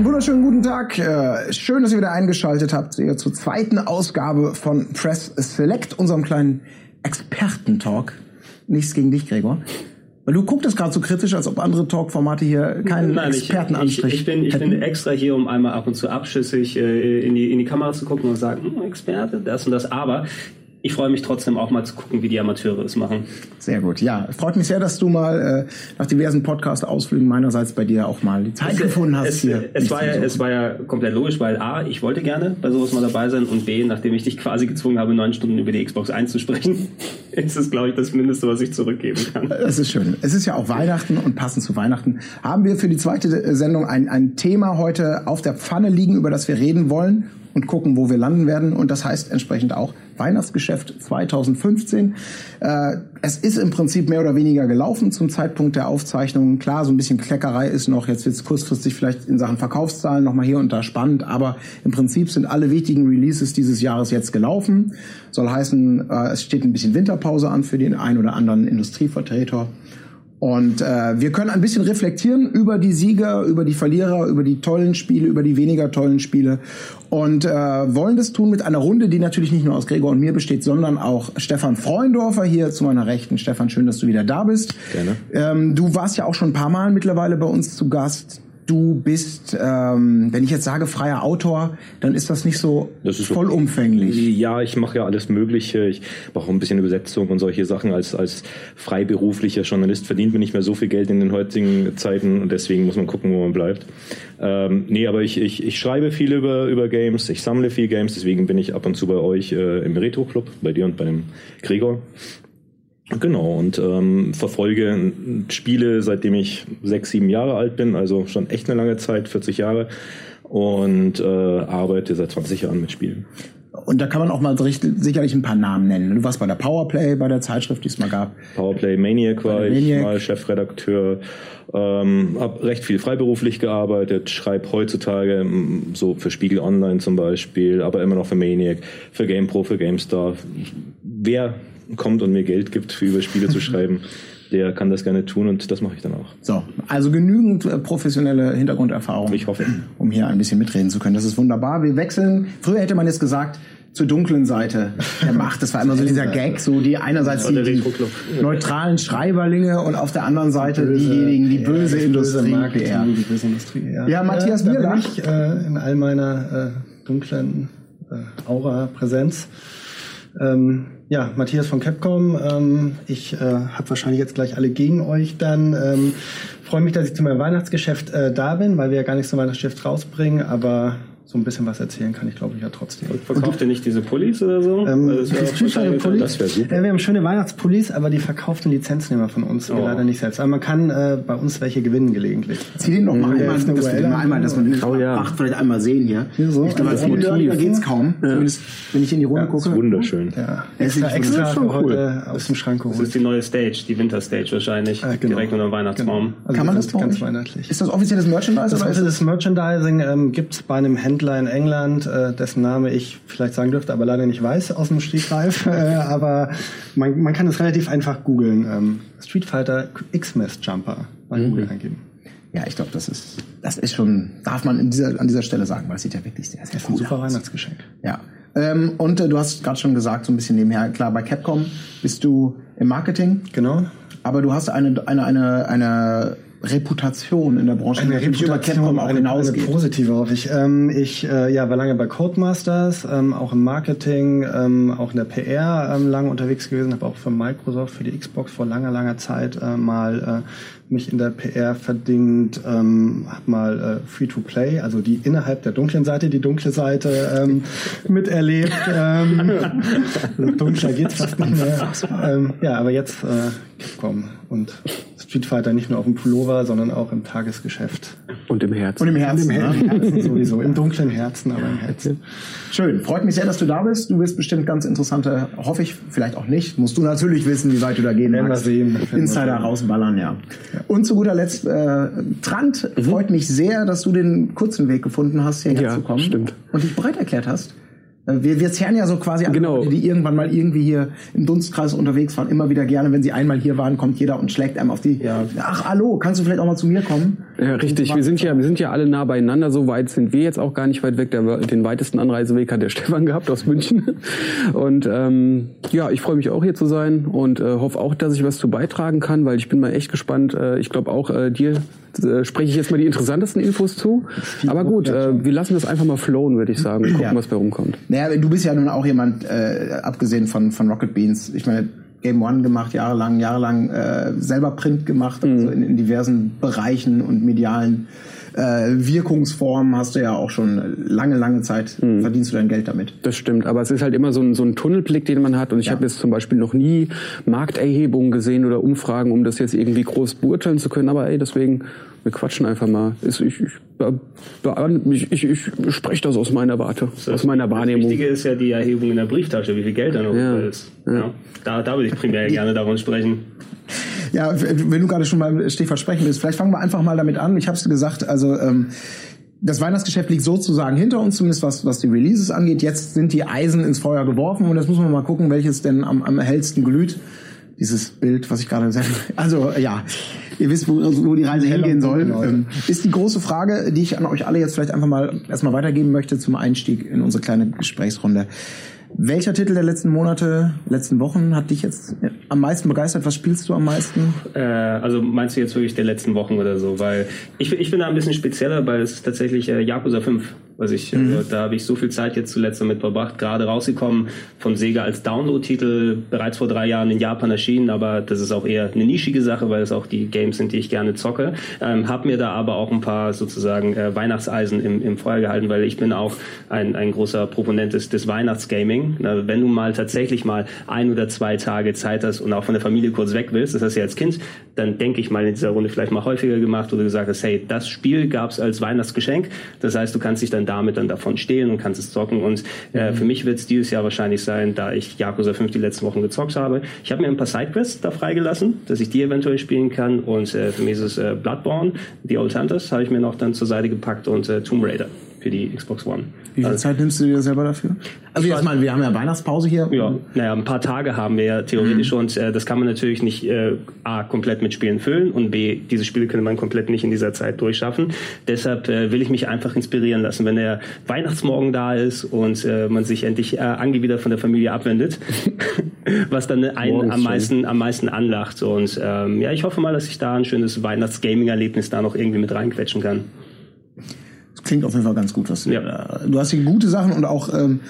einen wunderschönen guten Tag. Äh, schön, dass ihr wieder eingeschaltet habt zur zweiten Ausgabe von Press Select, unserem kleinen Experten-Talk. Nichts gegen dich, Gregor. Weil du guckst gerade so kritisch, als ob andere Talk-Formate hier keinen Nein, Expertenanstrich ich, ich, ich, bin, ich hätten. bin extra hier, um einmal ab und zu abschüssig äh, in, die, in die Kamera zu gucken und sagen, hm, Experte, das und das. Aber ich freue mich trotzdem auch mal zu gucken, wie die Amateure es machen. Sehr gut. Ja, freut mich sehr, dass du mal äh, nach diversen Podcast-Ausflügen meinerseits bei dir auch mal die Zeit gefunden hast. Es, hier es, war ja, es war ja komplett logisch, weil A, ich wollte gerne bei sowas mal dabei sein und B, nachdem ich dich quasi gezwungen habe, neun Stunden über die Xbox einzusprechen, ist es, glaube ich, das Mindeste, was ich zurückgeben kann. Das ist schön. Es ist ja auch Weihnachten und passend zu Weihnachten haben wir für die zweite Sendung ein, ein Thema heute auf der Pfanne liegen, über das wir reden wollen und gucken, wo wir landen werden. Und das heißt entsprechend auch Weihnachtsgeschäft 2015. Äh, es ist im Prinzip mehr oder weniger gelaufen zum Zeitpunkt der Aufzeichnung. Klar, so ein bisschen Kleckerei ist noch. Jetzt wird es kurzfristig vielleicht in Sachen Verkaufszahlen nochmal hier und da spannend. Aber im Prinzip sind alle wichtigen Releases dieses Jahres jetzt gelaufen. Soll heißen, äh, es steht ein bisschen Winterpause an für den einen oder anderen Industrievertreter. Und äh, wir können ein bisschen reflektieren über die Sieger, über die Verlierer, über die tollen Spiele, über die weniger tollen Spiele und äh, wollen das tun mit einer Runde, die natürlich nicht nur aus Gregor und mir besteht, sondern auch Stefan Freundorfer hier zu meiner Rechten. Stefan, schön, dass du wieder da bist. Gerne. Ähm, du warst ja auch schon ein paar Mal mittlerweile bei uns zu Gast. Du bist, ähm, wenn ich jetzt sage freier Autor, dann ist das nicht so Das ist so- vollumfänglich. Ja, ich mache ja alles Mögliche. Ich mache auch ein bisschen Übersetzung und solche Sachen. Als, als freiberuflicher Journalist verdient man nicht mehr so viel Geld in den heutigen Zeiten und deswegen muss man gucken, wo man bleibt. Ähm, nee, aber ich, ich, ich schreibe viel über, über Games, ich sammle viel Games, deswegen bin ich ab und zu bei euch äh, im Retro Club, bei dir und bei dem Gregor. Genau, und ähm, verfolge Spiele, seitdem ich sechs, sieben Jahre alt bin, also schon echt eine lange Zeit, 40 Jahre, und äh, arbeite seit 20 Jahren mit Spielen. Und da kann man auch mal sicherlich ein paar Namen nennen. Du warst bei der Powerplay, bei der Zeitschrift, die es mal gab. Powerplay Maniac war Bei ich Maniac. mal Chefredakteur, ähm, habe recht viel freiberuflich gearbeitet, schreibe heutzutage so für Spiegel Online zum Beispiel, aber immer noch für Maniac, für GamePro, für GameStar. Wer kommt und mir Geld gibt, für über Spiele zu schreiben, der kann das gerne tun und das mache ich dann auch. So, also genügend äh, professionelle Hintergrunderfahrung. Ich hoffe. Um hier ein bisschen mitreden zu können. Das ist wunderbar. Wir wechseln. Früher hätte man jetzt gesagt, zur dunklen Seite der Macht. Das war immer so dieser Gag, so die einerseits die, die neutralen Schreiberlinge und auf der anderen Seite diejenigen, die böse das Industrie. Marketing, Ja. die böse Industrie. Ja, Ja, Matthias äh, da Bierlach. bin ich äh, in all meiner äh, dunklen äh, Aura-Präsenz. Ähm, ja, Matthias von Capcom. Ähm, ich äh, habe wahrscheinlich jetzt gleich alle gegen euch dann. Ähm, Freue mich, dass ich zu meinem Weihnachtsgeschäft äh, da bin, weil wir ja gar nicht so ein Weihnachtsgeschäft rausbringen, aber so ein bisschen was erzählen kann ich, glaube ich, ja trotzdem. Verkauft ihr nicht diese Pullis oder so? Ähm, Weil das wäre Pullis, Das super. Äh, wir haben schöne Weihnachtspullis, aber die verkauften Lizenznehmer von uns, Oh. leider nicht selbst. Aber man kann äh, bei uns welche gewinnen gelegentlich. Zieh den noch mal Ja, einmal, ist eine dass wir den mal einmal, dass man den Oh ja. acht vielleicht einmal sehen hier. Hier so, ich glaube, als also Motiv Motiv. geht's kaum. Zumindest, wenn ich in die Runde Ja, gucke. Wunderschön. Ja, Es extra, ist extra cool. heute aus dem Schrank Das geholt. ist die neue Stage, die Winterstage wahrscheinlich. Äh, genau. Direkt unter dem Weihnachtsbaum. Also Kann man das ganz, weihnachtlich. Ist das offizielles Merchandise? Das ist des Merchandising ähm, gibt es bei einem Händler in England, äh, dessen Name ich vielleicht sagen dürfte, aber leider nicht weiß aus dem Stegreif. äh, aber man, man kann es relativ einfach googeln. Ähm, Street Fighter X-Mess Jumper bei Mhm. Google eingeben. Ja, ich glaube, das ist, das ist schon, darf man in dieser, an dieser Stelle sagen, weil es sieht ja wirklich sehr, sehr gut super aus. Weihnachtsgeschenk. Ja. Ähm, und äh, du hast gerade schon gesagt, so ein bisschen nebenher, klar, bei Capcom bist du im Marketing, Genau. aber du hast eine, eine, eine, eine Reputation in der Branche, über Capcom auch eine, eine positive hoffe ich. Ähm, ich äh, ja, war lange bei Codemasters, ähm, auch im Marketing, ähm, auch in der PR ähm, lange unterwegs gewesen, habe auch für Microsoft, für die Xbox vor langer, langer Zeit äh, mal äh, mich in der PR verdingt, ähm, habe mal äh, Free-to-Play, also die innerhalb der dunklen Seite, die dunkle Seite ähm, miterlebt. Ähm, dunkler geht's fast nicht mehr. Ja, aber jetzt äh, Capcom und Street Fighter nicht nur auf dem Pullover, sondern auch im Tagesgeschäft. Und im Herzen. Und im Herzen. Im ne? Herzen sowieso, im dunklen Herzen, aber im Herzen. Schön, freut mich sehr, dass du da bist. Du wirst bestimmt ganz interessante, hoffe ich, vielleicht auch nicht. Musst du natürlich wissen, wie weit du da gehen Werden magst. sehen. Insider rausballern, ja. Und zu guter Letzt, äh, Trant, freut mich sehr, dass du den kurzen Weg gefunden hast, hierher Ja, zu kommen. stimmt. Und dich bereit erklärt hast. Äh, Wir, wir zerren ja so quasi alle Genau. Leute, die irgendwann mal irgendwie hier im Dunstkreis unterwegs waren, immer wieder gerne, wenn sie einmal hier waren, kommt jeder und schlägt einem auf die. Ach, hallo, kannst du vielleicht auch mal zu mir kommen? Ja, richtig. Wir sind ja, wir sind ja alle nah beieinander. So weit sind wir jetzt auch gar nicht weit weg. Der, den weitesten Anreiseweg hat der Stefan gehabt aus München. Und ähm, ja, ich freue mich auch hier zu sein und äh, hoffe auch, dass ich was zu beitragen kann, weil ich bin mal echt gespannt. Äh, ich glaube auch äh, dir äh, spreche ich jetzt mal die interessantesten Infos zu. Aber gut, äh, wir lassen das einfach mal flowen, würde ich sagen. Gucken, ja. was bei rumkommt. Naja, du bist ja nun auch jemand, äh, abgesehen von, von Rocket Beans. Ich meine, Game One gemacht, jahrelang, jahrelang äh, selber Print gemacht, also mhm. in, in diversen Bereichen und medialen äh, Wirkungsformen hast du ja auch schon lange, lange Zeit mhm. verdienst du dein Geld damit. Das stimmt, aber es ist halt immer so ein, so ein Tunnelblick, den man hat. Und ich ja. habe jetzt zum Beispiel noch nie Markterhebungen gesehen oder Umfragen, um das jetzt irgendwie groß beurteilen zu können. Aber ey, deswegen, wir quatschen einfach mal. Ich, ich, ich, ich, ich spreche das aus meiner Warte, das aus meiner Wahrnehmung. Das Wichtige ist ja die Erhebung in der Brieftasche, wie viel Geld da noch ja. ist. Ja. Da, da würde ich primär gerne davon sprechen. Ja, wenn du gerade schon mal Stichwort sprechen willst, vielleicht fangen wir einfach mal damit an. Ich habe es gesagt, also ähm, das Weihnachtsgeschäft liegt sozusagen hinter uns, zumindest was, was die Releases angeht. Jetzt sind die Eisen ins Feuer geworfen und jetzt muss man mal gucken, welches denn am, am hellsten glüht. Dieses Bild, was ich gerade gesagt habe. Also ja, ihr wisst, wo, wo die Reise hingehen soll. Ähm, ist die große Frage, die ich an euch alle jetzt vielleicht einfach mal erstmal weitergeben möchte zum Einstieg in unsere kleine Gesprächsrunde. Welcher Titel der letzten Monate, letzten Wochen hat dich jetzt am meisten begeistert? Was spielst du am meisten? Äh, also meinst du jetzt wirklich der letzten Wochen oder so? Weil ich, ich bin da ein bisschen spezieller, weil es ist tatsächlich äh, Yakuza 5 was ich, mhm. also, da habe ich so viel Zeit jetzt zuletzt damit verbracht, gerade rausgekommen von Sega als Download-Titel, bereits vor drei Jahren in Japan erschienen, aber das ist auch eher eine nischige Sache, weil es auch die Games sind, die ich gerne zocke. Ähm, habe mir da aber auch ein paar sozusagen äh, Weihnachtseisen im, im Feuer gehalten, weil ich bin auch ein, ein großer Proponent des, des Weihnachtsgaming. Na, wenn du mal tatsächlich mal ein oder zwei Tage Zeit hast und auch von der Familie kurz weg willst, das hast du ja als Kind, dann denke ich mal in dieser Runde vielleicht mal häufiger gemacht, wo du gesagt hast, hey, das Spiel gab es als Weihnachtsgeschenk. Das heißt, du kannst dich dann damit dann davon stehlen und kannst es zocken. Und äh, mhm. für mich wird es dieses Jahr wahrscheinlich sein, da ich Yakuza 5 die letzten Wochen gezockt habe. Ich habe mir ein paar Sidequests da freigelassen, dass ich die eventuell spielen kann. Und äh, für mich ist es äh, Bloodborne, The Old Hunters, habe ich mir noch dann zur Seite gepackt und äh, Tomb Raider für die Xbox One. Wie viel also, Zeit nimmst du dir selber dafür? Also jetzt mal, wir haben ja Weihnachtspause hier. Ja, naja, ein paar Tage haben wir ja theoretisch mhm. und äh, das kann man natürlich nicht äh, A, komplett mit Spielen füllen und B, diese Spiele könnte man komplett nicht in dieser Zeit durchschaffen. Deshalb äh, will ich mich einfach inspirieren lassen. Wenn der Weihnachtsmorgen da ist und äh, man sich endlich äh, angewidert von der Familie abwendet, was dann einen am meisten, am meisten anlacht. Und ähm, ja, ich hoffe mal, dass ich da ein schönes Weihnachts-Gaming-Erlebnis da noch irgendwie mit reinquetschen kann klingt auf jeden Fall ganz gut. Was ja. Du hast hier gute Sachen und auch ähm,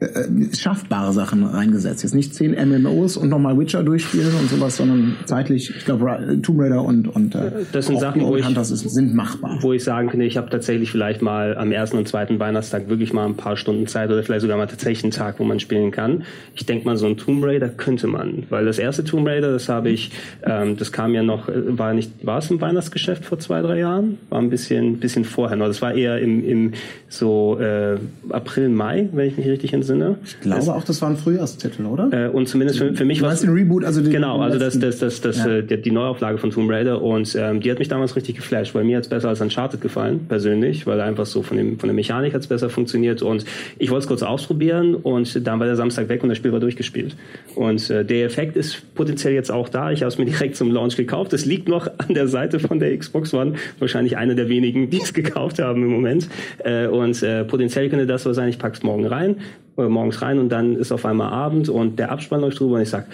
äh, schaffbare Sachen reingesetzt. Jetzt nicht zehn MMOs und nochmal Witcher durchspielen und sowas, sondern zeitlich, ich glaube, Tomb Raider und, und äh, das sind Sachen, wo ich, Hunters sind machbar. Wo ich sagen kann, ich habe tatsächlich vielleicht mal am ersten und zweiten Weihnachtstag wirklich mal ein paar Stunden Zeit oder vielleicht sogar mal tatsächlich einen Tag, wo man spielen kann. Ich denke mal, so ein Tomb Raider könnte man, weil das erste Tomb Raider, das habe ich, ähm, das kam ja noch, äh, war nicht, war es im Weihnachtsgeschäft vor zwei, drei Jahren? War ein bisschen, bisschen vorher noch. Das war eher im, im so äh, April, Mai, wenn ich mich richtig entsinne. Ich glaube das, auch, das war ein Frühjahrstitel, oder? Äh, und zumindest für, für mich war es ein Reboot, also die, genau, also das, das, das, das, ja. äh, die Neuauflage von Tomb Raider und ähm, die hat mich damals richtig geflasht, weil mir hat es besser als Uncharted gefallen, persönlich, weil einfach so von dem von der Mechanik hat es besser funktioniert und ich wollte es kurz ausprobieren und dann war der Samstag weg und das Spiel war durchgespielt. Und äh, der Effekt ist potenziell jetzt auch da. Ich habe es mir direkt zum Launch gekauft. Es liegt noch an der Seite von der Xbox One, wahrscheinlich einer der wenigen, die es gekauft haben im Moment. Äh, und äh, potenziell könnte das so sein, ich pack's morgen rein, oder morgens rein und dann ist auf einmal Abend und der Abspann läuft drüber und ich sag,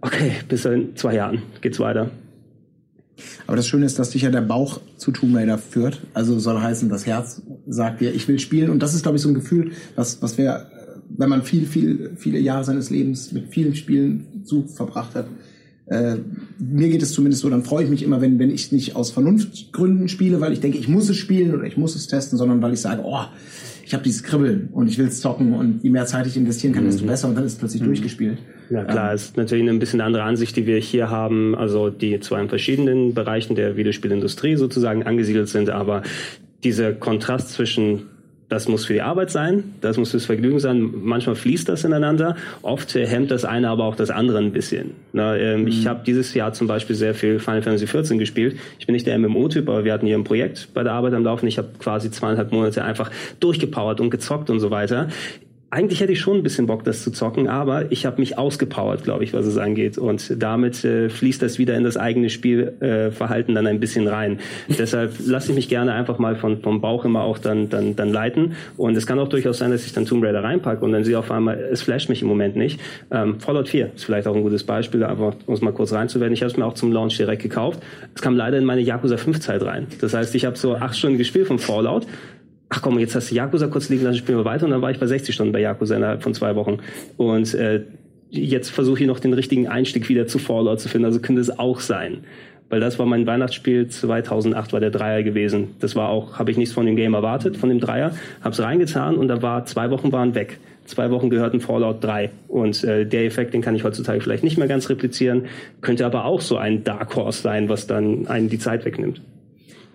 okay, bis in zwei Jahren geht's weiter. Aber das Schöne ist, dass dich ja der Bauch zu Tomb Raider führt. Also soll heißen, das Herz sagt dir, ich will spielen. Und das ist, glaube ich, so ein Gefühl, was, was wir, wenn man viel, viel, viele Jahre seines Lebens mit vielen Spielen zu verbracht hat, äh, mir geht es zumindest so, dann freue ich mich immer, wenn, wenn ich nicht aus Vernunftgründen spiele, weil ich denke, ich muss es spielen oder ich muss es testen, sondern weil ich sage, oh, ich habe dieses Kribbeln und ich will es zocken und je mehr Zeit ich investieren kann, desto mhm. besser und dann ist es plötzlich mhm. durchgespielt. Ja klar, ähm, ist natürlich ein bisschen eine andere Ansicht, die wir hier haben, also die zwar in verschiedenen Bereichen der Videospielindustrie sozusagen angesiedelt sind, aber dieser Kontrast zwischen das muss für die Arbeit sein, das muss fürs Vergnügen sein. Manchmal fließt das ineinander. Oft hemmt das eine aber auch das andere ein bisschen. Na, ähm, mhm. Ich habe dieses Jahr zum Beispiel sehr viel Final Fantasy XIV gespielt. Ich bin nicht der MMO-Typ, aber wir hatten hier ein Projekt bei der Arbeit am Laufen. Ich habe quasi zweieinhalb Monate einfach durchgepowert und gezockt und so weiter eigentlich hätte ich schon ein bisschen Bock, das zu zocken, aber ich habe mich ausgepowert, glaube ich, was es angeht. Und damit äh, fließt das wieder in das eigene Spielverhalten äh, dann ein bisschen rein. Deshalb lasse ich mich gerne einfach mal von, vom Bauch immer auch dann, dann, dann leiten. Und es kann auch durchaus sein, dass ich dann Tomb Raider reinpacke und dann sehe auf einmal, es flasht mich im Moment nicht. Ähm, Fallout 4 ist vielleicht auch ein gutes Beispiel, einfach um es mal kurz reinzuwerden. Ich habe es mir auch zum Launch direkt gekauft. Es kam leider in meine Yakuza 5 Zeit rein. Das heißt, ich habe so acht Stunden gespielt vom Fallout ach komm, jetzt hast du Yakuza kurz liegen lassen, spielen wir weiter. Und dann war ich bei 60 Stunden bei Yakuza innerhalb von zwei Wochen. Und äh, jetzt versuche ich noch den richtigen Einstieg wieder zu Fallout zu finden. Also könnte es auch sein. Weil das war mein Weihnachtsspiel 2008, war der Dreier gewesen. Das war auch, habe ich nichts von dem Game erwartet, von dem Dreier. Hab's reingetan und da war, zwei Wochen waren weg. Zwei Wochen gehörten Fallout 3. Und äh, der Effekt, den kann ich heutzutage vielleicht nicht mehr ganz replizieren. Könnte aber auch so ein Dark Horse sein, was dann einen die Zeit wegnimmt.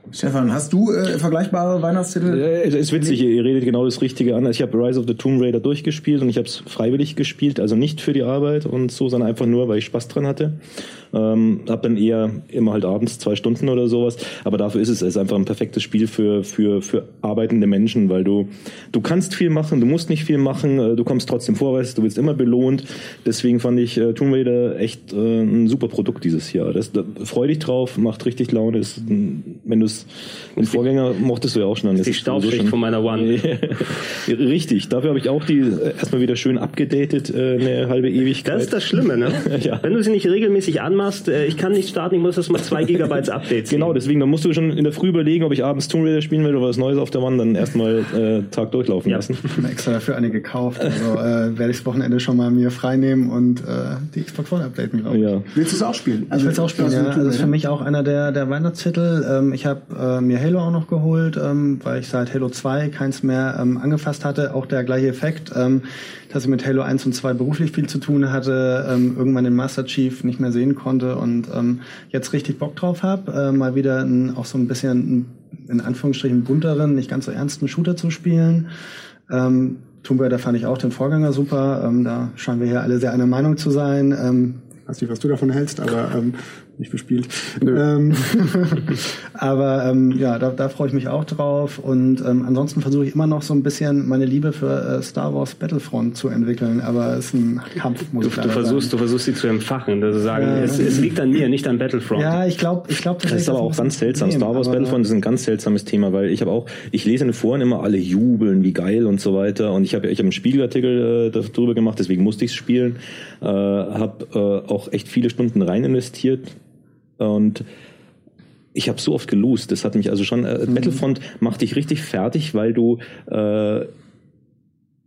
Stefan, hast du äh, vergleichbare Weihnachtstitel? Äh, es ist witzig, ihr redet genau das Richtige an. Ich habe Rise of the Tomb Raider durchgespielt und ich habe es freiwillig gespielt, also nicht für die Arbeit und so, sondern einfach nur, weil ich Spaß dran hatte. Ähm, hab dann eher immer halt abends zwei Stunden oder sowas. Aber dafür ist es, es ist einfach ein perfektes Spiel für, für, für arbeitende Menschen, weil du, du kannst viel machen, du musst nicht viel machen, äh, du kommst trotzdem vorwärts, du wirst immer belohnt. Deswegen fand ich äh, Tomb Raider echt äh, ein super Produkt dieses Jahr. Das, da, freu dich drauf, macht richtig Laune. Ist, wenn du den Vorgänger mochtest du ja auch schon. Das die Staubschicht von meiner One. richtig, dafür habe ich auch die äh, erstmal wieder schön abgedatet, äh, eine halbe Ewigkeit. Das ist das Schlimme, ne? ja. Wenn du sie nicht regelmäßig anmachst, machst, äh, ich kann nicht starten, ich muss das mal zwei Gigabytes Updates. Genau, deswegen, dann musst du schon in der Früh überlegen, ob ich abends Tomb Raider spielen will oder was Neues auf der Wand, dann erstmal äh, Tag durchlaufen ja. lassen. Ich habe extra dafür eine gekauft, also äh, werde ich das Wochenende schon mal mir freinehmen und äh, die Xbox One updaten, glaube ich. Ja. Willst du es auch spielen? Also, ich will es auch spielen, ja. Also das ist für mich auch einer der, der Weihnachtstitel. Ähm, ich habe äh, mir Halo auch noch geholt, ähm, weil ich seit Halo 2 keins mehr ähm, angefasst hatte. Auch der gleiche Effekt. Ähm, dass ich mit Halo 1 und 2 beruflich viel zu tun hatte, ähm, irgendwann den Master Chief nicht mehr sehen konnte und ähm, jetzt richtig Bock drauf habe, äh, mal wieder ein, auch so ein bisschen in Anführungsstrichen bunteren, nicht ganz so ernsten Shooter zu spielen. Ähm, Tomb Raider fand ich auch den Vorgänger super. Ähm, da scheinen wir hier alle sehr einer Meinung zu sein. Ähm, weiß nicht, was du davon hältst, aber ähm, nicht bespielt. Ähm, aber ähm, ja, da, da freue ich mich auch drauf. Und ähm, ansonsten versuche ich immer noch so ein bisschen meine Liebe für äh, Star Wars Battlefront zu entwickeln. Aber es ist ein Kampf, muss du, ich du versuchst, sagen. Du versuchst sie zu empfachen, also sagen, äh, es, es, liegt an mir, nicht an Battlefront. Ja, ich glaube, ich glaube, das ist aber auch ganz seltsam. Star Wars Battlefront ist ein ganz seltsames Thema, weil ich habe auch, ich lese in den Foren immer alle jubeln, wie geil und so weiter. Und ich habe ich hab einen Spiegelartikel äh, darüber gemacht, deswegen musste ich es spielen. Äh, habe äh, auch echt viele Stunden rein investiert und ich habe so oft gelost, das hat mich also schon, äh, mhm. Battlefront macht dich richtig fertig, weil du äh,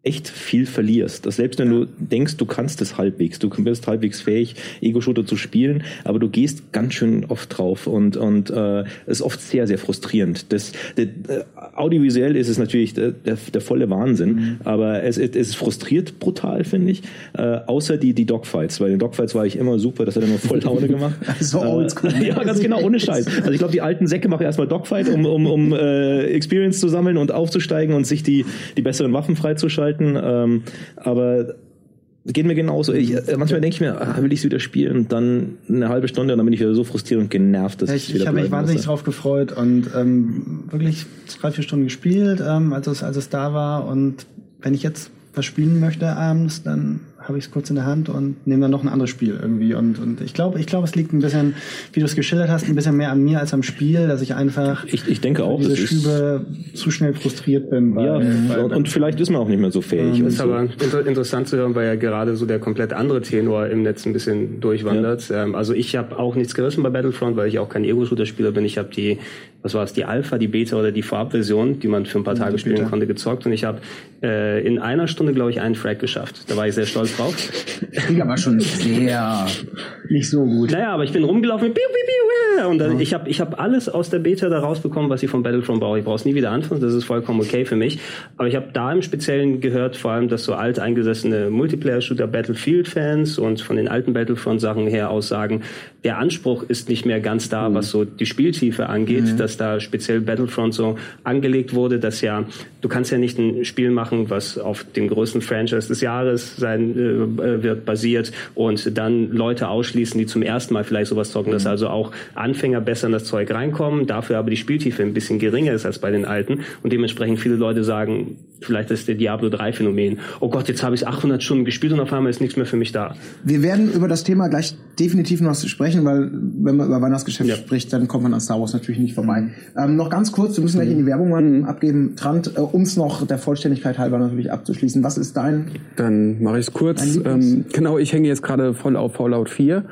echt viel verlierst. Dass selbst wenn du denkst, du kannst es halbwegs, du bist halbwegs fähig, Ego-Shooter zu spielen, aber du gehst ganz schön oft drauf und und äh, ist oft sehr sehr frustrierend. Das, das äh, audiovisuell ist es natürlich der, der, der volle Wahnsinn, mhm. aber es, es frustriert brutal finde ich. Äh, außer die die Dogfights, weil in Dogfights war ich immer super, das hat immer voll Laune gemacht. so äh, oldschool. ja, ganz genau, ohne Scheiß. Also ich glaube, die alten Säcke machen erstmal Dogfight, um um um äh, Experience zu sammeln und aufzusteigen und sich die die besseren Waffen freizuschalten halten. Ähm, aber geht mir genauso. Ich, äh, manchmal denke ich mir, ah, will ich es wieder spielen und dann eine halbe Stunde und dann bin ich wieder so frustriert und genervt, dass ich, ich wieder Ich habe mich wahnsinnig lasse. drauf gefreut und ähm, wirklich drei, vier Stunden gespielt, ähm, als, es, als es da war. Und wenn ich jetzt was spielen möchte abends, dann habe ich es kurz in der Hand und nehme dann noch ein anderes Spiel irgendwie. Und, und ich glaube, ich glaube, es liegt ein bisschen, wie du es geschildert hast, ein bisschen mehr an mir als am Spiel, dass ich einfach ich, ich denke auch, diese Schübe zu schnell frustriert bin. Weil, ja, weil, und, und, vielleicht ist man auch nicht mehr so fähig. Ähm, ist so. aber inter interessant zu hören, weil ja gerade so der komplett andere Tenor im Netz ein bisschen durchwandert. Ja. Ähm, also ich habe auch nichts gerissen bei Battlefront, weil ich auch kein Ego-Shooter-Spieler bin. Ich habe die, was war es, die Alpha, die Beta oder die Vorabversion, die man für ein paar Tage spielen konnte, gezockt. Und ich habe äh, in einer Stunde, glaube ich, einen Frag geschafft. Da war ich sehr stolz drauf. Klingt aber schon sehr nicht so gut. Naja, aber ich bin rumgelaufen piu, piu, piu, und dann, ja. ich habe ich hab alles aus der Beta da rausbekommen, was ich von Battlefront brauche. Ich brauche es nie wieder anfangen, das ist vollkommen okay für mich. Aber ich habe da im Speziellen gehört, vor allem, dass so alteingesessene Multiplayer-Shooter Battlefield-Fans und von den alten Battlefront-Sachen her aussagen, der Anspruch ist nicht mehr ganz da, mhm. was so die Spieltiefe angeht, mhm. dass da speziell Battlefront so angelegt wurde, dass ja, du kannst ja nicht ein Spiel machen, was auf dem größten Franchise des Jahres sein wird, basiert und dann Leute ausschließen, die zum ersten Mal vielleicht sowas zocken, mhm. dass also auch Anfänger besser in das Zeug reinkommen, dafür aber die Spieltiefe ein bisschen geringer ist als bei den alten und dementsprechend viele Leute sagen, vielleicht das der Diablo 3 Phänomen. Oh Gott, jetzt habe ich 800 Stunden gespielt und auf einmal ist nichts mehr für mich da. Wir werden über das Thema gleich definitiv noch sprechen, weil wenn man über Weihnachtsgeschäft ja. spricht, dann kommt man an Star Wars natürlich nicht vorbei. Ähm, noch ganz kurz, wir müssen gleich in die Werbung mal mhm. abgeben. Trant, äh, um es noch der Vollständigkeit halber natürlich abzuschließen. Was ist dein? Dann mache ich es kurz. Ähm, genau, ich hänge jetzt gerade voll auf Fallout 4.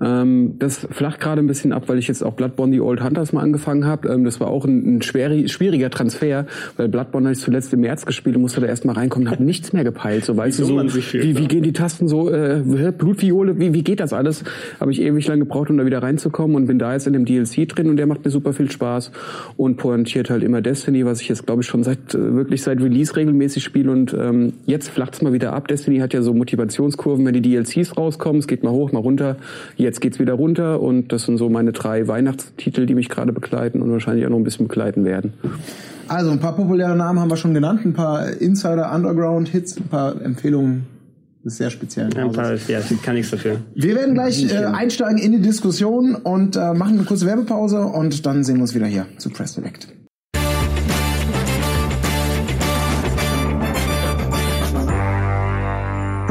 Ähm, das flacht gerade ein bisschen ab, weil ich jetzt auch Bloodborne The Old Hunters mal angefangen habe. Ähm, das war auch ein, ein schwer, schwieriger Transfer, weil Bloodborne habe ich zuletzt im März gespielt und musste da erstmal reinkommen, habe nichts mehr gepeilt. So weißt du so, wie, wie gehen die Tasten so, äh, Blutviole, wie, wie geht das alles? Habe ich ewig lang gebraucht, um da wieder reinzukommen und bin da jetzt in dem DLC drin und der macht mir super viel Spaß und pointiert halt immer Destiny, was ich jetzt glaube ich schon seit äh, wirklich seit Release regelmäßig spiele und ähm, jetzt flacht's mal wieder ab. Destiny hat ja so Motivationskurven, wenn die DLCs rauskommen, es geht mal hoch, mal runter. Jetzt geht's wieder runter und das sind so meine drei Weihnachtstitel, die mich gerade begleiten und wahrscheinlich auch noch ein bisschen begleiten werden. Also ein paar populäre Namen haben wir schon genannt, ein paar Insider Underground Hits, ein paar Empfehlungen des sehr speziellen ja, ein paar, ja, kann nichts dafür. Wir werden gleich äh, einsteigen in die Diskussion und äh, machen eine kurze Werbepause und dann sehen wir uns wieder hier zu Press Select.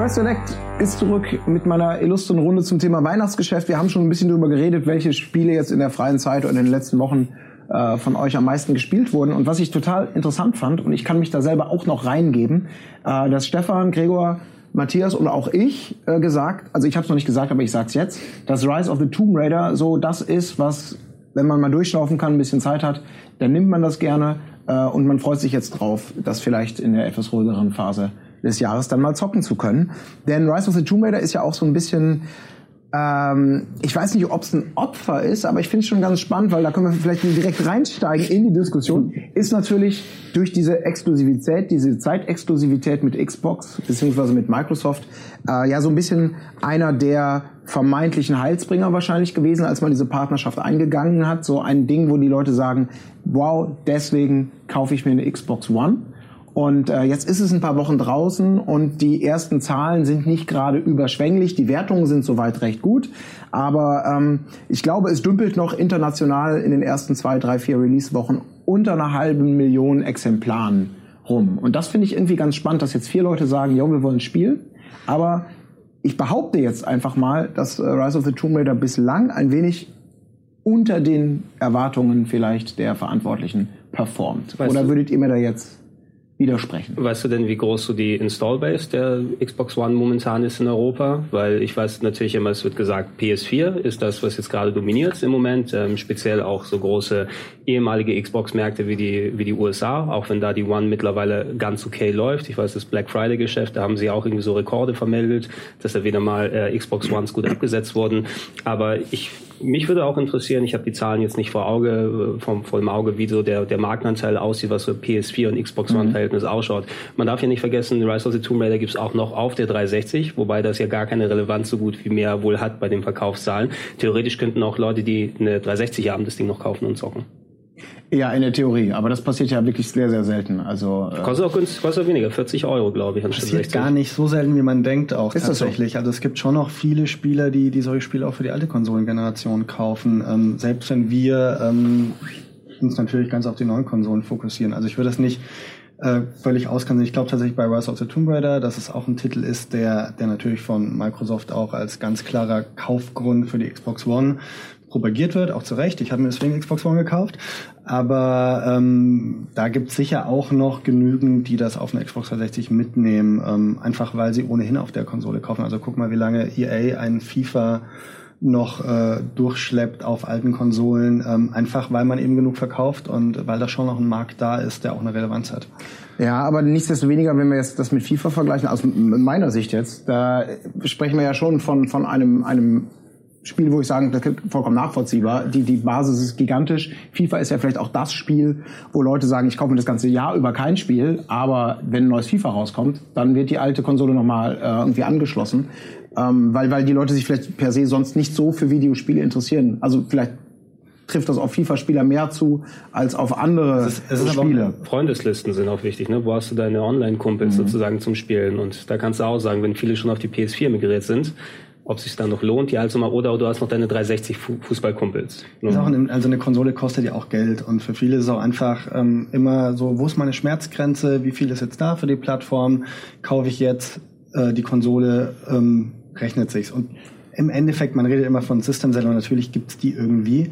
Press Select ist zurück mit meiner illustren Runde zum Thema Weihnachtsgeschäft. Wir haben schon ein bisschen darüber geredet, welche Spiele jetzt in der freien Zeit oder in den letzten Wochen äh, von euch am meisten gespielt wurden. Und was ich total interessant fand, und ich kann mich da selber auch noch reingeben, äh, dass Stefan, Gregor, Matthias und auch ich äh, gesagt, also ich habe es noch nicht gesagt, aber ich sag's jetzt, dass Rise of the Tomb Raider so das ist, was, wenn man mal durchschnaufen kann, ein bisschen Zeit hat, dann nimmt man das gerne äh, und man freut sich jetzt drauf, das vielleicht in der etwas ruhigeren Phase des Jahres dann mal zocken zu können. Denn Rise of the Tomb Raider ist ja auch so ein bisschen ähm, ich weiß nicht, ob es ein Opfer ist, aber ich finde es schon ganz spannend, weil da können wir vielleicht direkt reinsteigen in die Diskussion. Ist natürlich durch diese Exklusivität, diese Zeitexklusivität mit Xbox beziehungsweise mit Microsoft äh, ja so ein bisschen einer der vermeintlichen Heilsbringer wahrscheinlich gewesen, als man diese Partnerschaft eingegangen hat. So ein Ding, wo die Leute sagen, wow, deswegen kaufe ich mir eine Xbox One. Und äh, jetzt ist es ein paar Wochen draußen und die ersten Zahlen sind nicht gerade überschwänglich. Die Wertungen sind soweit recht gut. Aber ähm, ich glaube, es dümpelt noch international in den ersten zwei, drei, vier Release-Wochen unter einer halben Million Exemplaren rum. Und das finde ich irgendwie ganz spannend, dass jetzt vier Leute sagen, ja, wir wollen spielen. Aber ich behaupte jetzt einfach mal, dass äh, Rise of the Tomb Raider bislang ein wenig unter den Erwartungen vielleicht der Verantwortlichen performt. Weißt Oder würdet ihr mir da jetzt widersprechen. Weißt du denn, wie groß so die Installbase der Xbox One momentan ist in Europa? Weil ich weiß natürlich immer, es wird gesagt, PS4 ist das, was jetzt gerade dominiert im Moment, ähm, speziell auch so große ehemalige Xbox-Märkte wie die, wie die USA, auch wenn da die One mittlerweile ganz okay läuft. Ich weiß, das Black Friday-Geschäft, da haben sie auch irgendwie so Rekorde vermeldet, dass da wieder mal äh, Xbox Ones gut abgesetzt wurden. Aber ich mich würde auch interessieren, ich habe die Zahlen jetzt nicht vor Auge, vom, vor dem Auge, wie so der, der Marktanteil aussieht, was so PS4 und Xbox mhm. Verhältnis ausschaut. Man darf ja nicht vergessen, Rise of the Tomb Raider gibt's auch noch auf der 360, wobei das ja gar keine Relevanz so gut wie mehr wohl hat bei den Verkaufszahlen. Theoretisch könnten auch Leute, die eine 360 haben, das Ding noch kaufen und zocken. Ja, in der Theorie, aber das passiert ja wirklich sehr, sehr selten. Also äh kostet auch günstig, kostet auch weniger, 40 Euro, glaube ich. Passiert 60. gar nicht so selten, wie man denkt, auch Ist tatsächlich. So? Also es gibt schon noch viele Spieler, die die solche Spiele auch für die alte Konsolengeneration kaufen. Ähm, selbst wenn wir ähm, uns natürlich ganz auf die neuen Konsolen fokussieren. Also ich würde das nicht äh, völlig auskennen. Ich glaube tatsächlich bei Rise of the Tomb Raider, dass es auch ein Titel ist, der, der natürlich von Microsoft auch als ganz klarer Kaufgrund für die Xbox One propagiert wird, auch zu Recht. Ich habe mir deswegen Xbox One gekauft. Aber ähm, da gibt es sicher auch noch genügend, die das auf eine Xbox 360 mitnehmen, ähm, einfach weil sie ohnehin auf der Konsole kaufen. Also guck mal, wie lange EA einen FIFA noch äh, durchschleppt auf alten Konsolen, ähm, einfach weil man eben genug verkauft und weil da schon noch ein Markt da ist, der auch eine Relevanz hat. Ja, aber nichtsdestoweniger, wenn wir jetzt das mit FIFA vergleichen, aus meiner Sicht jetzt, da sprechen wir ja schon von, von einem, einem Spiel, wo ich sagen, das ist vollkommen nachvollziehbar. Die, die Basis ist gigantisch. FIFA ist ja vielleicht auch das Spiel, wo Leute sagen, ich kaufe mir das ganze Jahr über kein Spiel, aber wenn ein neues FIFA rauskommt, dann wird die alte Konsole nochmal äh, irgendwie angeschlossen. Ähm, weil, weil die Leute sich vielleicht per se sonst nicht so für Videospiele interessieren. Also vielleicht trifft das auf FIFA-Spieler mehr zu als auf andere es ist, es ist Spiele. Freundeslisten sind auch wichtig, ne? Wo hast du deine Online-Kumpels mhm. sozusagen zum Spielen? Und da kannst du auch sagen, wenn viele schon auf die PS4 migriert sind, ob sich dann noch lohnt, die also mal oder du hast noch deine 360 Fußballkumpels. Ein, also eine Konsole kostet ja auch Geld. Und für viele ist es auch einfach ähm, immer so, wo ist meine Schmerzgrenze, wie viel ist jetzt da für die Plattform, kaufe ich jetzt äh, die Konsole, ähm, rechnet sich's. Und im Endeffekt, man redet immer von System Seller, natürlich gibt's die irgendwie,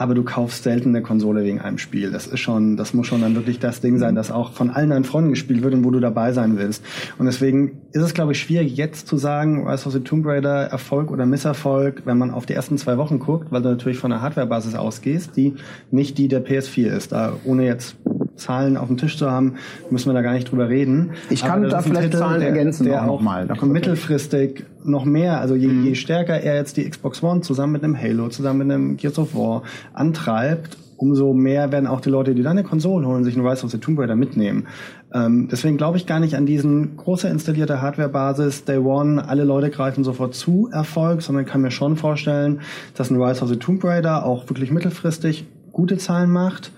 aber du kaufst selten eine Konsole wegen einem Spiel. Das ist schon, das muss schon dann wirklich das Ding sein, das auch von allen deinen Freunden gespielt wird und wo du dabei sein willst. Und deswegen ist es, glaube ich, schwierig jetzt zu sagen, Rise of the Tomb Raider Erfolg oder Misserfolg, wenn man auf die ersten zwei Wochen guckt, weil du natürlich von einer Hardwarebasis ausgehst, die nicht die der PS4 ist. Da ohne jetzt Zahlen auf dem Tisch zu haben, müssen wir da gar nicht drüber reden. Ich kann da vielleicht Titel, Zahlen ergänzen, der auch mal. mittelfristig noch mehr, also je, mhm. je stärker er jetzt die Xbox One zusammen mit einem Halo, zusammen mit einem Gears of War antreibt, umso mehr werden auch die Leute, die dann eine Konsole holen, sich ein Rise of the Tomb Raider mitnehmen. Ähm, deswegen glaube ich gar nicht an diesen große installierte Hardware-Basis, Day One, alle Leute greifen sofort zu Erfolg, sondern kann mir schon vorstellen, dass ein Rise of the Tomb Raider auch wirklich mittelfristig gute Zahlen macht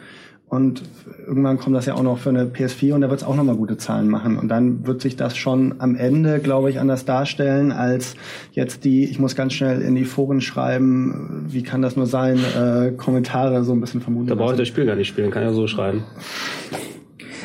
und irgendwann kommt das ja auch noch für eine PS4 und da wird es auch nochmal gute Zahlen machen. Und dann wird sich das schon am Ende, glaube ich, anders darstellen, als jetzt die, ich muss ganz schnell in die Foren schreiben, wie kann das nur sein, äh, Kommentare so ein bisschen vermuten. Da braucht das Spiel gar nicht spielen, kann ja so schreiben.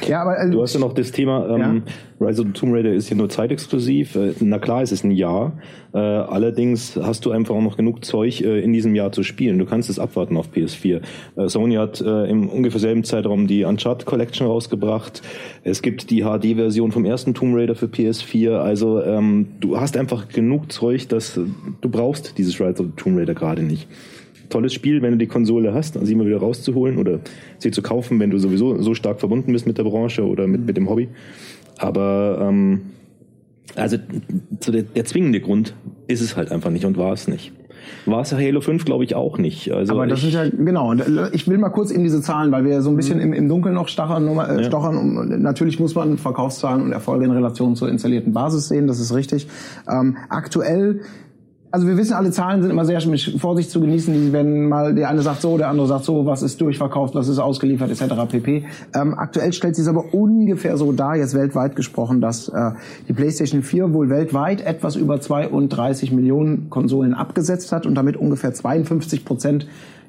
Ja, aber also, du hast ja noch das Thema, ähm, ja. Rise of the Tomb Raider ist ja nur zeitexklusiv. Äh, na klar, es ist ein Jahr. Äh, allerdings hast du einfach auch noch genug Zeug äh, in diesem Jahr zu spielen. Du kannst es abwarten auf PS4. Äh, Sony hat äh, im ungefähr selben Zeitraum die Uncharted Collection rausgebracht. Es gibt die HD-Version vom ersten Tomb Raider für PS4. Also ähm, du hast einfach genug Zeug, dass du brauchst dieses Rise of the Tomb Raider gerade nicht tolles Spiel, wenn du die Konsole hast, sie mal wieder rauszuholen oder sie zu kaufen, wenn du sowieso so stark verbunden bist mit der Branche oder mit, mit dem Hobby. Aber ähm, also der, der zwingende Grund ist es halt einfach nicht und war es nicht. War es Halo 5, glaube ich, auch nicht. Also Aber das ist ja, genau. Ich will mal kurz eben diese Zahlen, weil wir so ein bisschen im, im Dunkeln noch stachern, äh, stochern. Ja. Und natürlich muss man Verkaufszahlen und Erfolge in Relation zur installierten Basis sehen, das ist richtig. Ähm, aktuell also wir wissen, alle Zahlen sind immer sehr mit Vorsicht zu genießen. Wenn mal der eine sagt so, der andere sagt so, was ist durchverkauft, was ist ausgeliefert, etc. pp. Ähm, aktuell stellt sich es aber ungefähr so dar, jetzt weltweit gesprochen, dass äh, die PlayStation 4 wohl weltweit etwas über 32 Millionen Konsolen abgesetzt hat und damit ungefähr 52 Prozent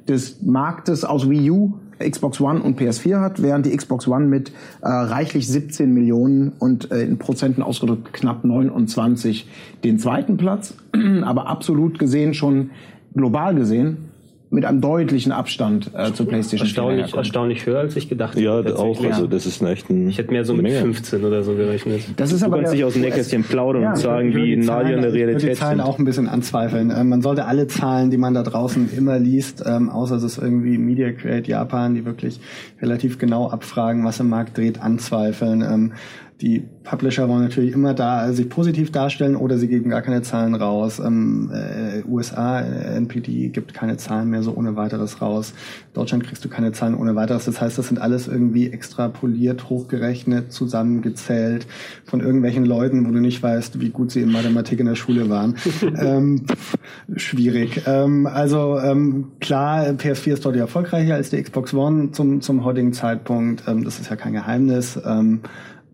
des Marktes aus Wii U Xbox One und PS4 hat, während die Xbox One mit äh, reichlich 17 Millionen und äh, in Prozenten ausgedrückt knapp 29 den zweiten Platz, aber absolut gesehen schon global gesehen mit einem deutlichen Abstand äh, zur PlayStation erstaunlich, 4 Erstaunlich höher, als ich gedacht ja, hätte. Ja, auch. Also das ist echt ein Ich hätte mehr so mit Menge. 15 oder so gerechnet. Das ist du aber kannst nicht aus dem Nähkästchen plaudern ja, und sagen, wie nahe in der Realität sind. Ich die Zahlen auch ein bisschen anzweifeln. Ähm, man sollte alle Zahlen, die man da draußen immer liest, ähm, außer es ist irgendwie Media Create Japan, die wirklich relativ genau abfragen, was im Markt dreht, anzweifeln. Ähm, die Publisher wollen natürlich immer da sich positiv darstellen oder sie geben gar keine Zahlen raus. Ähm, äh, USA, äh, NPD gibt keine Zahlen mehr so ohne weiteres raus. Deutschland kriegst du keine Zahlen ohne weiteres. Das heißt, das sind alles irgendwie extrapoliert, hochgerechnet, zusammengezählt von irgendwelchen Leuten, wo du nicht weißt, wie gut sie in Mathematik in der Schule waren. ähm, schwierig. Ähm, also ähm, klar, PS4 ist deutlich erfolgreicher als die Xbox One zum, zum heutigen Zeitpunkt. Ähm, das ist ja kein Geheimnis.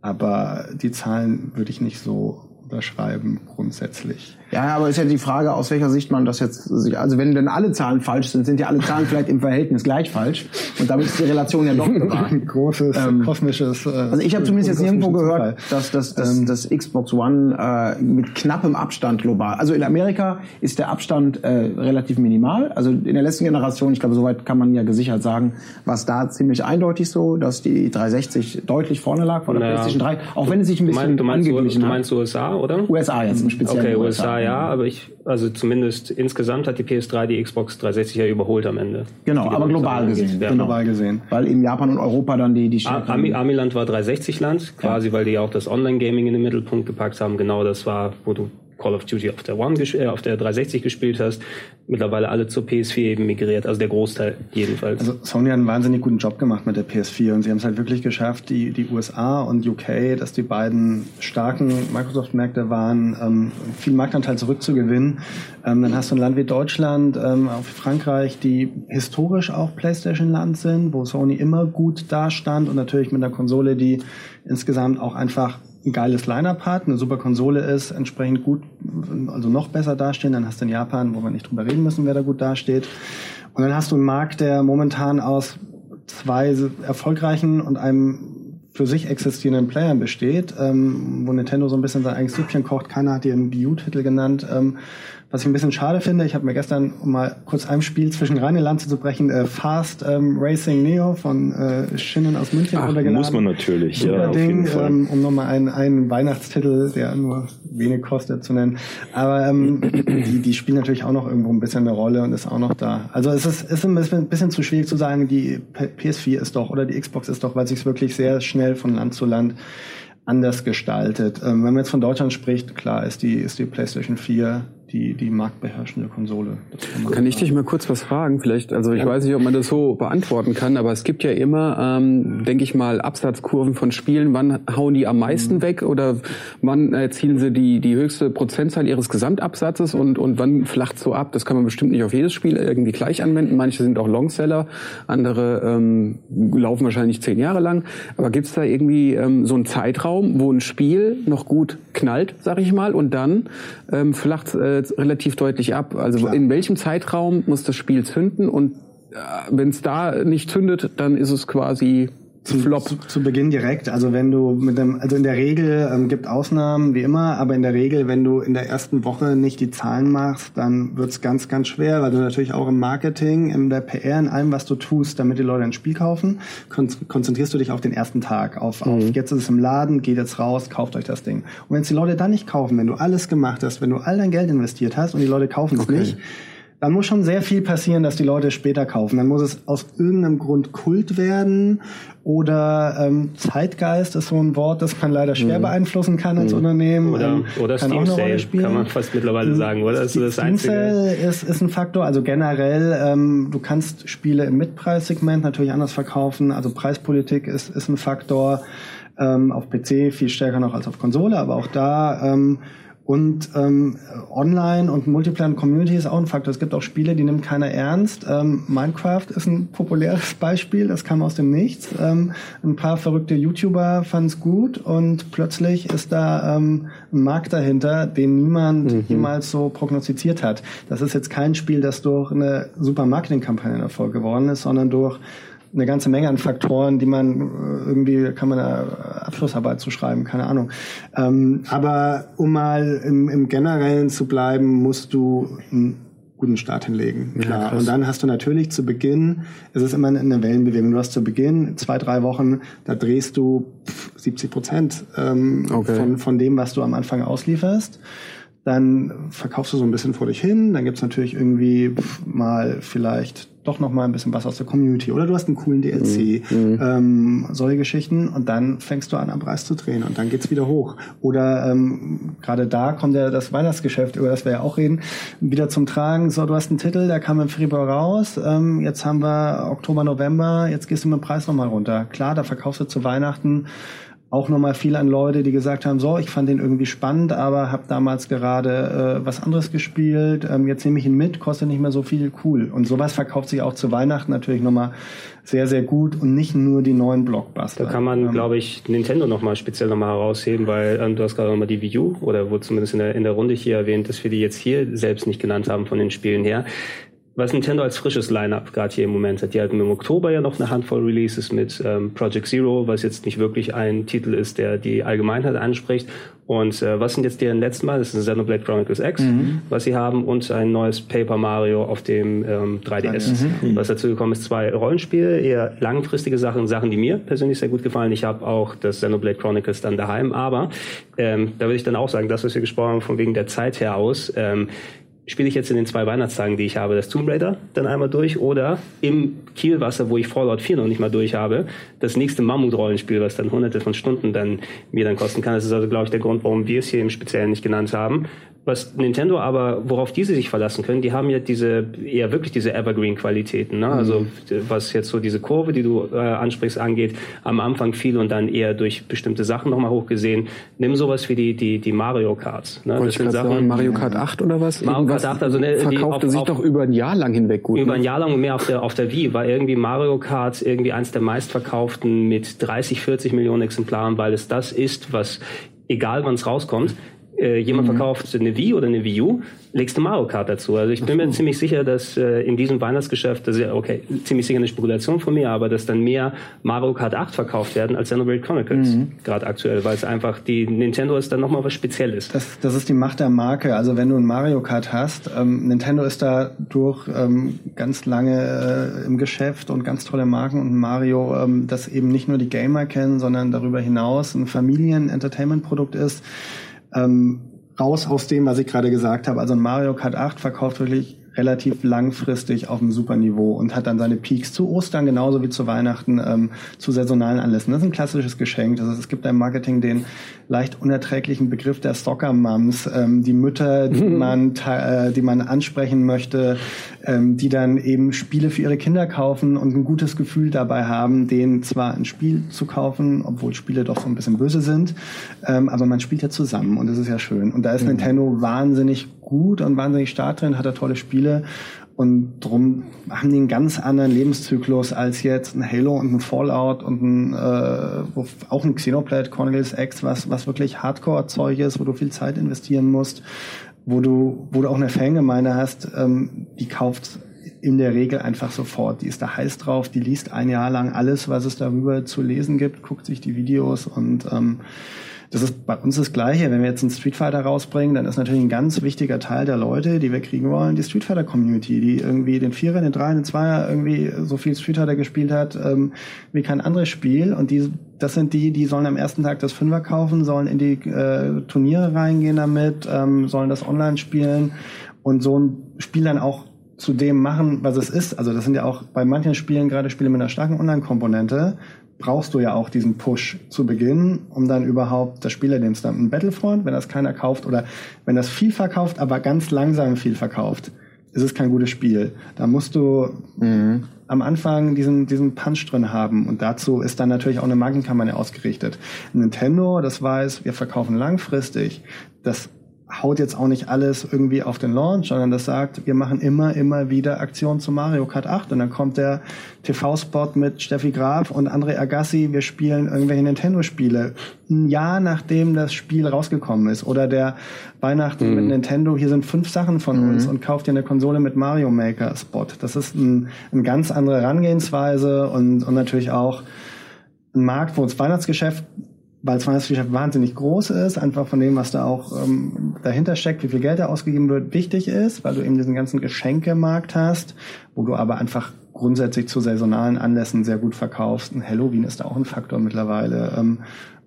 Aber die Zahlen würde ich nicht so unterschreiben grundsätzlich. Ja, aber ist ja die Frage, aus welcher Sicht man das jetzt, also wenn denn alle Zahlen falsch sind, sind ja alle Zahlen vielleicht im Verhältnis gleich falsch und damit ist die Relation ja doch ein großes ähm, kosmisches. Äh, also ich habe zumindest jetzt nirgendwo gehört, dass das, das, ähm, das Xbox One äh, mit knappem Abstand global. Also in Amerika ist der Abstand äh, relativ minimal. Also in der letzten Generation, ich glaube, soweit kann man ja gesichert sagen, was da ziemlich eindeutig so, dass die 360 deutlich vorne lag vor der naja. PlayStation 3, auch wenn es sich ein bisschen du meinst, angeglichen du meinst, du meinst USA, oder? USA jetzt im Speziellen. Okay, USA, ja, aber ich, also zumindest insgesamt hat die PS3 die Xbox 360 ja überholt am Ende. Genau, aber global gesehen. Ja, genau. global gesehen. Weil in Japan und Europa dann die, die Ami, Amiland war 360-Land, quasi, ja. weil die ja auch das Online-Gaming in den Mittelpunkt gepackt haben. Genau das war, wo du Call of Duty auf der One, äh, auf der 360 gespielt hast, mittlerweile alle zur PS4 eben migriert, also der Großteil jedenfalls. Also Sony hat einen wahnsinnig guten Job gemacht mit der PS4 und sie haben es halt wirklich geschafft, die, die USA und UK, dass die beiden starken Microsoft-Märkte waren, ähm, viel Marktanteil zurückzugewinnen. Ähm, dann hast du ein Land wie Deutschland, ähm, auch Frankreich, die historisch auch PlayStation-Land sind, wo Sony immer gut dastand und natürlich mit einer Konsole, die insgesamt auch einfach ein geiles Line-Up hat, eine super Konsole ist, entsprechend gut, also noch besser dastehen. Dann hast du in Japan, wo wir nicht drüber reden müssen, wer da gut dasteht. Und dann hast du einen Markt, der momentan aus zwei erfolgreichen und einem für sich existierenden Playern besteht, ähm, wo Nintendo so ein bisschen sein eigenes Süppchen kocht. Keiner hat ihren Wii U-Titel genannt. Ähm, was ich ein bisschen schade finde, ich habe mir gestern, um mal kurz ein Spiel zwischen reine Lanze zu brechen, äh, Fast ähm, Racing Neo von äh, Schinnen aus München Ach, muss man natürlich, Super ja, auf Ding, jeden Fall. Ähm, um nochmal einen, einen Weihnachtstitel, der nur wenig kostet, zu nennen. Aber ähm, die, die spielen natürlich auch noch irgendwo ein bisschen eine Rolle und ist auch noch da. Also es ist, ist ein bisschen, ein bisschen zu schwierig zu sagen, die PS4 ist doch oder die Xbox ist doch, weil sich wirklich sehr schnell von Land zu Land anders gestaltet. Ähm, wenn man jetzt von Deutschland spricht, klar ist die, ist die PlayStation 4 die, die marktbeherrschende Konsole. Kann, kann ich dich mal kurz was fragen? Vielleicht, also ich ja. weiß nicht, ob man das so beantworten kann, aber es gibt ja immer, ähm, denke ich mal, Absatzkurven von Spielen. Wann hauen die am meisten mhm. weg oder wann erzielen sie die, die höchste Prozentzahl ihres Gesamtabsatzes und, und wann flacht so ab? Das kann man bestimmt nicht auf jedes Spiel irgendwie gleich anwenden. Manche sind auch Longseller, andere ähm, laufen wahrscheinlich zehn Jahre lang. Aber gibt es da irgendwie ähm, so einen Zeitraum, wo ein Spiel noch gut knallt, sag ich mal, und dann ähm, flacht äh, relativ deutlich ab. Also Klar. in welchem Zeitraum muss das Spiel zünden und äh, wenn es da nicht zündet, dann ist es quasi zu, Flop. Zu, zu, Beginn direkt. Also wenn du mit dem, also in der Regel ähm, gibt Ausnahmen wie immer, aber in der Regel, wenn du in der ersten Woche nicht die Zahlen machst, dann wird's ganz, ganz schwer, weil du natürlich auch im Marketing, in der PR, in allem, was du tust, damit die Leute ein Spiel kaufen, kon konzentrierst du dich auf den ersten Tag, auf, mhm. auf jetzt ist es im Laden, geht jetzt raus, kauft euch das Ding. Und wenn die Leute dann nicht kaufen, wenn du alles gemacht hast, wenn du all dein Geld investiert hast und die Leute kaufen es okay. nicht, dann muss schon sehr viel passieren, dass die Leute später kaufen. Dann muss es aus irgendeinem Grund Kult werden oder ähm, Zeitgeist ist so ein Wort, das man leider schwer mhm. beeinflussen kann als mhm. Unternehmen. Oder, ähm, oder kann Steam Sale, kann man fast mittlerweile mhm. sagen, oder? Das ist das Steam Sale ist, ist ein Faktor. Also generell, ähm, du kannst Spiele im Mitpreissegment natürlich anders verkaufen. Also Preispolitik ist, ist ein Faktor. Ähm, auf PC viel stärker noch als auf Konsole, aber auch da ähm, und ähm, Online und Multiplayer und Community ist auch ein Faktor. Es gibt auch Spiele, die nimmt keiner ernst. Ähm, Minecraft ist ein populäres Beispiel, das kam aus dem Nichts. Ähm, ein paar verrückte YouTuber fanden es gut und plötzlich ist da ähm, ein Markt dahinter, den niemand mhm. jemals so prognostiziert hat. Das ist jetzt kein Spiel, das durch eine super Marketingkampagne Erfolg geworden ist, sondern durch eine ganze Menge an Faktoren, die man äh, irgendwie, kann man eine Abschlussarbeit zu schreiben, keine Ahnung. Ähm, aber um mal im, im Generellen zu bleiben, musst du einen guten Start hinlegen. Klar. Ja, und dann hast du natürlich zu Beginn, es ist immer eine Wellenbewegung. Du hast zu Beginn zwei, drei Wochen, da drehst du 70 Prozent ähm, okay. von, von dem, was du am Anfang auslieferst dann verkaufst du so ein bisschen vor dich hin, dann gibt's natürlich irgendwie mal vielleicht doch noch mal ein bisschen was aus der Community oder du hast einen coolen DLC, mhm. mhm. ähm, solche Geschichten und dann fängst du an am Preis zu drehen und dann geht's wieder hoch. Oder ähm, gerade da kommt ja das Weihnachtsgeschäft, über das wir ja auch reden, wieder zum Tragen. So, du hast einen Titel, der kam im Februar raus, ähm, jetzt haben wir Oktober, November, jetzt gehst du mit dem Preis nochmal runter. Klar, da verkaufst du zu Weihnachten auch nochmal viel an Leute, die gesagt haben, so, ich fand den irgendwie spannend, aber habe damals gerade äh, was anderes gespielt, ähm, jetzt nehme ich ihn mit, kostet nicht mehr so viel, cool. Und sowas verkauft sich auch zu Weihnachten natürlich nochmal sehr, sehr gut und nicht nur die neuen Blockbuster. Da kann man, ähm, glaube ich, Nintendo nochmal speziell nochmal herausheben, weil ähm, du hast gerade nochmal die Wii U oder wurde zumindest in der, in der Runde hier erwähnt, dass wir die jetzt hier selbst nicht genannt haben von den Spielen her was Nintendo als frisches Line-up gerade hier im Moment hat. Die hatten im Oktober ja noch eine Handvoll Releases mit ähm, Project Zero, was jetzt nicht wirklich ein Titel ist, der die Allgemeinheit anspricht. Und äh, was sind jetzt deren letzten Mal? Das ist ein Xenoblade Chronicles X, mhm. was sie haben, und ein neues Paper Mario auf dem ähm, 3DS. Mhm. Was dazu gekommen ist, zwei Rollenspiele, eher langfristige Sachen, Sachen, die mir persönlich sehr gut gefallen. Ich habe auch das Xenoblade Chronicles dann daheim, aber ähm, da würde ich dann auch sagen, das, was wir gesprochen haben, von wegen der Zeit her aus, ähm, spiele ich jetzt in den zwei Weihnachtstagen, die ich habe, das Tomb Raider dann einmal durch oder im Kielwasser, wo ich Fallout 4 noch nicht mal durch habe, das nächste Mammut-Rollenspiel, was dann hunderte von Stunden dann mir dann kosten kann. Das ist also, glaube ich, der Grund, warum wir es hier im Speziellen nicht genannt haben. Was Nintendo aber, worauf diese sich verlassen können, die haben ja diese, eher wirklich diese Evergreen-Qualitäten. Ne? Also mhm. was jetzt so diese Kurve, die du äh, ansprichst, angeht, am Anfang viel und dann eher durch bestimmte Sachen nochmal hochgesehen. Nimm sowas wie die, die, die Mario Karts. Ne? Das sind Sachen, sagen, Mario Kart 8 oder was? Mario 8, also ne, verkaufte auf, sich auf, doch über ein Jahr lang hinweg gut. Über ne? ein Jahr lang und mehr auf der, auf der Wii war irgendwie Mario Kart irgendwie eins der meistverkauften mit 30, 40 Millionen Exemplaren, weil es das ist, was egal wann es rauskommt, äh, jemand mhm. verkauft eine Wii oder eine Wii U, legst du Mario Kart dazu. Also ich bin mir ziemlich sicher, dass äh, in diesem Weihnachtsgeschäft, das ist ja okay, ziemlich sicher eine Spekulation von mir, aber dass dann mehr Mario Kart 8 verkauft werden als Xenoblade Chronicles mhm. gerade aktuell, weil es einfach die Nintendo ist dann nochmal was Spezielles. Das, das ist die Macht der Marke. Also wenn du ein Mario Kart hast, ähm, Nintendo ist da durch ähm, ganz lange äh, im Geschäft und ganz tolle Marken und Mario, ähm, das eben nicht nur die Gamer kennen, sondern darüber hinaus ein Familien-Entertainment-Produkt ist ähm, raus aus dem, was ich gerade gesagt habe. Also Mario Kart 8 verkauft wirklich relativ langfristig auf einem super Niveau und hat dann seine Peaks zu Ostern genauso wie zu Weihnachten ähm, zu saisonalen Anlässen. Das ist ein klassisches Geschenk. Heißt, es gibt im Marketing den leicht unerträglichen Begriff der Soccer-Mums, ähm, die Mütter, die man, äh, die man ansprechen möchte, ähm, die dann eben Spiele für ihre Kinder kaufen und ein gutes Gefühl dabei haben, denen zwar ein Spiel zu kaufen, obwohl Spiele doch so ein bisschen böse sind, ähm, aber man spielt ja zusammen und das ist ja schön. Und da ist mhm. Nintendo wahnsinnig gut und wahnsinnig stark drin, hat er tolle Spiele und drum haben die einen ganz anderen Lebenszyklus als jetzt ein Halo und ein Fallout und ein, äh, auch ein Xenoblade Cornelius X, was, was wirklich Hardcore-Zeug ist, wo du viel Zeit investieren musst, wo du, wo du auch eine Fangemeinde hast, ähm, die kauft in der Regel einfach sofort. Die ist da heiß drauf, die liest ein Jahr lang alles, was es darüber zu lesen gibt, guckt sich die Videos und ähm, das ist bei uns das Gleiche. Wenn wir jetzt einen Street Fighter rausbringen, dann ist natürlich ein ganz wichtiger Teil der Leute, die wir kriegen wollen, die Street Fighter Community, die irgendwie den Vierer, den Dreier, den Zweier irgendwie so viel Street Fighter gespielt hat ähm, wie kein anderes Spiel. Und die, das sind die, die sollen am ersten Tag das Fünfer kaufen, sollen in die äh, Turniere reingehen damit, ähm, sollen das online spielen und so ein Spiel dann auch zu dem machen, was es ist. Also das sind ja auch bei manchen Spielen gerade Spiele mit einer starken Online-Komponente, brauchst du ja auch diesen Push zu Beginn, um dann überhaupt das Spielerdienst dann ein Battlefront, wenn das keiner kauft oder wenn das viel verkauft, aber ganz langsam viel verkauft, ist es kein gutes Spiel. Da musst du mhm. am Anfang diesen, diesen Punch drin haben und dazu ist dann natürlich auch eine Markenkampagne ausgerichtet. Nintendo, das weiß, wir verkaufen langfristig. Das haut jetzt auch nicht alles irgendwie auf den Launch, sondern das sagt, wir machen immer, immer wieder Aktionen zu Mario Kart 8 und dann kommt der TV-Spot mit Steffi Graf und André Agassi, wir spielen irgendwelche Nintendo-Spiele. Ein Jahr nachdem das Spiel rausgekommen ist oder der Weihnachten mhm. mit Nintendo, hier sind fünf Sachen von mhm. uns und kauft dir eine Konsole mit Mario Maker Spot. Das ist ein, eine ganz andere Herangehensweise und, und natürlich auch ein Markt, wo das Weihnachtsgeschäft weil Weihnachtsgeschäft wahnsinnig groß ist, einfach von dem, was da auch ähm, dahinter steckt, wie viel Geld da ausgegeben wird, wichtig ist, weil du eben diesen ganzen Geschenkemarkt hast, wo du aber einfach grundsätzlich zu saisonalen Anlässen sehr gut verkaufst. Ein Halloween ist da auch ein Faktor mittlerweile ähm,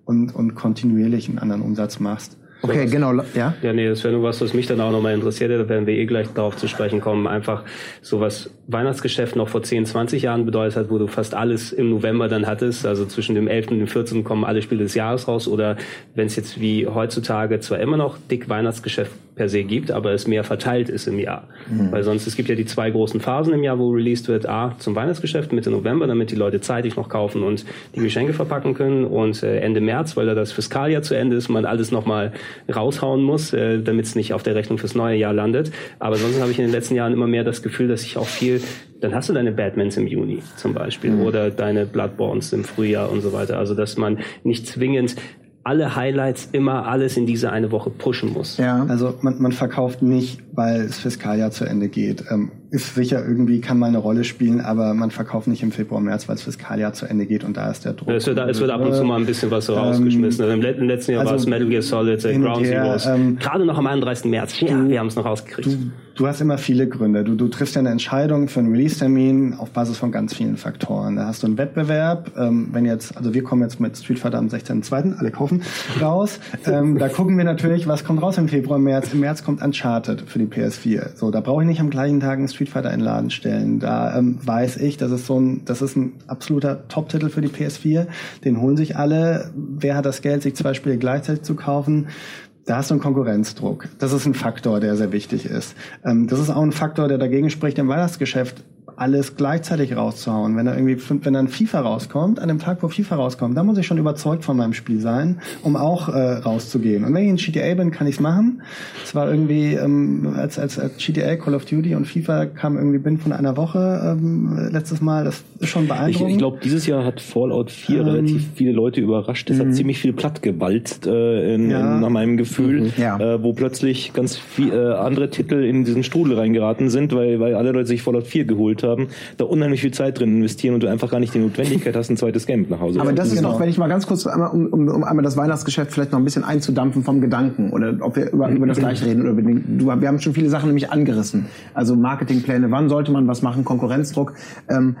und, und kontinuierlich einen anderen Umsatz machst. Okay, so genau, ja. Ja, nee, das wäre nur was, was mich dann auch nochmal interessiert hätte, da werden wir eh gleich darauf zu sprechen kommen. Einfach so was Weihnachtsgeschäft noch vor 10, 20 Jahren bedeutet hat, wo du fast alles im November dann hattest, also zwischen dem 11. und dem 14. kommen alle Spiele des Jahres raus oder wenn es jetzt wie heutzutage zwar immer noch dick Weihnachtsgeschäft per se gibt, aber es mehr verteilt ist im Jahr. Mhm. Weil sonst, es gibt ja die zwei großen Phasen im Jahr, wo released wird. A, zum Weihnachtsgeschäft Mitte November, damit die Leute zeitig noch kaufen und die Geschenke verpacken können. Und äh, Ende März, weil da das Fiskaljahr zu Ende ist, man alles nochmal raushauen muss, äh, damit es nicht auf der Rechnung fürs neue Jahr landet. Aber sonst habe ich in den letzten Jahren immer mehr das Gefühl, dass ich auch viel dann hast du deine Batmans im Juni zum Beispiel mhm. oder deine Bloodborns im Frühjahr und so weiter. Also dass man nicht zwingend alle Highlights immer alles in diese eine Woche pushen muss. Ja, also man, man verkauft nicht, weil das Fiskaljahr zu Ende geht. Ähm, ist sicher irgendwie, kann mal eine Rolle spielen, aber man verkauft nicht im Februar, März, weil das Fiskaljahr zu Ende geht und da ist der Druck. Es wird, es wird ab und zu mal ein bisschen was so ähm, rausgeschmissen. Also Im letzten Jahr also war es Metal Gear Solid, äh, Ground Zeroes. Ähm, Gerade noch am 31. März. Ja, du, wir haben es noch rausgekriegt. Du, du hast immer viele Gründe. Du, du triffst ja eine Entscheidung für einen Release-Termin auf Basis von ganz vielen Faktoren. Da hast du einen Wettbewerb. Ähm, wenn jetzt, also wir kommen jetzt mit Street Fighter am 16.02., alle kaufen, raus. ähm, da gucken wir natürlich, was kommt raus im Februar, März. Im März kommt Uncharted für die PS4. So, da brauche ich nicht am gleichen Tag einen Street Fighter in den Laden stellen. Da ähm, weiß ich, das ist so ein, das ist ein absoluter Top-Titel für die PS4. Den holen sich alle. Wer hat das Geld, sich zwei Spiele gleichzeitig zu kaufen? Da hast du einen Konkurrenzdruck. Das ist ein Faktor, der sehr wichtig ist. Ähm, das ist auch ein Faktor, der dagegen spricht, im Weihnachtsgeschäft alles gleichzeitig rauszuhauen. Wenn da irgendwie, wenn dann FIFA rauskommt, an dem Tag, wo FIFA rauskommt, da muss ich schon überzeugt von meinem Spiel sein, um auch äh, rauszugehen. Und wenn ich in GTA bin, kann ich's machen. Es war irgendwie, ähm, als, als, als GTA, Call of Duty und FIFA kam irgendwie bin von einer Woche ähm, letztes Mal. Das ist schon Ich, beeindruckend. ich glaube, dieses Jahr hat Fallout 4 Ähm, relativ viele Leute überrascht. Es hat ziemlich viel platt gewalzt, äh, in, Ja. in, nach meinem Gefühl, Ja. äh, wo plötzlich ganz viel, äh, andere Titel in diesen Strudel reingeraten sind, weil, weil alle Leute sich Fallout 4 geholt haben, da unheimlich viel Zeit drin investieren und du einfach gar nicht die Notwendigkeit hast, ein zweites Game nach Hause Aber zu das ist bringen. noch, wenn ich mal ganz kurz einmal, um, um, um einmal das Weihnachtsgeschäft vielleicht noch ein bisschen einzudampfen vom Gedanken oder ob wir über, über das gleich reden oder über den, du, wir haben schon viele Sachen nämlich angerissen. Also Marketingpläne, wann sollte man was machen, Konkurrenzdruck. Ähm,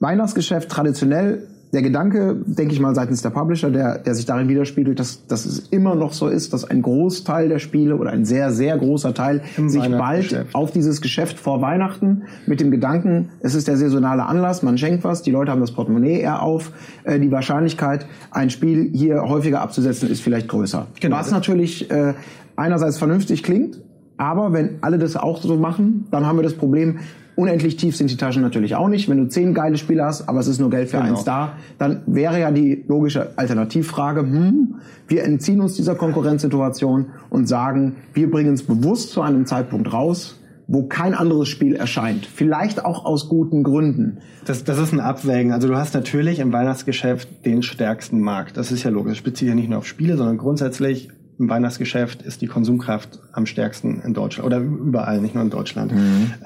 Weihnachtsgeschäft traditionell, der Gedanke, denke ich mal, seitens der Publisher, der, der sich darin widerspiegelt, dass, dass es immer noch so ist, dass ein Großteil der Spiele oder ein sehr, sehr großer Teil Im sich bald auf dieses Geschäft vor Weihnachten mit dem Gedanken, es ist der saisonale Anlass, man schenkt was, die Leute haben das Portemonnaie eher auf, äh, die Wahrscheinlichkeit, ein Spiel hier häufiger abzusetzen, ist vielleicht größer. Genau. Was natürlich äh, einerseits vernünftig klingt, aber wenn alle das auch so machen, dann haben wir das Problem, unendlich tief sind die Taschen natürlich auch nicht. Wenn du zehn geile Spiele hast, aber es ist nur Geld für Genau. eins da, dann wäre ja die logische Alternativfrage, hm, wir entziehen uns dieser Konkurrenzsituation und sagen, wir bringen es bewusst zu einem Zeitpunkt raus, wo kein anderes Spiel erscheint. Vielleicht auch aus guten Gründen. Das, das ist ein Abwägen. Also du hast natürlich im Weihnachtsgeschäft den stärksten Markt. Das ist ja logisch. Das bezieht ja nicht nur auf Spiele, sondern grundsätzlich im Weihnachtsgeschäft ist die Konsumkraft am stärksten in Deutschland oder überall, nicht nur in Deutschland.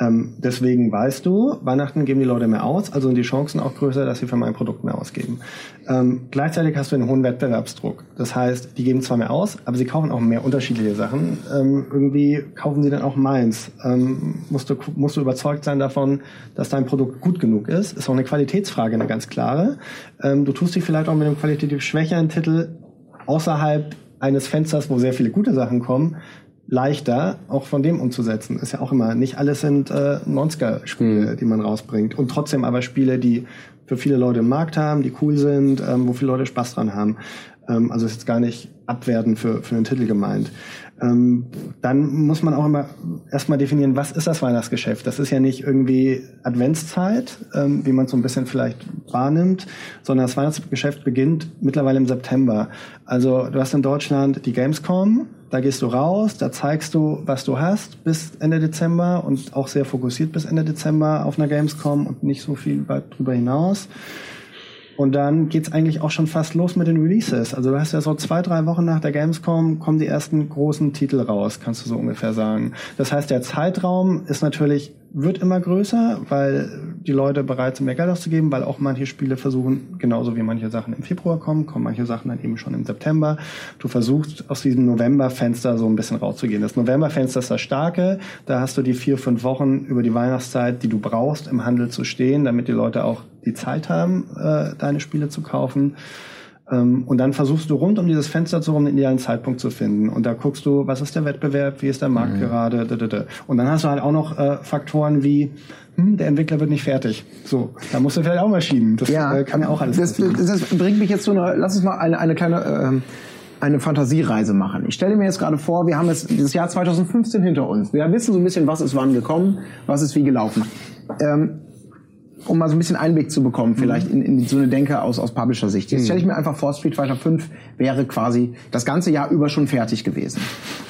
Ähm, deswegen weißt du, Weihnachten geben die Leute mehr aus, also sind die Chancen auch größer, dass sie für mein Produkt mehr ausgeben. Ähm, gleichzeitig hast du einen hohen Wettbewerbsdruck. Das heißt, die geben zwar mehr aus, aber sie kaufen auch mehr unterschiedliche Sachen. Ähm, irgendwie kaufen sie dann auch meins. Ähm, musst, du, musst du überzeugt sein davon, dass dein Produkt gut genug ist. Ist auch eine Qualitätsfrage, eine ganz klare. Ähm, du tust dich vielleicht auch mit einem qualitativ schwächeren Titel außerhalb eines Fensters, wo sehr viele gute Sachen kommen, leichter auch von dem umzusetzen. Ist ja auch immer, nicht alles sind äh, Monster-Spiele, die man rausbringt. Und trotzdem aber Spiele, die für viele Leute im Markt haben, die cool sind, ähm, wo viele Leute Spaß dran haben. Ähm, also ist jetzt gar nicht abwertend für, für einen Titel gemeint. Ähm, dann muss man auch immer erstmal definieren, was ist das Weihnachtsgeschäft? Das ist ja nicht irgendwie Adventszeit, ähm, wie man so ein bisschen vielleicht wahrnimmt, sondern das Weihnachtsgeschäft beginnt mittlerweile im September. Also du hast in Deutschland die Gamescom, da gehst du raus, da zeigst du, was du hast bis Ende Dezember und auch sehr fokussiert bis Ende Dezember auf einer Gamescom und nicht so viel weit drüber hinaus. Und dann geht's eigentlich auch schon fast los mit den Releases. Also du hast ja so zwei, drei Wochen nach der Gamescom kommen die ersten großen Titel raus, kannst du so ungefähr sagen. Das heißt, der Zeitraum ist natürlich, wird immer größer, weil die Leute bereit sind, mehr Geld auszugeben, weil auch manche Spiele versuchen, genauso wie manche Sachen im Februar kommen, kommen manche Sachen dann eben schon im September. Du versuchst aus diesem Novemberfenster so ein bisschen rauszugehen. Das Novemberfenster ist das starke. Da hast du die vier, fünf Wochen über die Weihnachtszeit, die du brauchst, im Handel zu stehen, damit die Leute auch die Zeit haben, äh, deine Spiele zu kaufen. Ähm, und dann versuchst du rund um dieses Fenster zu rum den idealen Zeitpunkt zu finden. Und da guckst du, was ist der Wettbewerb, wie ist der Markt gerade, da, da, da. Und dann hast du halt auch noch äh, Faktoren wie, hm, der Entwickler wird nicht fertig. So, da musst du vielleicht auch mal schieben. Das äh, kann ja auch alles das, das, bringt mich jetzt zu einer, lass uns mal eine, eine kleine, ähm, eine Fantasiereise machen. Ich stelle mir jetzt gerade vor, wir haben jetzt das Jahr 2015 hinter uns. Wir wissen so ein bisschen, was ist wann gekommen, was ist wie gelaufen. Ähm, um mal so ein bisschen Einblick zu bekommen, vielleicht in, in so eine Denke aus, aus Publisher-Sicht. Jetzt stelle ich mir einfach vor, Street Fighter 5 wäre quasi das ganze Jahr über schon fertig gewesen.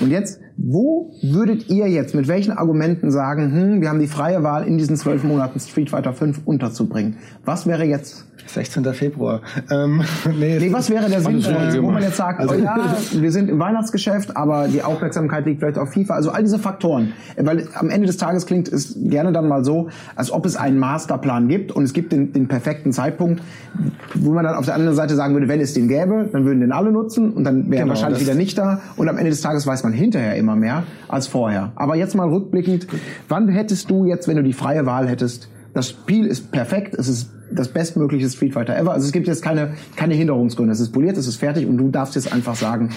Und jetzt, wo würdet ihr jetzt mit welchen Argumenten sagen, hm, wir haben die freie Wahl, in diesen zwölf Monaten Street Fighter 5 unterzubringen? Was wäre jetzt 16. Februar. Ähm, nee, Nee, was wäre der Sinn, äh, wo man jetzt sagt, Also- oh ja, wir sind im Weihnachtsgeschäft, aber die Aufmerksamkeit liegt vielleicht auf FIFA. Also all diese Faktoren. Weil am Ende des Tages klingt es gerne dann mal so, als ob es einen Masterplan gibt und es gibt den, den perfekten Zeitpunkt, wo man dann auf der anderen Seite sagen würde, wenn es den gäbe, dann würden den alle nutzen und dann wäre er Genau, wahrscheinlich das- wieder nicht da. Und am Ende des Tages weiß man hinterher immer mehr als vorher. Aber jetzt mal rückblickend, wann hättest du jetzt, wenn du die freie Wahl hättest, das Spiel ist perfekt, es ist das bestmögliche Street Fighter ever. Also es gibt jetzt keine, keine Hinderungsgründe. Es ist poliert, es ist fertig und du darfst jetzt einfach sagen,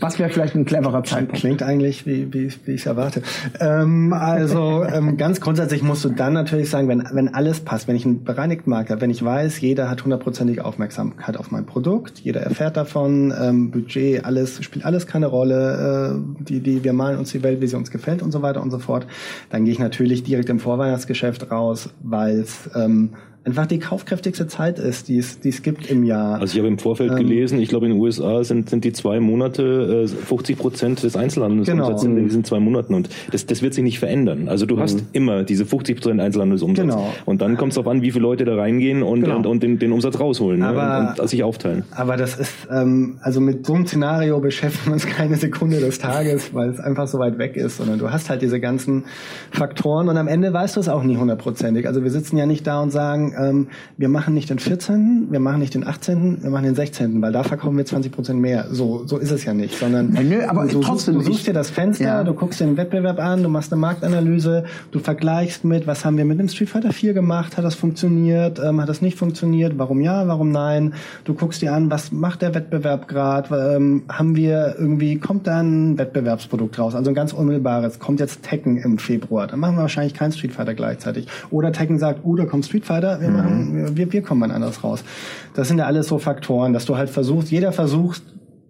was wäre vielleicht ein cleverer Zeitpunkt. Klingt eigentlich, wie, wie, wie ich es erwarte. Ähm, also ähm, ganz grundsätzlich musst du dann natürlich sagen, wenn, wenn alles passt, wenn ich einen bereinigten Markt habe, wenn ich weiß, jeder hat hundertprozentige Aufmerksamkeit auf mein Produkt, jeder erfährt davon, ähm, Budget, alles, spielt alles keine Rolle, äh, die, die, wir malen uns die Welt, wie sie uns gefällt und so weiter und so fort, dann gehe ich natürlich direkt im Vorweihnachtsgeschäft raus, weil es ähm, einfach die kaufkräftigste Zeit ist, die es, die es gibt im Jahr. Also ich habe im Vorfeld ähm, gelesen, ich glaube in den USA sind, sind die zwei Monate äh, 50 Prozent des Einzelhandels genau. in diesen zwei Monaten und das, das wird sich nicht verändern. Also du mhm. hast immer diese 50 Prozent Einzelhandelsumsatz. Genau. Und dann kommt es darauf an, wie viele Leute da reingehen und, genau. und, und den, den Umsatz rausholen ne? aber, ne? und, und sich aufteilen. Aber das ist, ähm, also mit so einem Szenario beschäftigen wir uns keine Sekunde des Tages, weil es einfach so weit weg ist, sondern du hast halt diese ganzen Faktoren und am Ende weißt du es auch nie hundertprozentig. Also wir sitzen ja nicht da und sagen, ähm, wir machen nicht den 14., wir machen nicht den 18., wir machen den 16., weil da verkaufen wir 20 Prozent mehr. So, so ist es ja nicht, sondern nö, aber du, trotzdem, du suchst dir das Fenster, ja. du guckst dir den Wettbewerb an, du machst eine Marktanalyse, du vergleichst mit, was haben wir mit dem Street Fighter 4 gemacht, hat das funktioniert, ähm, hat das nicht funktioniert, warum ja, warum nein, du guckst dir an, was macht der Wettbewerb gerade, ähm, haben wir irgendwie, kommt da ein Wettbewerbsprodukt raus, also ein ganz unmittelbares, kommt jetzt Tekken im Februar, dann machen wir wahrscheinlich kein Street Fighter gleichzeitig. Oder Tekken sagt, oh, da kommt Street Fighter, wir mhm. machen wir, wir kommen anders raus. Das sind ja alles so Faktoren, dass du halt versuchst, jeder versucht,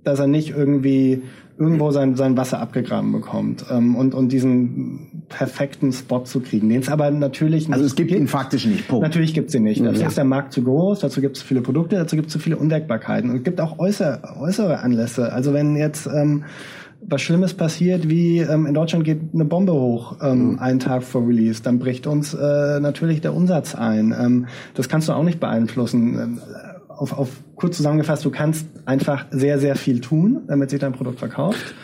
dass er nicht irgendwie irgendwo sein, sein Wasser abgegraben bekommt ähm, und, und diesen perfekten Spot zu kriegen, den es aber natürlich nicht Also es gibt ihn faktisch nicht. Punkt. Natürlich gibt es ihn nicht. Dafür ja. ist der Markt zu groß, dazu gibt es viele Produkte, dazu gibt es zu viele Undeckbarkeiten und es gibt auch äußere, äußere Anlässe. Also wenn jetzt ähm, was Schlimmes passiert, wie ähm, in Deutschland geht eine Bombe hoch ähm, mhm. einen Tag vor Release, dann bricht uns äh, natürlich der Umsatz ein. Ähm, das kannst du auch nicht beeinflussen. Ähm, auf, auf kurz zusammengefasst, du kannst einfach sehr, sehr viel tun, damit sich dein Produkt verkauft.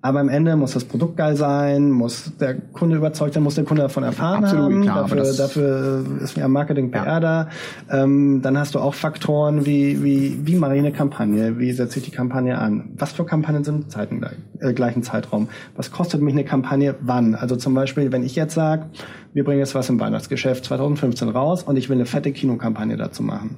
Aber am Ende muss das Produkt geil sein, muss der Kunde überzeugt sein, muss der Kunde davon erfahren Absolut, haben. Klar, dafür, dafür ist ja Marketing PR ja. da. Ähm, dann hast du auch Faktoren wie, wie, wie mache ich eine Kampagne? Wie setze ich die Kampagne an? Was für Kampagnen sind im äh, gleichen Zeitraum? Was kostet mich eine Kampagne wann? Also zum Beispiel, wenn ich jetzt sage, wir bringen jetzt was im Weihnachtsgeschäft 2015 raus und ich will eine fette Kinokampagne dazu machen.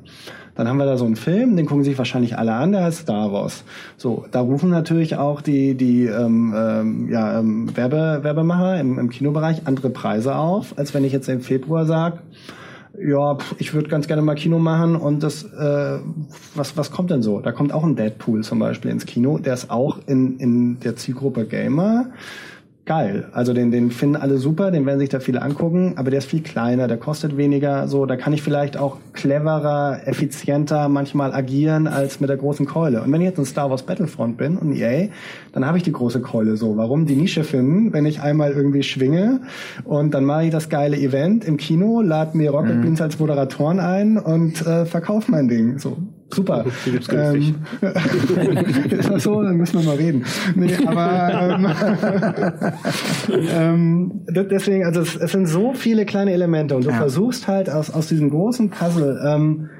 Dann haben wir da so einen Film, den gucken sich wahrscheinlich alle an, der heißt Star Wars. So, da rufen natürlich auch die, die ähm, ähm, ja, ähm, Werbe, Werbemacher im, im Kinobereich andere Preise auf, als wenn ich jetzt im Februar sage, ja, ich würde ganz gerne mal Kino machen und das, äh, was, was kommt denn so? Da kommt auch ein Deadpool zum Beispiel ins Kino, der ist auch in, in der Zielgruppe Gamer geil. Also den, den finden alle super, den werden sich da viele angucken, aber der ist viel kleiner, der kostet weniger, so, da kann ich vielleicht auch cleverer, effizienter manchmal agieren als mit der großen Keule. Und wenn ich jetzt ein Star Wars Battlefront bin und EA, dann habe ich die große Keule so. Warum die Nische finden, wenn ich einmal irgendwie schwinge und dann mache ich das geile Event im Kino, lade mir Rocket mhm. Beans als Moderatoren ein und äh, verkaufe mein Ding. So, Super. Die gibt's günstig. Ähm, ist das so? Dann müssen wir mal reden. Nee, aber ähm, ähm, deswegen, also es, es, sind so viele kleine Elemente und du ja. versuchst halt aus, aus diesem großen Puzzle ähm,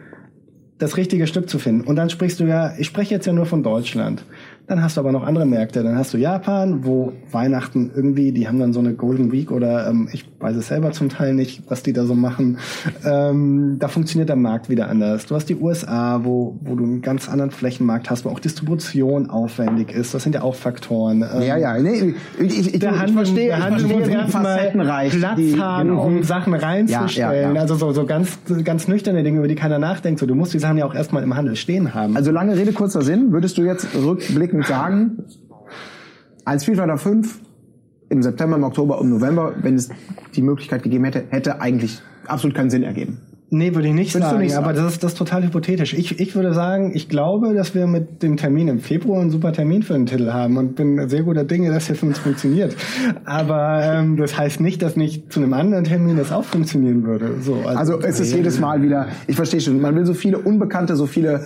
das richtige Stück zu finden. Und dann sprichst du ja, ich spreche jetzt ja nur von Deutschland. Dann hast du aber noch andere Märkte. Dann hast du Japan, wo Weihnachten irgendwie, die haben dann so eine Golden Week oder ähm, ich weiß es selber zum Teil nicht, was die da so machen. Ähm, da funktioniert der Markt wieder anders. Du hast die USA, wo, wo du einen ganz anderen Flächenmarkt hast, wo auch Distribution aufwendig ist. Das sind ja auch Faktoren. Ähm, ja, ja, nee, ich, ich, der Handel, ich verstehe, der Handel muss erstmal Platz die, haben, genau. um Sachen reinzustellen. Ja, ja, ja. Also so, so ganz, ganz nüchterne Dinge, über die keiner nachdenkt. So, du musst die Sachen ja auch erstmal im Handel stehen haben. Also lange Rede, kurzer Sinn. Würdest du jetzt rückblicken rückblickend sagen, ein Street Fighter 5 im September, im Oktober, im November, wenn es die Möglichkeit gegeben hätte, hätte eigentlich absolut keinen Sinn ergeben. Nee, würde ich nicht Würdest sagen, nicht aber das ist, das ist total hypothetisch. Ich, ich würde sagen, ich glaube, dass wir mit dem Termin im Februar einen super Termin für den Titel haben und bin sehr guter Dinge, dass der für uns funktioniert. Aber ähm, das heißt nicht, dass nicht zu einem anderen Termin das auch funktionieren würde. So, also, also es ist jedes Mal wieder, ich verstehe schon, man will so viele Unbekannte, so viele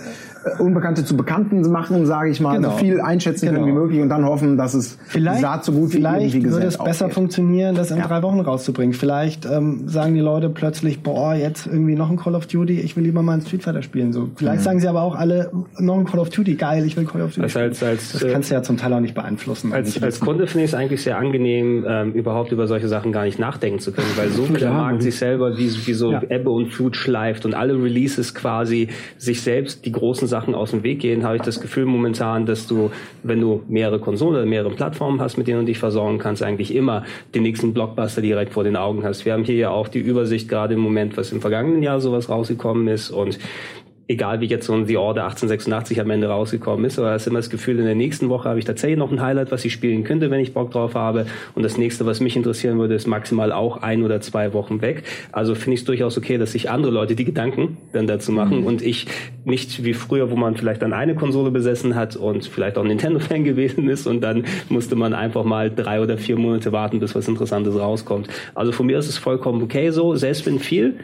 Unbekannte zu Bekannten machen, sage ich mal, Genau. so viel einschätzen können wie Genau. möglich und dann hoffen, dass es die Vielleicht, Saat so gut wie vielleicht würde es besser ausgeht. funktionieren, das in Ja. drei Wochen rauszubringen. Vielleicht ähm, sagen die Leute plötzlich, boah, jetzt irgendwie noch ein Call of Duty, ich will lieber mal ein Street Fighter spielen. So, vielleicht sagen sie aber auch alle, noch ein Call of Duty, geil, ich will Call of Duty. Das spielen. als- als, das äh, kannst du ja zum Teil auch nicht beeinflussen. Als, als Kunde finde ich es eigentlich sehr angenehm, ähm, überhaupt über solche Sachen gar nicht nachdenken zu können, weil so viel der Markt sich selber wie, wie so Ja. Ebbe und Flut schleift und alle Releases quasi sich selbst die großen Sachen aus dem Weg gehen, habe ich das Gefühl momentan, dass du, wenn du mehrere Konsolen oder mehrere Plattformen hast, mit denen du dich versorgen kannst, eigentlich immer den nächsten Blockbuster direkt vor den Augen hast. Wir haben hier ja auch die Übersicht gerade im Moment, was im vergangenen Jahr sowas rausgekommen ist und egal wie jetzt so ein The Order 1886 am Ende rausgekommen ist, aber es ist immer das Gefühl, in der nächsten Woche habe ich tatsächlich noch ein Highlight, was ich spielen könnte, wenn ich Bock drauf habe. Und das nächste, was mich interessieren würde, ist maximal auch ein oder zwei Wochen weg. Also finde ich es durchaus okay, dass sich andere Leute die Gedanken dann dazu machen und ich nicht wie früher, wo man vielleicht dann eine Konsole besessen hat und vielleicht auch ein Nintendo-Fan gewesen ist und dann musste man einfach mal drei oder vier Monate warten, bis was Interessantes rauskommt. Also von mir ist es vollkommen okay so, selbst wenn viel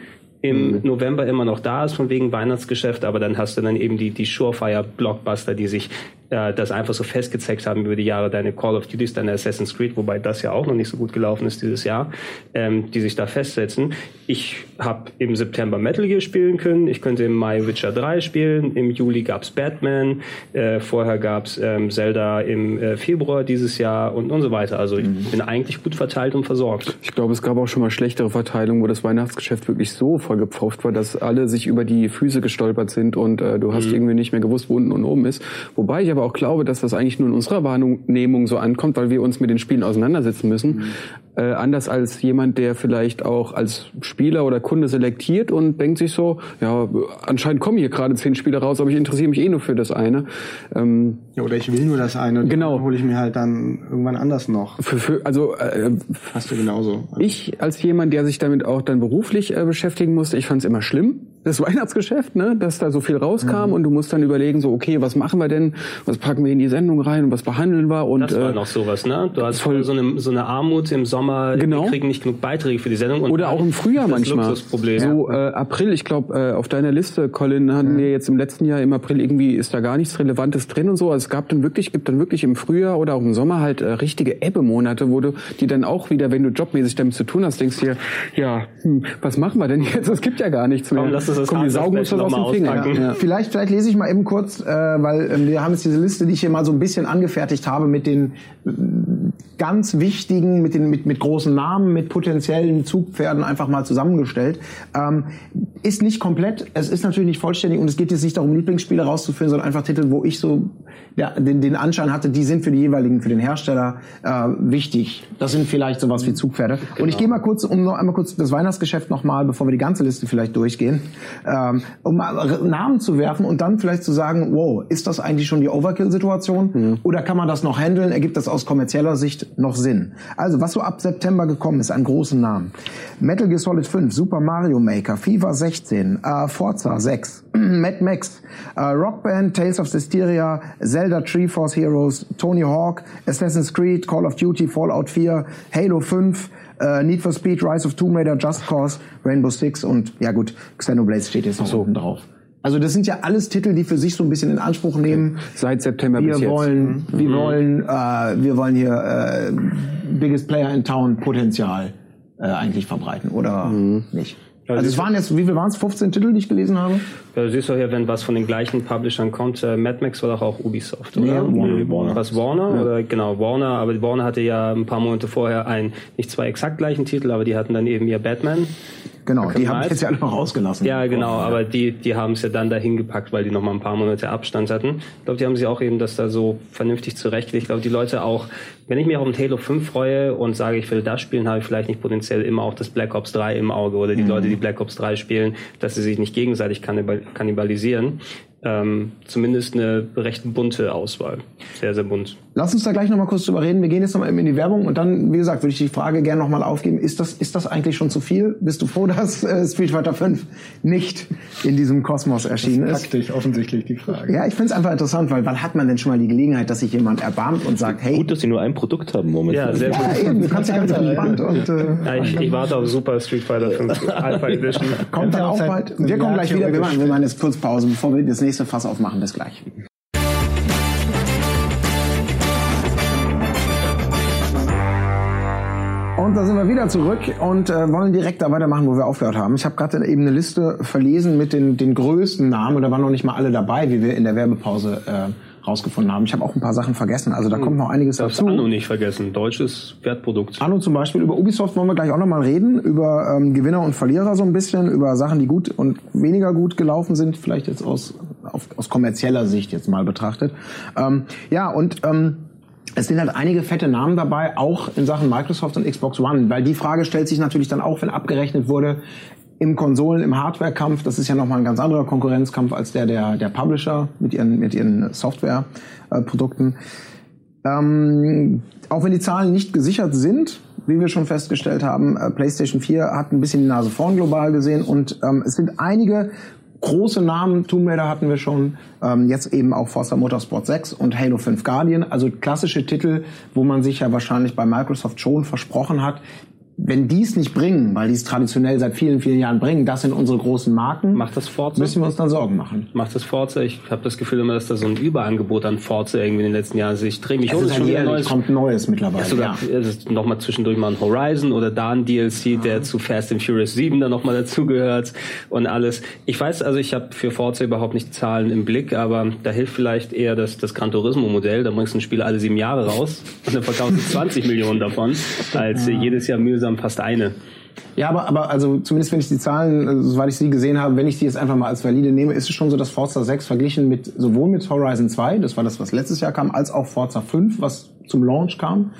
im November immer noch da ist, von wegen Weihnachtsgeschäft, aber dann hast du dann eben die, die Surefire-Blockbuster, die sich äh, das einfach so festgezeckt haben über die Jahre, deine Call of Duties, deine Assassin's Creed, wobei das ja auch noch nicht so gut gelaufen ist dieses Jahr, ähm, die sich da festsetzen. Ich habe im September Metal Gear spielen können, ich könnte im Mai Witcher 3 spielen, im Juli gab's Batman, äh, vorher gab's ähm, Zelda im äh, Februar dieses Jahr und, und so weiter. Also ich bin eigentlich gut verteilt und versorgt. Ich glaube, es gab auch schon mal schlechtere Verteilungen, wo das Weihnachtsgeschäft wirklich so vollgepfropft war, dass alle sich über die Füße gestolpert sind und äh, du hast irgendwie nicht mehr gewusst, wo unten und oben ist. Wobei ich aber auch glaube, dass das eigentlich nur in unserer Wahrnehmung so ankommt, weil wir uns mit den Spielen auseinandersetzen müssen. Äh, anders als jemand, der vielleicht auch als Spieler oder Kunde selektiert und denkt sich so, ja, anscheinend kommen hier gerade zehn Spiele raus, aber ich interessiere mich eh nur für das eine. Ähm, ja, oder ich will nur das eine, Genau. dann hole ich mir halt dann irgendwann anders noch. für, für, also äh, Hast du genauso. Ich als jemand, der sich damit auch dann beruflich äh, beschäftigen musste, ich fand es immer schlimm, das Weihnachtsgeschäft, ne, dass da so viel rauskam Mhm. und du musst dann überlegen, so okay, was machen wir denn, was packen wir in die Sendung rein und was behandeln wir und Das war äh, noch sowas, ne? Du hast voll- so eine, so eine Armut im Sommer, Genau. wir kriegen nicht genug Beiträge für die Sendung. Und oder auch im Frühjahr das manchmal. Luxusproblem. So äh, April, ich glaube, äh, auf deiner Liste, Colin, hatten wir jetzt im letzten Jahr im April irgendwie ist da gar nichts Relevantes drin und so. Also es gab dann wirklich, gibt dann wirklich im Frühjahr oder auch im Sommer halt äh, richtige Ebbe-Monate, wo du die dann auch wieder, wenn du jobmäßig damit zu tun hast, denkst dir, ja, hm, was machen wir denn jetzt? Es gibt ja gar nichts mehr. Komm, lass uns das Komm, die saugen uns das aus mal Fingern. auspacken. Ja. Vielleicht, vielleicht lese ich mal eben kurz, äh, weil ähm, wir haben jetzt diese Liste, die ich hier mal so ein bisschen angefertigt habe mit den ganz wichtigen, mit den mit, mit großen Namen, mit potenziellen Zugpferden einfach mal zusammengestellt. Ähm, ist nicht komplett, es ist natürlich nicht vollständig und es geht jetzt nicht darum, Lieblingsspiele rauszuführen, sondern einfach Titel, wo ich so ja, den, den Anschein hatte, die sind für die jeweiligen, für den Hersteller äh, wichtig. Das sind vielleicht sowas wie Zugpferde. Und ich gehe mal kurz, um noch einmal kurz das Weihnachtsgeschäft nochmal, bevor wir die ganze Liste vielleicht durchgehen, ähm, um mal Namen zu werfen und dann vielleicht zu sagen, wow, ist das eigentlich schon die Overkill-Situation? Oder kann man das noch handeln? Ergibt das aus kommerzieller Sicht noch Sinn? Also, was so ab September gekommen ist, an großen Namen. Metal Gear Solid 5, Super Mario Maker, FIFA 16, äh, Forza 6, Mad Max, äh, Rockband, Tales of Systeria, Zelda Treeforce Heroes, Tony Hawk, Assassin's Creed, Call of Duty, Fallout 4, Halo 5, äh, Need for Speed, Rise of Tomb Raider, Just Cause, Rainbow Six und ja gut, Xenoblade steht jetzt noch so. oben drauf. Also das sind ja alles Titel, die für sich so ein bisschen in Anspruch nehmen. Seit September Wir bis jetzt. wollen, wir wollen, äh, wir wollen hier äh, Biggest Player in Town Potenzial äh, eigentlich verbreiten oder nicht. Also es waren jetzt, wie viel waren es? 15 Titel, die ich gelesen habe? Ja, du siehst doch hier, wenn was von den gleichen Publishern kommt, äh, Mad Max war doch auch Ubisoft, oder? Nee, Warner. Warner. Was Warner? Oder genau, Warner, aber Warner hatte ja ein paar Monate vorher ein, nicht zwei exakt gleichen Titel, aber die hatten dann eben ihr Batman. Genau, die haben ich jetzt ja alle noch rausgelassen. Ja, genau, aber die, die haben es ja dann dahin gepackt, weil die noch mal ein paar Monate Abstand hatten. Ich glaube, die haben sie auch eben das da so vernünftig zurechtgelegt. Ich glaube, die Leute auch, wenn ich mich auf ein Halo 5 freue und sage, ich will das spielen, habe ich vielleicht nicht potenziell immer auch das Black Ops 3 im Auge oder die Leute, die Black Ops 3 spielen, dass sie sich nicht gegenseitig kannibal kannibalisieren. Ähm, zumindest eine recht bunte Auswahl. Sehr, sehr bunt. Lass uns da gleich nochmal kurz drüber reden. Wir gehen jetzt nochmal eben in die Werbung und dann, wie gesagt, würde ich die Frage gerne nochmal aufgeben. Ist das, ist das eigentlich schon zu viel? Bist du froh, dass äh, Street Fighter 5 nicht in diesem Kosmos erschienen ist? Praktisch offensichtlich die Frage. Ja, ich finde es einfach interessant, weil wann hat man denn schon mal die Gelegenheit, dass sich jemand erbarmt und sagt, hey, Gut, dass sie nur ein Produkt haben momentan. Ja, sehr gut. ja, eben, du kannst ja ganz entspannt und äh, Ja, ich, ich warte auf Super Street Fighter 5 Alpha Edition. kommt dann auch seit bald. Wir kommen gleich wieder. Wir machen, wir machen jetzt kurz Pause, bevor wir das nächste nächste Fass aufmachen. Bis gleich. Und da sind wir wieder zurück und äh, wollen direkt da weitermachen, wo wir aufgehört haben. Ich habe gerade eben eine Liste verlesen mit den, den größten Namen und da waren noch nicht mal alle dabei, wie wir in der Werbepause äh, rausgefunden haben. Ich habe auch ein paar Sachen vergessen, also da kommt noch einiges Darfst dazu. Anno nicht vergessen. Deutsches Wertprodukt. Anno zum Beispiel, über Ubisoft wollen wir gleich auch nochmal reden, über ähm, Gewinner und Verlierer so ein bisschen, über Sachen, die gut und weniger gut gelaufen sind, vielleicht jetzt aus, auf, aus kommerzieller Sicht jetzt mal betrachtet. Ähm, ja, und ähm, es sind halt einige fette Namen dabei, auch in Sachen Microsoft und Xbox One, weil die Frage stellt sich natürlich dann auch, wenn abgerechnet wurde, im Konsolen, im Hardware-Kampf, das ist ja nochmal ein ganz anderer Konkurrenzkampf als der der, der Publisher mit ihren, mit ihren Software-Produkten. Ähm, auch wenn die Zahlen nicht gesichert sind, wie wir schon festgestellt haben, äh, PlayStation 4 hat ein bisschen die Nase vorn global gesehen und ähm, es sind einige große Namen, Tomb Raider hatten wir schon, ähm, jetzt eben auch Forza Motorsport 6 und Halo 5 Guardian, also klassische Titel, wo man sich ja wahrscheinlich bei Microsoft schon versprochen hat, wenn die es nicht bringen, weil die es traditionell seit vielen, vielen Jahren bringen, das sind unsere großen Marken, Macht das Forza? müssen wir uns dann Sorgen machen. Macht das Forza? Ich habe das Gefühl immer, dass da so ein Überangebot an Forza irgendwie in den letzten Jahren ist. Ich drehe mich um, es ja ist kommt Neues mittlerweile. Ja, sogar ja. nochmal zwischendurch mal ein Horizon oder da ein DLC, der zu Fast and Furious 7 dann nochmal dazugehört und alles. Ich weiß, also ich habe für Forza überhaupt nicht Zahlen im Blick, aber da hilft vielleicht eher das, das Gran Turismo Modell. Da bringst du ein Spiel alle sieben Jahre raus und dann verkaufst du 20 Millionen davon, als äh, jedes Jahr mühsam fast eine. Ja, aber, aber also zumindest wenn ich die Zahlen, äh, soweit ich sie gesehen habe, wenn ich die jetzt einfach mal als valide nehme, ist es schon so, dass Forza 6 verglichen mit sowohl mit Horizon 2, das war das, was letztes Jahr kam, als auch Forza 5, was zum Launch kam,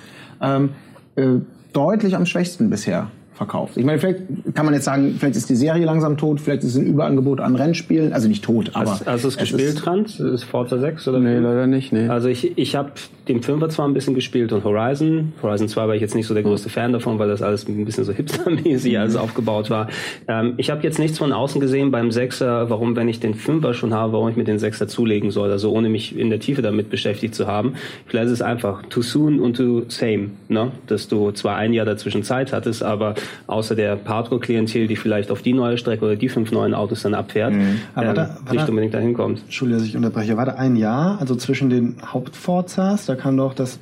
ähm, äh, deutlich am schwächsten bisher verkauft. Ich meine, vielleicht kann man jetzt sagen, vielleicht ist die Serie langsam tot, vielleicht ist es ein Überangebot an Rennspielen, also nicht tot, aber Hast, hast du es gespielt, ist, Trans? Ist Forza 6 oder Nee, leider nicht, nee. Also ich, ich habe den Fünfer zwar ein bisschen gespielt und Horizon. Horizon 2 war ich jetzt nicht so der größte Fan davon, weil das alles ein bisschen so hipstermäßig alles aufgebaut war. Ähm, ich habe jetzt nichts von außen gesehen beim Sechser, warum, wenn ich den Fünfer schon habe, warum ich mir den Sechser zulegen soll. Also ohne mich in der Tiefe damit beschäftigt zu haben. Vielleicht ist es einfach too soon und too same, ne? dass du zwar ein Jahr dazwischen Zeit hattest, aber außer der Hardcore-Klientel, die vielleicht auf die neue Strecke oder die fünf neuen Autos dann abfährt, Aber ähm, da- nicht da- unbedingt dahin kommt. Entschuldigung, dass ich unterbreche. War da ein Jahr, also zwischen den Hauptforzas, da kam doch das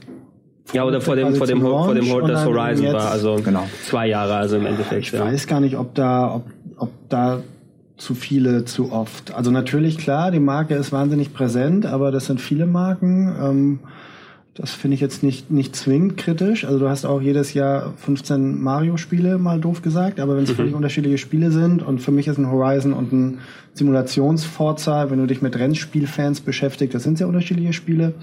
Ja, oder vor dem, quasi vor dem, zum vor dem Launch und das Horizon jetzt- war, also Genau. zwei Jahre, also im Endeffekt. Ich ja. weiß gar nicht, ob da, ob, ob da zu viele zu oft. Also natürlich klar, die Marke ist wahnsinnig präsent, aber das sind viele Marken. Ähm, das finde ich jetzt nicht, nicht zwingend kritisch. Also du hast auch jedes Jahr 15 Mario-Spiele, mal doof gesagt, aber wenn es völlig unterschiedliche Spiele sind und für mich ist ein Horizon und ein Simulationsforza, wenn du dich mit Rennspielfans beschäftigst, das sind sehr unterschiedliche Spiele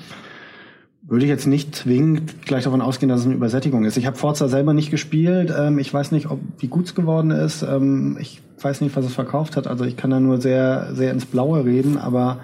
würde ich jetzt nicht zwingend gleich davon ausgehen, dass es eine Übersättigung ist. Ich habe Forza selber nicht gespielt. Ähm, ich weiß nicht, ob, wie gut es geworden ist. Ähm, ich weiß nicht, was es verkauft hat. Also ich kann da nur sehr, sehr ins Blaue reden. Aber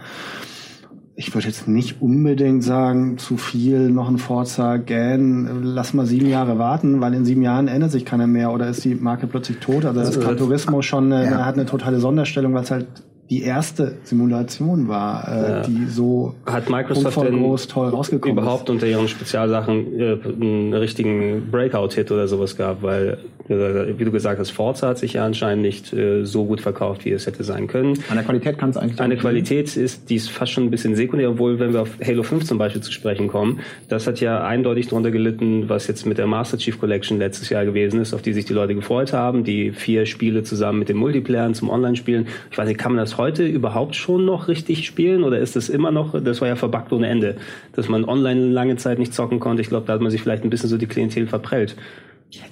ich würde jetzt nicht unbedingt sagen, zu viel, noch ein Forza, Gan, lass mal sieben Jahre warten, weil in sieben Jahren ändert sich keiner mehr oder ist die Marke plötzlich tot. Also das Gran Turismo schon eine, Ja. hat eine totale Sonderstellung, weil es halt die erste Simulation war, äh, Ja. die so Hat Microsoft groß toll rausgekommen überhaupt unter ihren Spezialsachen äh, einen richtigen Breakout-Hit oder sowas gab? Weil, äh, wie du gesagt hast, Forza hat sich ja anscheinend nicht äh, so gut verkauft, wie es hätte sein können. an der Qualität kann es eigentlich Eine Qualität ist, die ist fast schon ein bisschen sekundär, obwohl, wenn wir auf Halo 5 zum Beispiel zu sprechen kommen, das hat ja eindeutig darunter gelitten, was jetzt mit der Master Chief Collection letztes Jahr gewesen ist, auf die sich die Leute gefreut haben, die vier Spiele zusammen mit den Multiplayern zum Online-Spielen. Ich weiß nicht, kann man das heute überhaupt schon noch richtig spielen oder ist das immer noch, das war ja verbuggt ohne Ende, dass man online lange Zeit nicht zocken konnte. Ich glaube, da hat man sich vielleicht ein bisschen so die Klientel verprellt.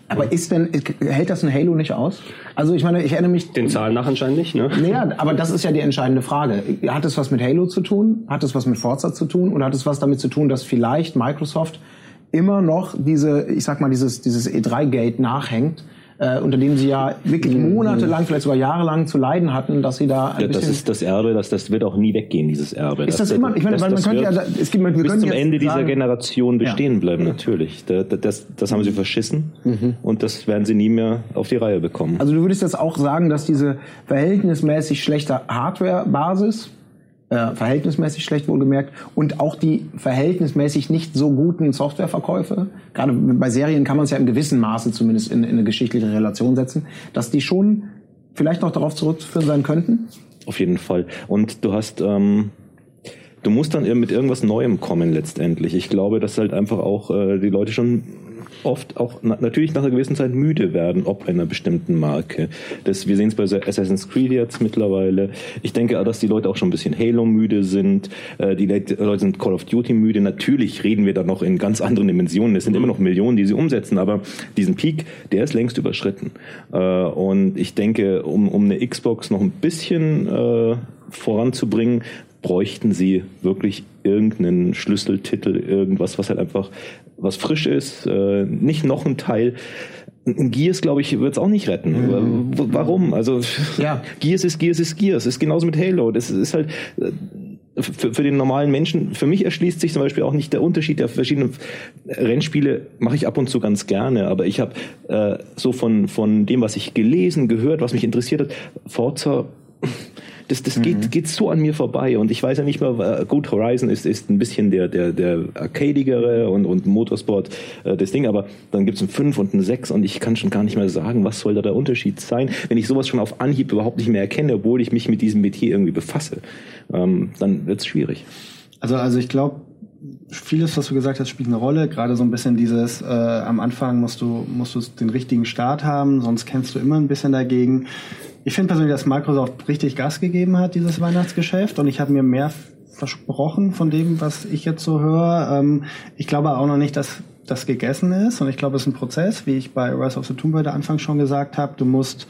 Aber ist denn, hält das ein Halo nicht aus? Also ich meine, ich erinnere mich, Den Zahlen nach anscheinend nicht, ne? Naja, aber das ist ja die entscheidende Frage. Hat es was mit Halo zu tun? Hat es was mit Forza zu tun? Oder hat es was damit zu tun, dass vielleicht Microsoft immer noch diese, ich sag mal, dieses, dieses E3-Gate nachhängt, äh, unter dem sie ja wirklich monatelang, vielleicht sogar jahrelang zu leiden hatten, dass sie da ein Ja, das ist das Erbe, das, das wird auch nie weggehen, dieses Erbe. Ist das immer- ich meine, weil man könnte ja- es gibt- wir bis zum Ende dieser sagen- Generation bestehen bleiben, natürlich. Da- da- Das, das haben sie verschissen und das werden sie nie mehr auf die Reihe bekommen. Also du würdest jetzt auch sagen, dass diese verhältnismäßig schlechte Hardware-Basis, äh, verhältnismäßig schlecht wohlgemerkt, und auch die verhältnismäßig nicht so guten Softwareverkäufe, gerade bei Serien kann man es ja im gewissen Maße zumindest in, in eine geschichtliche Relation setzen, dass die schon vielleicht noch darauf zurückzuführen sein könnten? Auf jeden Fall. Und du hast, ähm, du musst dann mit irgendwas Neuem kommen letztendlich. Ich glaube, dass halt einfach auch äh, die Leute schon oft auch na, natürlich nach einer gewissen Zeit müde werden, ob einer bestimmten Marke. Das, wir sehen es bei Assassin's Creed jetzt mittlerweile. Ich denke, dass die Leute auch schon ein bisschen Halo müde sind. Äh, die Leute sind Call of Duty müde. Natürlich reden wir da noch in ganz anderen Dimensionen. Es sind immer noch Millionen, die sie umsetzen, aber diesen Peak, der ist längst überschritten. Äh, und ich denke, um, um eine Xbox noch ein bisschen äh, voranzubringen, bräuchten sie wirklich irgendeinen Schlüsseltitel, irgendwas, was halt einfach was frisch ist, äh, nicht noch ein Teil. Ein Gears, glaube ich, wird es auch nicht retten. Mhm. Warum? Also ja. Gears ist Gears ist Gears. Ist genauso mit Halo. Das ist halt äh, für, für den normalen Menschen, für mich erschließt sich zum Beispiel auch nicht der Unterschied der verschiedenen Rennspiele, mache ich ab und zu ganz gerne, aber ich habe äh, so von, von dem, was ich gelesen, gehört, was mich interessiert hat, Forza das, das mhm. geht, geht so an mir vorbei. Und ich weiß ja nicht mehr, gut, Horizon ist, ist ein bisschen der, der, der arcadigere und, und Motorsport äh, das Ding, aber dann gibt es ein 5 und ein 6 und ich kann schon gar nicht mehr sagen, was soll da der Unterschied sein, wenn ich sowas schon auf Anhieb überhaupt nicht mehr erkenne, obwohl ich mich mit diesem Metier irgendwie befasse. Ähm, dann wird es schwierig. Also, also ich glaube, vieles, was du gesagt hast, spielt eine Rolle. Gerade so ein bisschen dieses, äh, am Anfang musst du, musst du den richtigen Start haben, sonst kämpfst du immer ein bisschen dagegen. Ich finde persönlich, dass Microsoft richtig Gas gegeben hat, dieses Weihnachtsgeschäft. Und ich habe mir mehr versprochen von dem, was ich jetzt so höre. Ähm, ich glaube auch noch nicht, dass das gegessen ist. Und ich glaube, es ist ein Prozess, wie ich bei Rise of the Tomb Raider Anfang schon gesagt habe. Du musst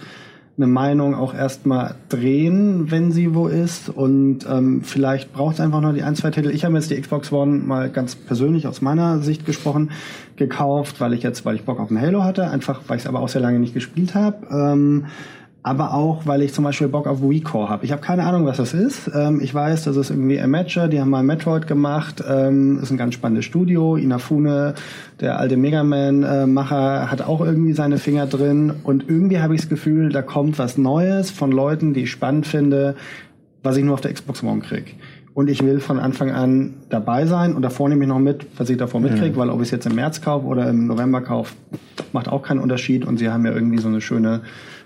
eine Meinung auch erstmal drehen, wenn sie wo ist. Und ähm, vielleicht braucht es einfach noch die ein, zwei Titel. Ich habe jetzt die Xbox One mal ganz persönlich aus meiner Sicht gesprochen gekauft, weil ich jetzt, weil ich Bock auf ein Halo hatte, einfach weil ich es aber auch sehr lange nicht gespielt habe. Ähm, aber auch, weil ich zum Beispiel Bock auf WeCore habe. Ich habe keine Ahnung, was das ist. Ähm, ich weiß, das ist irgendwie Amateur, die haben mal Metroid gemacht, ähm, ist ein ganz spannendes Studio. Inafune, der alte Mega Man-Macher, äh, hat auch irgendwie seine Finger drin. Und irgendwie habe ich das Gefühl, da kommt was Neues von Leuten, die ich spannend finde, was ich nur auf der Xbox One krieg. Und ich will von Anfang an dabei sein und davor nehme ich noch mit, was ich davor mitkriege, mhm. weil ob ich es jetzt im März kaufe oder im November kaufe, macht auch keinen Unterschied. Und sie haben ja irgendwie so eine schöne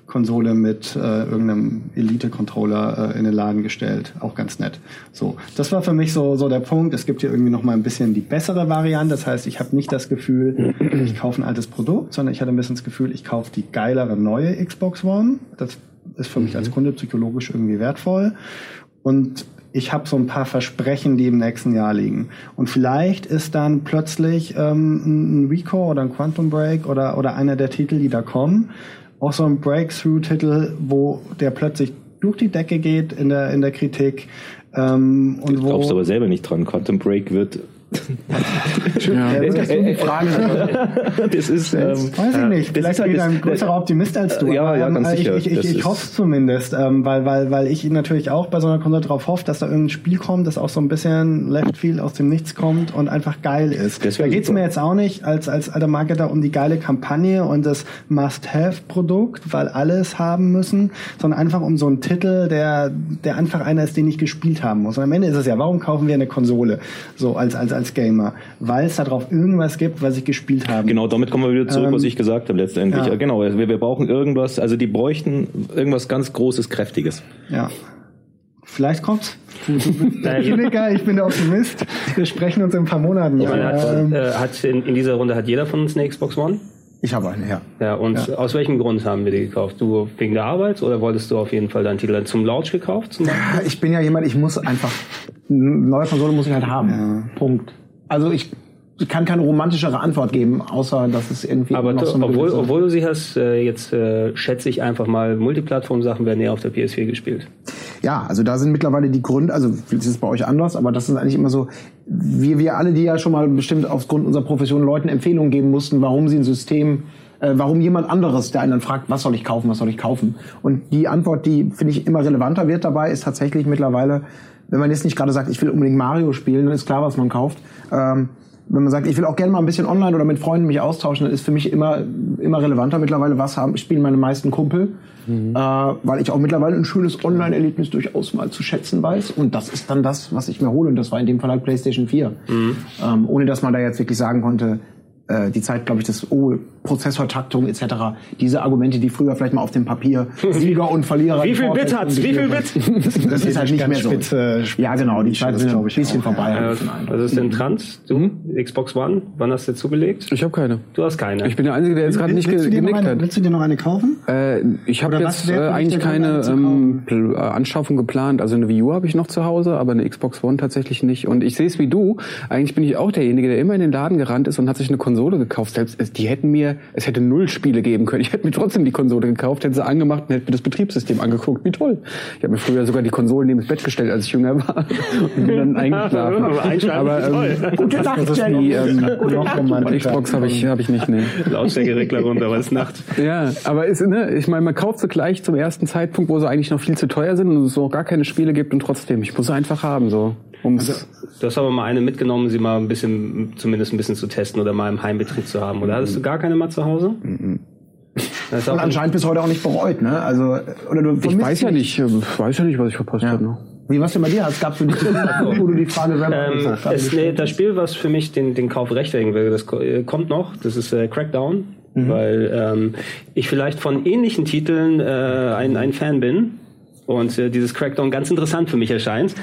Konsole mit äh, irgendeinem Elite-Controller äh, in den Laden gestellt. Auch ganz nett. So, das war für mich so, so der Punkt. Es gibt hier irgendwie noch mal ein bisschen die bessere Variante. Das heißt, ich habe nicht das Gefühl, ich kaufe ein altes Produkt, sondern ich hatte ein bisschen das Gefühl, ich kaufe die geilere neue Xbox One. Das ist für mich als mhm. Kunde psychologisch irgendwie wertvoll. Und ich habe so ein paar Versprechen, die im nächsten Jahr liegen. Und vielleicht ist dann plötzlich ähm, ein Rico oder ein Quantum Break oder, oder einer der Titel, die da kommen, auch so ein Breakthrough-Titel, wo der plötzlich durch die Decke geht in der, in der Kritik. Ähm, und wo, glaubst du aber selber nicht dran. Quantum Break wird ja, das ist die Frage. das ist, ähm, weiß ich nicht. Vielleicht halt bin ich ein größerer Optimist als du. Ja, ja, ganz ich, sicher. Ich, ich, ich hoffe es zumindest, ähm, weil, weil, weil ich natürlich auch bei so einer Konsole darauf hoffe, dass da irgendein Spiel kommt, das auch so ein bisschen Left Field aus dem Nichts kommt und einfach geil ist. Da geht es mir jetzt auch nicht als, als alter Marketer um die geile Kampagne und das Must-Have-Produkt, weil alles haben müssen, sondern einfach um so einen Titel, der, der einfach einer ist, den ich gespielt haben muss. Und am Ende ist es ja, warum kaufen wir eine Konsole? So als, als, als Gamer. Weil es darauf irgendwas gibt, was ich gespielt habe. Genau, damit kommen wir wieder zurück, ähm, was ich gesagt habe letztendlich. Ja. Genau, wir, wir brauchen irgendwas, also die bräuchten irgendwas ganz Großes, Kräftiges. Ja. Vielleicht kommt's. Zyniker, ich bin der Optimist. Wir sprechen uns in ein paar Monaten. Ja, hat, ähm, äh, hat in, in, dieser Runde hat jeder von uns eine Xbox One? Ich habe eine, ja. Ja, und ja. aus welchem Grund haben wir die gekauft? Du wegen der Arbeit oder wolltest du auf jeden Fall deinen Titel zum Launch gekauft? Zum ich bin ja jemand, ich muss einfach, eine neue Konsole muss ich halt haben. Ja. Punkt. Also ich ich kann keine romantischere Antwort geben, außer dass es irgendwie. Aber noch so obwohl, obwohl du sie hast, äh, jetzt äh, schätze ich einfach mal, Multiplattform-Sachen werden eher auf der PS4 gespielt. Ja, also da sind mittlerweile die Gründe, also das ist bei euch anders, aber das ist eigentlich immer so, wir, wir alle, die ja schon mal bestimmt aufgrund unserer Profession Leuten Empfehlungen geben mussten, warum sie ein System äh, warum jemand anderes, der einen dann fragt, was soll ich kaufen, was soll ich kaufen? Und die Antwort, die finde ich immer relevanter wird dabei, ist tatsächlich mittlerweile, wenn man jetzt nicht gerade sagt, ich will unbedingt Mario spielen, dann ist klar, was man kauft. Ähm, wenn man sagt, ich will auch gerne mal ein bisschen online oder mit Freunden mich austauschen, dann ist für mich immer, immer relevanter mittlerweile, was haben, spielen meine meisten Kumpel. Mhm. Äh, weil ich auch mittlerweile ein schönes Online-Erlebnis durchaus mal zu schätzen weiß. Und das ist dann das, was ich mir hole. Und das war in dem Fall halt PlayStation 4. Mhm. Ähm, ohne dass man da jetzt wirklich sagen konnte, äh, die Zeit, glaube ich, das, oh, Prozessortaktung etc. Diese Argumente, die früher vielleicht mal auf dem Papier Sieger und Verlierer. Wie viel Bit hat's? Wie viel Bit? Das, ist halt nicht mehr so. Spitze, ja, genau. Die Zeit sind ein bisschen auch. vorbei. Äh, den Eindruck. Was ist denn Trans? Du? Xbox One? Wann hast du zugelegt? Ich habe keine. Du hast keine. Ich bin der Einzige, der jetzt gerade nicht willst, ge genickt eine, hat. willst du dir noch eine kaufen? Äh, ich habe jetzt äh, eigentlich keine ähm, äh, Anschaffung geplant. Also eine Wii U habe ich noch zu Hause, aber eine Xbox One tatsächlich nicht. Und ich sehe es wie du. Eigentlich bin ich auch derjenige, der immer in den Laden gerannt ist und hat sich eine Konsole gekauft. Selbst die hätten mir, es hätte null Spiele geben können. Ich hätte mir trotzdem die Konsole gekauft, hätte sie angemacht und hätte mir das Betriebssystem angeguckt. Wie toll. Ich habe mir früher sogar die Konsolen neben das Bett gestellt, als ich jünger war und bin dann eingeschlafen. Aber aber ähm, Gute Nacht, die ähm. Xbox habe ich, hab ich nicht. Nee. Lautstärkeregler runter, weil es Nacht. Ja, aber ist, ne, ich meine, man kauft sie gleich zum ersten Zeitpunkt, wo sie eigentlich noch viel zu teuer sind und es noch gar keine Spiele gibt und trotzdem, ich muss sie einfach haben, so. Um's, Du hast aber mal eine mitgenommen, sie mal ein bisschen, zumindest ein bisschen zu testen oder mal im Heimbetrieb zu haben. Oder hattest du gar keine mal zu Hause? Das ist Und anscheinend bis heute auch nicht bereut, ne? Also, oder du ich weiß ja nicht, äh, weiß ja nicht, was ich verpasst Ja. habe. Ne? Wie was denn bei dir? Es gab für dich, wo du die Frage selber Ähm, es, nee, das Spiel, was für mich den, den Kauf rechtfertigen will, das äh, kommt noch. Das ist äh, Crackdown, weil ähm, ich vielleicht von ähnlichen Titeln äh, ein, ein Fan bin. Und äh, dieses Crackdown ganz interessant für mich erscheint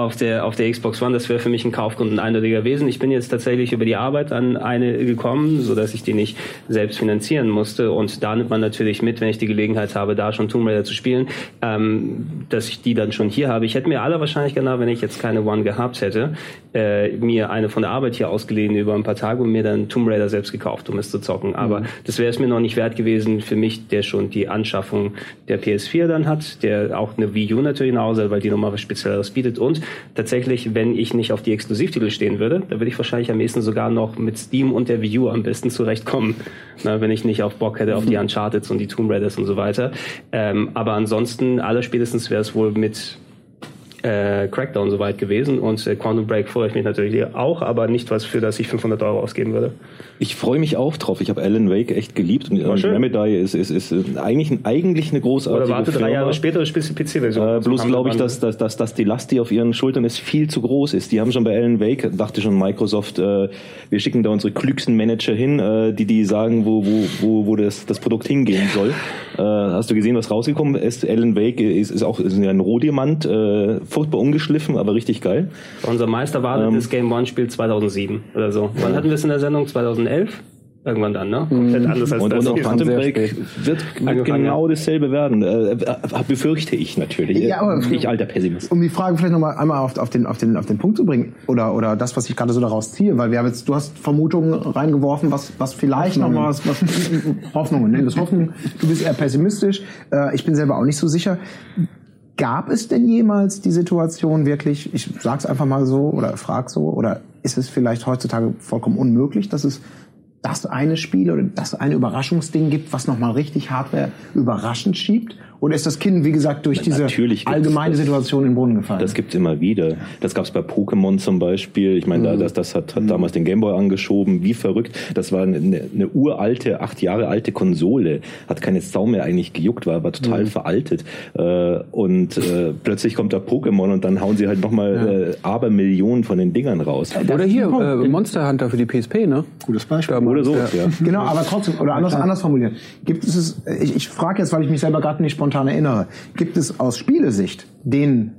auf der auf der Xbox One. Das wäre für mich ein Kaufgrund ein eindeutiger gewesen. Ich bin jetzt tatsächlich über die Arbeit an eine gekommen, so dass ich die nicht selbst finanzieren musste. Und da nimmt man natürlich mit, wenn ich die Gelegenheit habe, da schon Tomb Raider zu spielen, ähm, dass ich die dann schon hier habe. Ich hätte mir aller Wahrscheinlichkeit nach, wenn ich jetzt keine One gehabt hätte, äh, mir eine von der Arbeit hier ausgeliehen über ein paar Tage und mir dann Tomb Raider selbst gekauft, um es zu zocken. Aber das wäre es mir noch nicht wert gewesen für mich, der schon die Anschaffung der PS4 dann hat, der auch eine Wii U natürlich nach Hause hat, weil die nochmal was Spezielleres bietet. Und tatsächlich, wenn ich nicht auf die Exklusivtitel stehen würde, da würde ich wahrscheinlich am ehesten sogar noch mit Steam und der Wii U am besten zurechtkommen, na, wenn ich nicht auf Bock hätte auf die Uncharted und die Tomb Raiders und so weiter. Ähm, aber ansonsten, allerspätestens wäre es wohl mit äh, Crackdown soweit gewesen und äh, Quantum Break freue ich mich natürlich auch, aber nicht was für das ich 500 Euro ausgeben würde. Ich freue mich auch drauf. Ich habe Alan Wake echt geliebt und, schön. Remedy ist, ist, ist äh, eigentlich, eigentlich eine großartige Oder warte drei Firma. Jahre später spielst du die PC-Version. Äh, bloß glaube ich, dass, dass, dass, dass die Last, die auf ihren Schultern ist, viel zu groß ist. Die haben schon bei Alan Wake, dachte schon Microsoft, äh, wir schicken da unsere klügsten Manager hin, äh, die die sagen, wo, wo, wo, wo das, das Produkt hingehen soll. Äh, hast du gesehen, was rausgekommen ist? Alan Wake ist, ist auch ist ein Rohdiamant, äh, furchtbar ungeschliffen, aber richtig geil. Unser meist erwartetes Game One-Spiel 2007 oder so. Wann hatten wir es in der Sendung? 2011? Irgendwann dann, ne? Komplett anders als Und, das. und auch. Quantum Break wird, genau dasselbe werden. Äh, äh, befürchte ich natürlich. Ja, aber- ich alter Pessimist. um die Frage vielleicht noch mal einmal auf, auf, den, auf, den, auf den Punkt zu bringen oder, oder das, was ich gerade so daraus ziehe, weil wir haben jetzt, du hast Vermutungen reingeworfen, was, was vielleicht noch mal was, was Hoffnungen, nenn das Hoffnung. Du bist eher pessimistisch. Äh, ich bin selber auch nicht so sicher. Gab es denn jemals die Situation wirklich, ich sag's einfach mal so oder frag so, oder ist es vielleicht heutzutage vollkommen unmöglich, dass es das eine Spiel oder das eine Überraschungsding gibt, was nochmal richtig Hardware überraschend schiebt? Oder ist das Kind, wie gesagt, durch diese allgemeine das. Situation in den Boden gefallen? Das gibt's immer wieder. Das gab's bei Pokémon zum Beispiel. Ich meine, da das, das hat, hat damals den Gameboy angeschoben. Wie verrückt. Das war eine, eine uralte, acht Jahre alte Konsole. Hat keine Sau mehr eigentlich gejuckt, war aber total veraltet. Äh, und äh, plötzlich kommt da Pokémon und dann hauen sie halt nochmal äh, Abermillionen von den Dingern raus. Oder hier, äh, Monster Hunter für die PSP, ne? Gutes Beispiel. Damals, Oder so, ja. ja. Genau, aber trotzdem, oder anders, anders formuliert. Gibt es es, ich, ich frage jetzt, weil ich mich selber gerade nicht spontan erinnere, gibt es aus Spielesicht den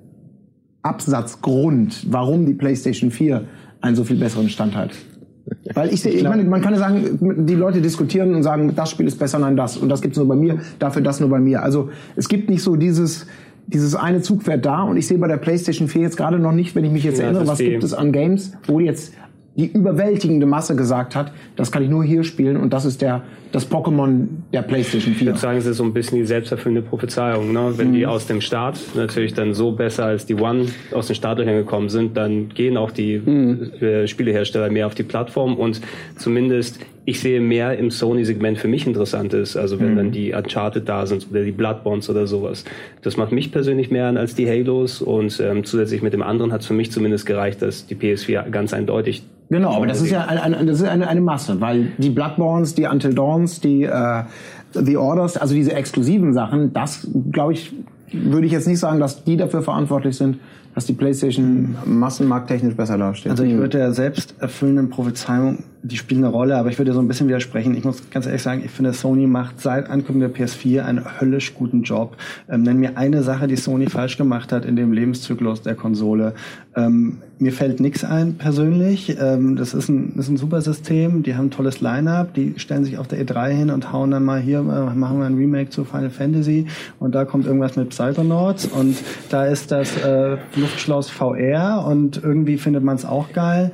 Absatzgrund, warum die PlayStation 4 einen so viel besseren Stand hat? Weil ich sehe, ich meine, man kann ja sagen, die Leute diskutieren und sagen, das Spiel ist besser, nein, das. Und das gibt's nur bei mir, dafür das nur bei mir. Also es gibt nicht so dieses, dieses eine Zugpferd da und ich sehe bei der PlayStation 4 jetzt gerade noch nicht, wenn ich mich jetzt Ja, erinnere, was gibt es an Games, wo jetzt die überwältigende Masse gesagt hat, das kann ich nur hier spielen und das ist der das Pokémon der PlayStation Ich 4. würde sagen, es ist so ein bisschen die selbsterfüllende Prophezeiung. Ne? Wenn die aus dem Start natürlich dann so besser als die One aus den Startlöchern gekommen sind, dann gehen auch die äh, Spielehersteller mehr auf die Plattform und zumindest ich sehe mehr im Sony-Segment für mich interessant ist. Also wenn dann die Uncharted da sind oder die Bloodborns oder sowas. Das macht mich persönlich mehr an als die Halos und ähm, zusätzlich mit dem anderen hat es für mich zumindest gereicht, dass die PS4 ganz eindeutig Genau, aber das ist ja eine, eine, das ist eine, eine Masse, weil die Bloodborns, die Until Dawns, die äh, The Orders, also diese exklusiven Sachen, das glaube ich würde ich jetzt nicht sagen, dass die dafür verantwortlich sind, dass die PlayStation massenmarkttechnisch besser dasteht. Also ich würde der selbst erfüllenden Prophezeiung, die spielen eine Rolle, aber ich würde so ein bisschen widersprechen. Ich muss ganz ehrlich sagen, ich finde, Sony macht seit Ankunft der PS4 einen höllisch guten Job. Ähm, nenn mir eine Sache, die Sony falsch gemacht hat in dem Lebenszyklus der Konsole. Ähm, mir fällt nichts ein persönlich. Ähm, das, ist ein, ist ein super System. Die haben ein tolles Line-up. Die stellen sich auf der E3 hin und hauen dann mal hier, äh, machen wir ein Remake zu Final Fantasy und da kommt irgendwas mit Psychonauts und da ist das äh, Luftschloss VR und irgendwie findet man es auch geil.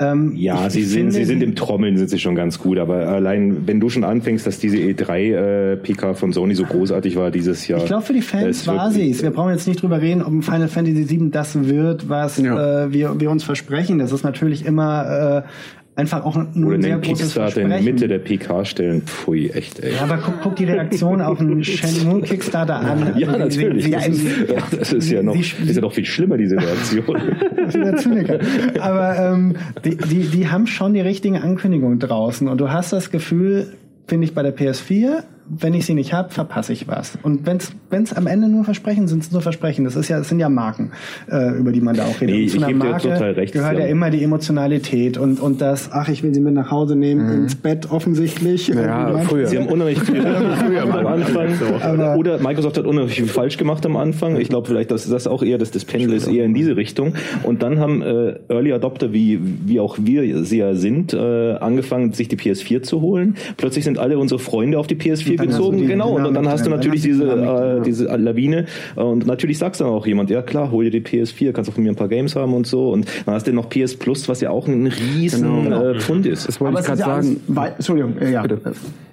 Ähm, ja, ich, sie, ich sind, finde, sie sind im Trommeln sind sie schon ganz gut, aber allein wenn du schon anfängst, dass diese E3 äh, von Sony so großartig war dieses Jahr. Ich glaube für die Fans war sie es. Wir brauchen jetzt nicht drüber reden, ob Final Fantasy VII das wird, was ja. äh, wir, wir uns versprechen. Das ist natürlich immer äh, einfach auch nur Oder ein sehr großes Kickstarter in Mitte der PK stellen. Pfui, echt, ey. Ja, aber guck, guck die Reaktion auf einen Shenmue Kickstarter an. Ja, also natürlich. Sie, sie, das, ist, das ist ja noch, sie, ist ja noch viel schlimmer, diese Reaktion. das ist der Zyniker. Aber ähm, die, die, die haben schon die richtigen Ankündigungen draußen und du hast das Gefühl, finde ich bei der PS4, wenn ich sie nicht habe, verpasse ich was. Und wenn es am Ende nur Versprechen sind, sind es nur Versprechen. Das ist ja, das sind ja Marken, äh, über die man da auch redet. Nee, und zu einer Marke recht, gehört ja immer die Emotionalität und, und das, ach, ich will sie mit nach Hause nehmen, mhm. ins Bett offensichtlich. Ja, früher. Sie haben unheimlich viel früher am Anfang. Aber Oder Microsoft hat unheimlich viel falsch gemacht am Anfang. Ich glaube vielleicht, dass das auch eher, dass das Pendel ist eher in diese Richtung. Und dann haben äh, Early Adopter, wie, wie auch wir sie ja sind, äh, angefangen, sich die PS4 zu holen. Plötzlich sind alle unsere Freunde auf die PS4 gezogen, die, genau. Und dann hast du natürlich diese, äh, diese Lawine. Und natürlich sagst dann auch jemand, ja klar, hol dir die PS4, kannst auch von mir ein paar Games haben und so. Und dann hast du noch PS Plus, was ja auch ein riesen genau. Äh, Pfund ist. Das wollte aber ich gerade sagen. Ja Entschuldigung, ja. Bitte.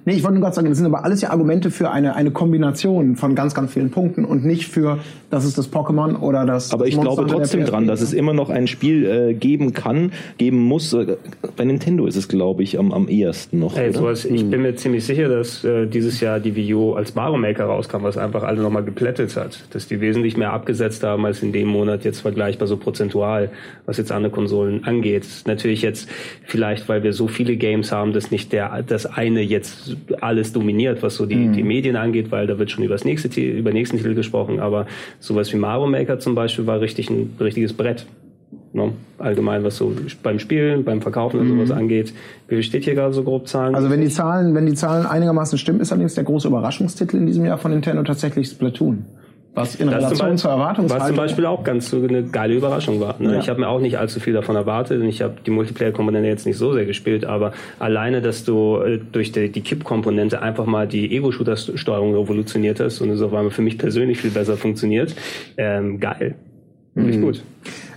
Nee, ich wollte nur gerade sagen, das sind aber alles ja Argumente für eine, eine Kombination von ganz, ganz vielen Punkten und nicht für, das ist das Pokémon oder das. Aber ich Monster glaube trotzdem dran, dass es immer noch ein Spiel äh, geben kann, geben muss. Äh, bei Nintendo ist es, glaube ich, am, am ehesten noch. Ey, sowas, ich hm. bin mir ziemlich sicher, dass äh, dieses Jahr die Wii U als Mario Maker rauskam, was einfach alle nochmal geplättet hat. Dass die wesentlich mehr abgesetzt haben als in dem Monat jetzt vergleichbar so prozentual, was jetzt andere Konsolen angeht. Natürlich jetzt vielleicht, weil wir so viele Games haben, dass nicht der das eine jetzt alles dominiert, was so die, mhm. die Medien angeht, weil da wird schon über das nächste über nächsten Titel gesprochen. Aber sowas wie Mario Maker zum Beispiel war richtig ein richtiges Brett. No, allgemein, was so beim Spielen, beim Verkaufen und mhm. sowas angeht. Wie steht hier gerade so grob Zahlen? Also wenn die Zahlen, wenn die Zahlen einigermaßen stimmen, ist allerdings der große Überraschungstitel in diesem Jahr von Nintendo tatsächlich Splatoon. Was in das Relation Beispiel, zur Erwartungshaltung... Was zum Beispiel auch ganz so eine geile Überraschung war. Ne? Ja. Ich habe mir auch nicht allzu viel davon erwartet und ich habe die Multiplayer-Komponente jetzt nicht so sehr gespielt, aber alleine, dass du äh, durch die, die Kipp-Komponente einfach mal die Ego-Shooter-Steuerung revolutioniert hast und es auf einmal für mich persönlich viel besser funktioniert, ähm, geil. Richtig mhm. gut.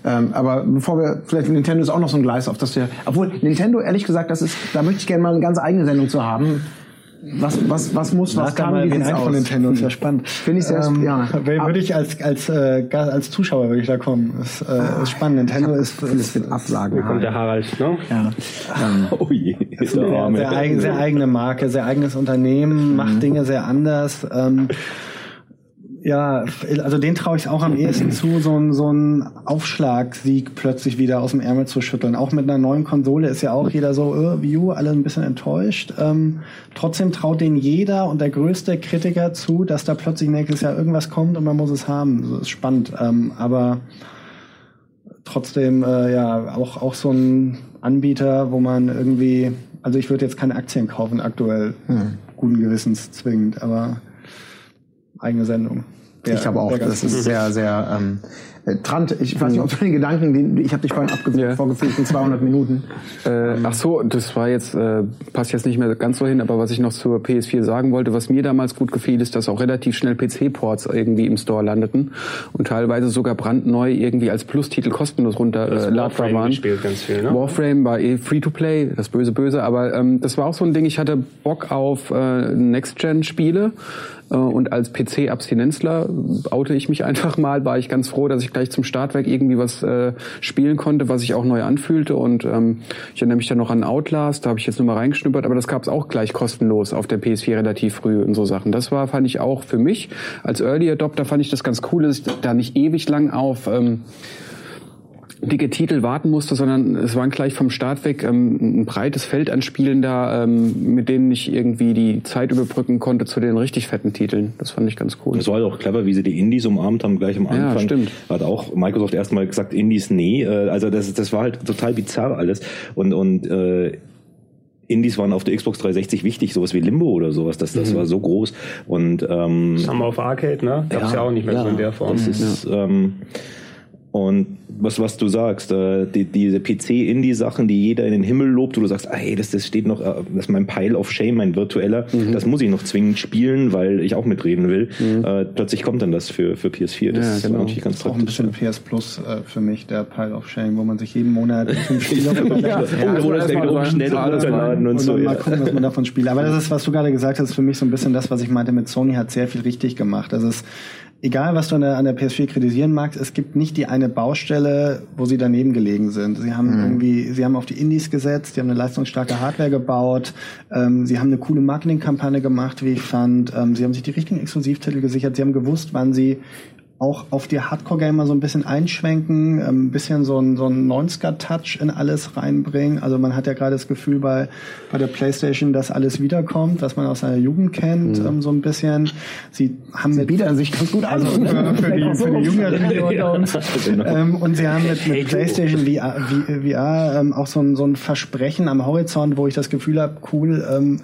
Ähm, aber bevor wir, vielleicht Nintendo ist auch noch so ein Gleis, auf das wir, obwohl Nintendo, ehrlich gesagt, das ist, da möchte ich gerne mal eine ganz eigene Sendung zu haben was, was, was muss, was kann, wie sieht's aus? von Nintendo, ist ja spannend. Finde ich sehr, ähm, ja. Würde ich als, als, äh, als Zuschauer würde ich da kommen. Ist, äh, ist spannend. Nintendo ist, ist mit Absagen. Hier kommt der Harald, ne? Ja. Ähm, oh je. Ist eine sehr, eigen, sehr eigene Marke, sehr eigenes Unternehmen, macht mhm. Dinge sehr anders. Ähm, ja, also den traue ich auch am ehesten zu, so ein, so ein Aufschlagsieg plötzlich wieder aus dem Ärmel zu schütteln. Auch mit einer neuen Konsole ist ja auch jeder so, äh, View, alle ein bisschen enttäuscht. Ähm, trotzdem traut denen jeder und der größte Kritiker zu, dass da plötzlich nächstes Jahr irgendwas kommt und man muss es haben. Das ist spannend. Ähm, aber trotzdem, äh, ja, auch, auch so ein Anbieter, wo man irgendwie, also ich würde jetzt keine Aktien kaufen aktuell, hm. guten Gewissens zwingend, aber eigene Sendung. Der, ich glaube auch, das ist sehr, sehr ähm, äh, Trant, ich weiß nicht, ob du den Gedanken, den, ich habe dich vorhin abgeführt, yeah. vorgeführt in 200 Minuten. Äh, ach so, das war jetzt, äh, passt jetzt nicht mehr ganz so hin, aber was ich noch zur PS4 sagen wollte, was mir damals gut gefiel, ist, dass auch relativ schnell PC-Ports irgendwie im Store landeten und teilweise sogar brandneu irgendwie als Plus-Titel kostenlos runterladbar äh, waren. Viel, ne? Warframe war eh Free-to-Play, das böse böse, aber ähm, das war auch so ein Ding, ich hatte Bock auf äh, Next-Gen-Spiele und als PC-Abstinenzler oute ich mich einfach mal, war ich ganz froh, dass ich gleich zum Startwerk irgendwie was äh, spielen konnte, was sich auch neu anfühlte. Und ähm, ich erinnere mich dann noch an Outlast, da habe ich jetzt nur mal reingeschnuppert, aber das gab es auch gleich kostenlos auf der PS4 relativ früh und so Sachen. Das war, fand ich auch für mich als Early Adopter fand ich das ganz cool, dass ich da nicht ewig lang auf ähm, dicke Titel warten musste, sondern es waren gleich vom Start weg ähm, ein breites Feld an Spielen da, ähm, mit denen ich irgendwie die Zeit überbrücken konnte zu den richtig fetten Titeln. Das fand ich ganz cool. Das war halt auch clever, wie sie die Indies umarmt haben, gleich am Anfang. Ja, stimmt. Hat auch Microsoft erstmal gesagt, Indies nee. Äh, Also das, das war halt total bizarr alles. Und, und äh, Indies waren auf der Xbox 360 wichtig, sowas wie Limbo oder sowas. Das, das war so groß. Und ähm, Summer of Arcade, ne? Gab's ja, auch nicht mehr so in der Form. Das ist, ähm, und was, was du sagst, äh, die, diese PC-Indie-Sachen, die jeder in den Himmel lobt, wo du sagst, ey, das, das steht noch, äh, das ist mein Pile of Shame, mein virtueller, das muss ich noch zwingend spielen, weil ich auch mitreden will. Äh, plötzlich kommt dann das für, für PS4. Das Ja, ist genau. natürlich ganz Das ist auch ein bisschen PS Plus äh, für mich, der Pile of Shame, wo man sich jeden Monat fünf Spiele. Ja, Ja, das erstmal direkt rein, schnell runterladen und und so. dann mal Ja. gucken, was man davon spielt. Aber das ist, was du gerade gesagt hast, für mich so ein bisschen das, was ich meinte mit Sony hat sehr viel richtig gemacht. Also es egal, was du an der, an der PS4 kritisieren magst, es gibt nicht die eine Baustelle, wo sie daneben gelegen sind. Sie haben irgendwie, sie haben auf die Indies gesetzt, sie haben eine leistungsstarke Hardware gebaut, ähm, sie haben eine coole Marketingkampagne gemacht, wie ich fand, ähm, sie haben sich die richtigen Exklusivtitel gesichert, sie haben gewusst, wann sie auch auf die Hardcore-Gamer so ein bisschen einschwenken, ähm, ein bisschen so ein, so ein 90er-Touch in alles reinbringen. Also man hat ja gerade das Gefühl bei, bei der Playstation, dass alles wiederkommt, was man aus seiner Jugend kennt, ähm, so ein bisschen. Sie haben mit bieten sich ganz gut an. also für, für die, für die Jüngeren unter uns. Genau. Ähm, und sie haben mit, mit PlayStation VR, VR ähm, auch so ein, so ein Versprechen am Horizont, wo ich das Gefühl habe, cool, ähm,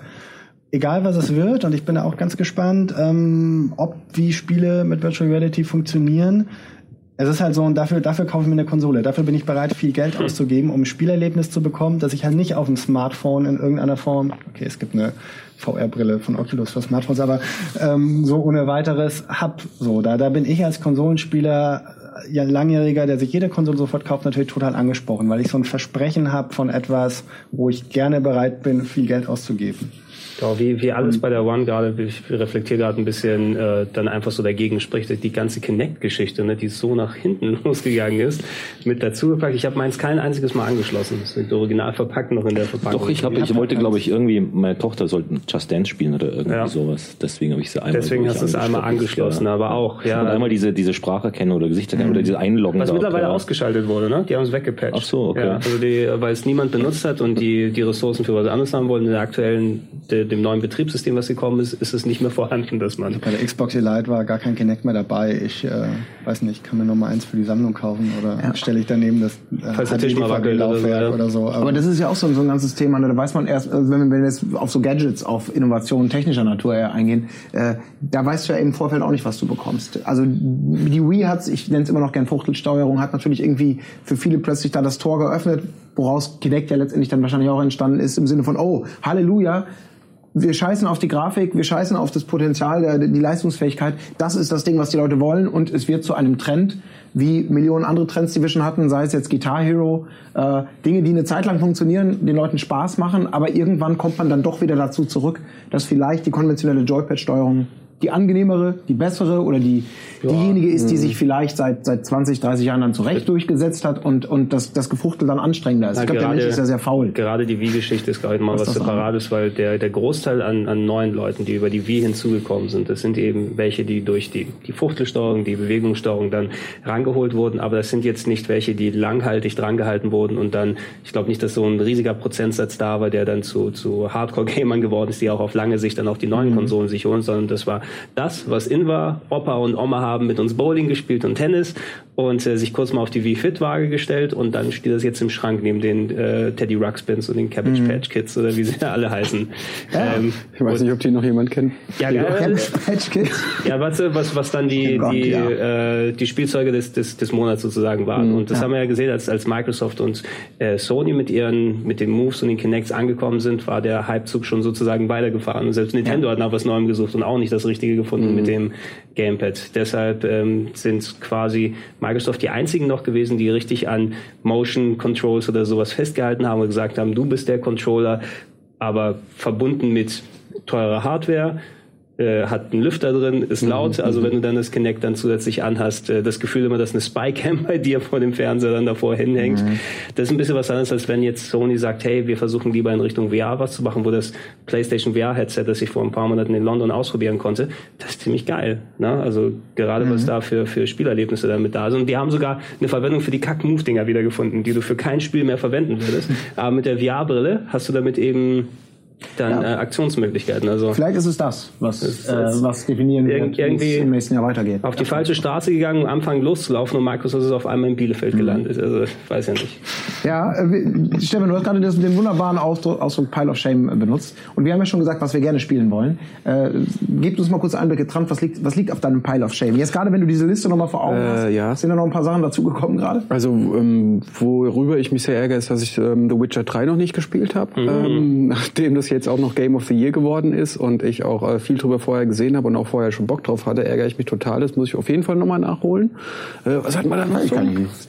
egal was es wird, und ich bin da auch ganz gespannt, ähm, ob wie Spiele mit Virtual Reality funktionieren. Es ist halt so, und dafür, dafür kaufe ich mir eine Konsole. Dafür bin ich bereit, viel Geld auszugeben, um ein Spielerlebnis zu bekommen, dass ich halt nicht auf dem Smartphone in irgendeiner Form, okay, es gibt eine VR-Brille von Oculus für Smartphones, aber ähm, so ohne weiteres hab. So, da, da bin ich als Konsolenspieler äh, ja, langjähriger, der sich jede Konsole sofort kauft, natürlich total angesprochen, weil ich so ein Versprechen habe von etwas, wo ich gerne bereit bin, viel Geld auszugeben. Ja, wie, wie alles bei der One gerade, ich reflektiere gerade ein bisschen, äh, dann einfach so dagegen spricht, die ganze Kinect-Geschichte, ne, die so nach hinten losgegangen ist, mit dazugepackt. Ich habe meins kein einziges Mal angeschlossen. Das ist original verpackt noch in der Verpackung. Doch, ich, hab, ich wollte, glaube ich, irgendwie, meine Tochter sollte Just Dance spielen oder irgendwie Ja. sowas. Deswegen habe ich sie einmal Deswegen hast ich, du es einmal angeschlossen, aber auch, ja. Und einmal diese, diese Spracherkennung oder Gesichterkennung oder diese Einloggen. Was da, mittlerweile ja. ausgeschaltet wurde, ne? Die haben es weggepatcht. Ach so, okay. Ja, also die, weil es niemand benutzt hat und die, die Ressourcen für was anderes haben wollten. In der aktuellen, de, dem neuen Betriebssystem, was gekommen ist, ist es nicht mehr vorhanden, dass man. Bei der Xbox Elite war gar kein Kinect mehr dabei. Ich äh, weiß nicht, kann mir noch mal eins für die Sammlung kaufen oder stelle ich daneben das äh, Falls der Tisch mal wackelt oder so, ja. so. Aber das ist ja auch so, so ein ganzes Thema. Ne? Da weiß man erst, also wenn, wir- jetzt auf so Gadgets, auf Innovationen technischer Natur eher eingehen, äh, da weißt du ja im Vorfeld auch nicht, was du bekommst. Also die Wii hat, ich nenne es immer noch gern Fuchtelsteuerung, hat natürlich irgendwie für viele plötzlich da das Tor geöffnet, woraus Kinect ja letztendlich dann wahrscheinlich auch entstanden ist, im Sinne von, oh, Halleluja, wir scheißen auf die Grafik, wir scheißen auf das Potenzial, der, die Leistungsfähigkeit. Das ist das Ding, was die Leute wollen und es wird zu einem Trend, wie Millionen andere Trends, die wir schon hatten, sei es jetzt Guitar Hero, äh, Dinge, die eine Zeit lang funktionieren, den Leuten Spaß machen, aber irgendwann kommt man dann doch wieder dazu zurück, dass vielleicht die konventionelle Joypad-Steuerung die angenehmere, die bessere oder die diejenige ist, die sich vielleicht seit seit 20, 30 Jahren dann zurecht durchgesetzt hat und und das das Gefuchtel dann anstrengender ist. Ich glaube, der Mensch ist ja sehr faul. Gerade die Wii-Geschichte ist gerade mal was, das Separates, weil der, der Großteil an, an neuen Leuten, die über die Wii hinzugekommen sind, das sind eben welche, die durch die, die Fuchtelsteuerung, die Bewegungssteuerung dann rangeholt wurden, aber das sind jetzt nicht welche, die langhaltig drangehalten wurden und dann, ich glaube nicht, dass so ein riesiger Prozentsatz da war, der dann zu, zu Hardcore-Gamern geworden ist, die auch auf lange Sicht dann auch die neuen Konsolen sich holen, sondern das war das, was in war. Opa und Oma haben mit uns Bowling gespielt und Tennis und äh, sich kurz mal auf die Wii Fit Waage gestellt und dann steht das jetzt im Schrank neben den äh, Teddy Ruxpins und den Cabbage Patch Kids oder wie sie alle heißen. Ähm, Ich weiß nicht, ob die noch jemand kennt. ja, geil. Patch Kids. Ja, warte, was, was dann die, Oh Gott, die, ja. äh, die Spielzeuge des, des, des Monats sozusagen waren. und das haben wir ja gesehen, als, als Microsoft und äh, Sony mit ihren, mit den Moves und den Kinects angekommen sind, war der Hypezug schon sozusagen weitergefahren. Und selbst Nintendo hat nach was Neuem gesucht und auch nicht das Richtige gefunden mit dem Gamepad. Deshalb ähm, sind quasi Microsoft die einzigen noch gewesen, die richtig an Motion Controls oder sowas festgehalten haben und gesagt haben, du bist der Controller, aber verbunden mit teurer Hardware äh, hat einen Lüfter drin, ist laut. Also wenn du dann das Kinect dann zusätzlich anhast, äh, das Gefühl immer, dass eine Spycam bei dir vor dem Fernseher dann davor hinhängt. Das ist ein bisschen was anderes, als wenn jetzt Sony sagt, hey, wir versuchen lieber in Richtung VR was zu machen, wo das PlayStation VR-Headset, das ich vor ein paar Monaten in London ausprobieren konnte, das ist ziemlich geil. Ne? Also gerade was da für, für Spielerlebnisse damit da sind. Und die haben sogar eine Verwendung für die Kack-Move-Dinger wiedergefunden, die du für kein Spiel mehr verwenden würdest. Aber mit der VR-Brille hast du damit eben dann Ja. äh, Aktionsmöglichkeiten. Also Vielleicht ist es das, was, ist- äh, was definieren wird, wie irgendwie es im nächsten Jahr weitergeht. auf die falsche Straße gegangen, am Anfang loszulaufen und Microsoft ist auf einmal in Bielefeld gelandet. Also ich weiß ja nicht. Ja, äh, Stefan, du hast gerade den wunderbaren Ausdruck, Ausdruck Pile of Shame äh, benutzt. Und wir haben ja schon gesagt, was wir gerne spielen wollen. Äh, gib uns mal kurz Einblicke dran, was liegt, was liegt auf deinem Pile of Shame? Jetzt gerade, wenn du diese Liste nochmal vor Augen Äh, hast, ja. sind da noch ein paar Sachen dazugekommen gerade? Also, ähm, worüber ich mich sehr ärgere, ist, dass ich ähm, The Witcher 3 noch nicht gespielt habe. Ähm, nachdem das jetzt auch noch Game of the Year geworden ist und ich auch äh, viel drüber vorher gesehen habe und auch vorher schon Bock drauf hatte, ärgere ich mich total. Das muss ich auf jeden Fall nochmal nachholen. Äh, was hat man da noch so?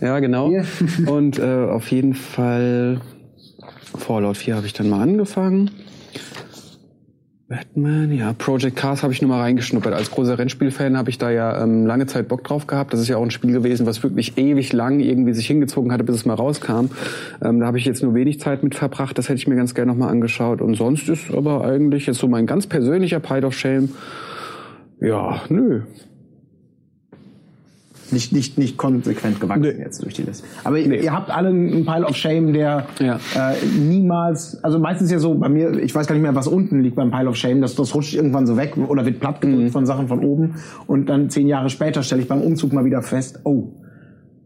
Ja, genau. Hier. Und äh, auf jeden Fall Fallout 4 habe ich dann mal angefangen. Batman, ja, Project Cars habe ich nur mal reingeschnuppert. Als großer Rennspielfan habe ich da ja ähm, lange Zeit Bock drauf gehabt. Das ist ja auch ein Spiel gewesen, was wirklich ewig lang irgendwie sich hingezogen hatte, bis es mal rauskam. Ähm, da habe ich jetzt nur wenig Zeit mit verbracht. Das hätte ich mir ganz gerne nochmal angeschaut. Und sonst ist aber eigentlich jetzt so mein ganz persönlicher Pile of Shame. Ja, nö. Nicht, nicht, nicht konsequent gewachsen Nee. jetzt durch die Liste. Aber ihr- ihr habt alle einen Pile of Shame, der Ja. äh, niemals, also meistens ja so bei mir, ich weiß gar nicht mehr, was unten liegt beim Pile of Shame, das, das rutscht irgendwann so weg oder wird platt gedrückt Mhm. von Sachen von oben und dann zehn Jahre später stelle ich beim Umzug mal wieder fest, oh,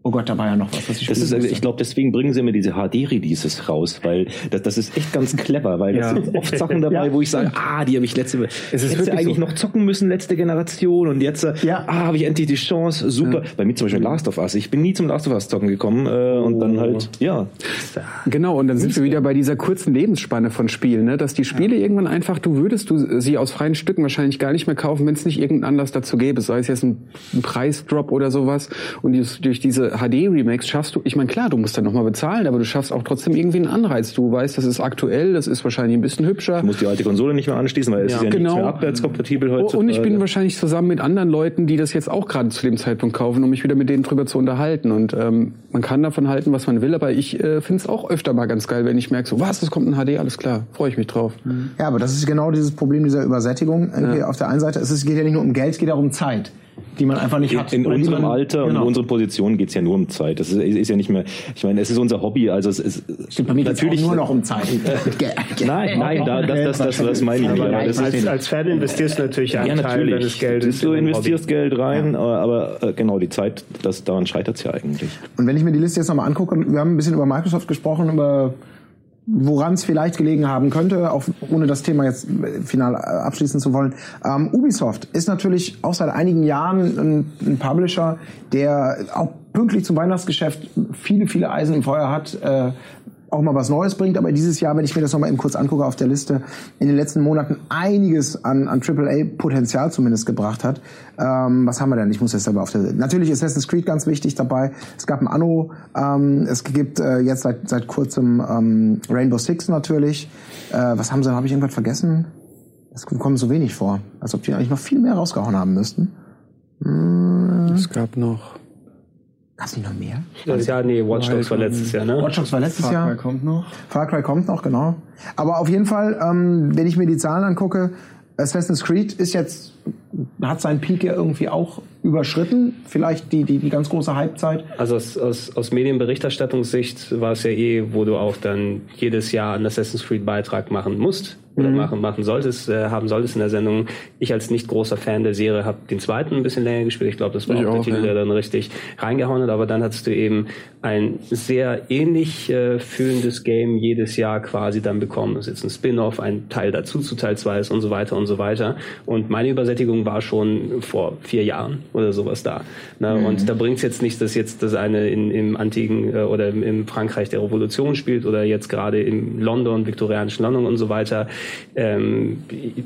oh Gott, da war ja noch was, was ich Das ist, also, ich glaube, deswegen bringen sie immer diese HD-Releases raus, weil das, das ist echt ganz clever, weil Ja. das sind oft Sachen dabei, Ja. wo ich sage, ah, die habe ich letzte, Es ist hätte wirklich eigentlich so. noch zocken müssen, letzte Generation und jetzt, äh, Ja. ah, habe ich endlich die Chance, super. Bei mir zum Beispiel Last of Us. Ich bin nie zum Last of Us zocken gekommen äh, und dann halt, ja. Genau, und dann sind wir wieder bei dieser kurzen Lebensspanne von Spielen, ne? dass die Spiele irgendwann einfach, du würdest du sie aus freien Stücken wahrscheinlich gar nicht mehr kaufen, wenn es nicht irgendeinen Anlass dazu gäbe, sei es jetzt ein, ein Preisdrop oder sowas. Und durch diese HD-Remakes schaffst du, ich meine, klar, du musst dann nochmal bezahlen, aber du schaffst auch trotzdem irgendwie einen Anreiz. Du weißt, das ist aktuell, das ist wahrscheinlich ein bisschen hübscher. Du musst die alte Konsole nicht mehr anschließen, weil es ist ja genau. nicht mehr abwärtskompatibel heutzutage. Und ich bin wahrscheinlich zusammen mit anderen Leuten, die das jetzt auch gerade zu dem Zeitpunkt kaufen, um mich wieder mit denen drüber zu unterhalten. Und ähm, man kann davon halten, was man will, aber ich äh, finde es auch öfter mal ganz geil, wenn ich merke, so was, es kommt ein HD, alles klar, freue ich mich drauf. Ja, aber das ist genau dieses Problem dieser Übersättigung. Irgendwie Auf der einen Seite, es geht ja nicht nur um Geld, es geht ja um Zeit, die man einfach nicht hat. In, in unserem Alter und Genau. in unserer Position geht's ja nur um Zeit. Das ist, ist ja nicht mehr, ich meine, es ist unser Hobby, also es ist Stimmt, bei mir auch nur noch um Zeit. Nein, nein, da, das, das, das, das meine ich nicht. Aber das ist, Als, als Fan investierst du natürlich einen ja, Teil deines natürlich. Geldes. du investierst. Geld rein, aber, aber äh, genau, die Zeit, das, daran scheitert's ja eigentlich. Und wenn ich mir die Liste jetzt nochmal angucke, wir haben ein bisschen über Microsoft gesprochen, über woran es vielleicht gelegen haben könnte, auch ohne das Thema jetzt äh, final äh, abschließen zu wollen. Ähm, Ubisoft ist natürlich auch seit einigen Jahren ein, ein Publisher, der auch pünktlich zum Weihnachtsgeschäft viele, viele Eisen im Feuer hat. Äh, auch mal was Neues bringt, aber dieses Jahr, wenn ich mir das nochmal eben kurz angucke auf der Liste, in den letzten Monaten einiges an, an AAA-Potenzial zumindest gebracht hat. Ähm, was haben wir denn? Ich muss jetzt aber auf der... Natürlich ist Assassin's Creed ganz wichtig dabei. Es gab ein Anno, ähm, es gibt äh, jetzt seit, seit kurzem ähm, Rainbow Six natürlich. Äh, was haben sie, habe ich irgendwas vergessen? Es kommt so wenig vor, als ob die eigentlich noch viel mehr rausgehauen haben müssten. Es gab noch. Es nicht noch mehr? Das Jahr, nee, Watch Dogs war letztes Jahr, ne? Watch Dogs war letztes Far Jahr. Cry kommt noch. Far Cry kommt noch, genau. Aber auf jeden Fall, ähm, wenn ich mir die Zahlen angucke, Assassin's Creed ist jetzt, hat seinen Peak ja irgendwie auch überschritten. Vielleicht die, die, die ganz große Halbzeit. Also aus, aus, aus Medienberichterstattungssicht war es ja eh, wo du auch dann jedes Jahr einen Assassin's Creed Beitrag machen musst oder machen, machen solltest, äh, haben solltest in der Sendung. Ich als nicht großer Fan der Serie habe den zweiten ein bisschen länger gespielt. Ich glaube, das war Ich auch, der auch, Titel, ja. der dann richtig reingehauen hat. Aber dann hattest du eben ein sehr ähnlich äh, fühlendes Game jedes Jahr quasi dann bekommen. Das ist jetzt ein Spin-off, ein Teil dazu zu Teil 2 ist und so weiter und so weiter. Und meine Übersättigung war schon vor vier Jahren oder sowas da. Ne? Und da bringt es jetzt nicht, dass jetzt das eine in, im antiken äh, oder im, im Frankreich der Revolution spielt oder jetzt gerade im London, viktorianischen London und so weiter. Ähm,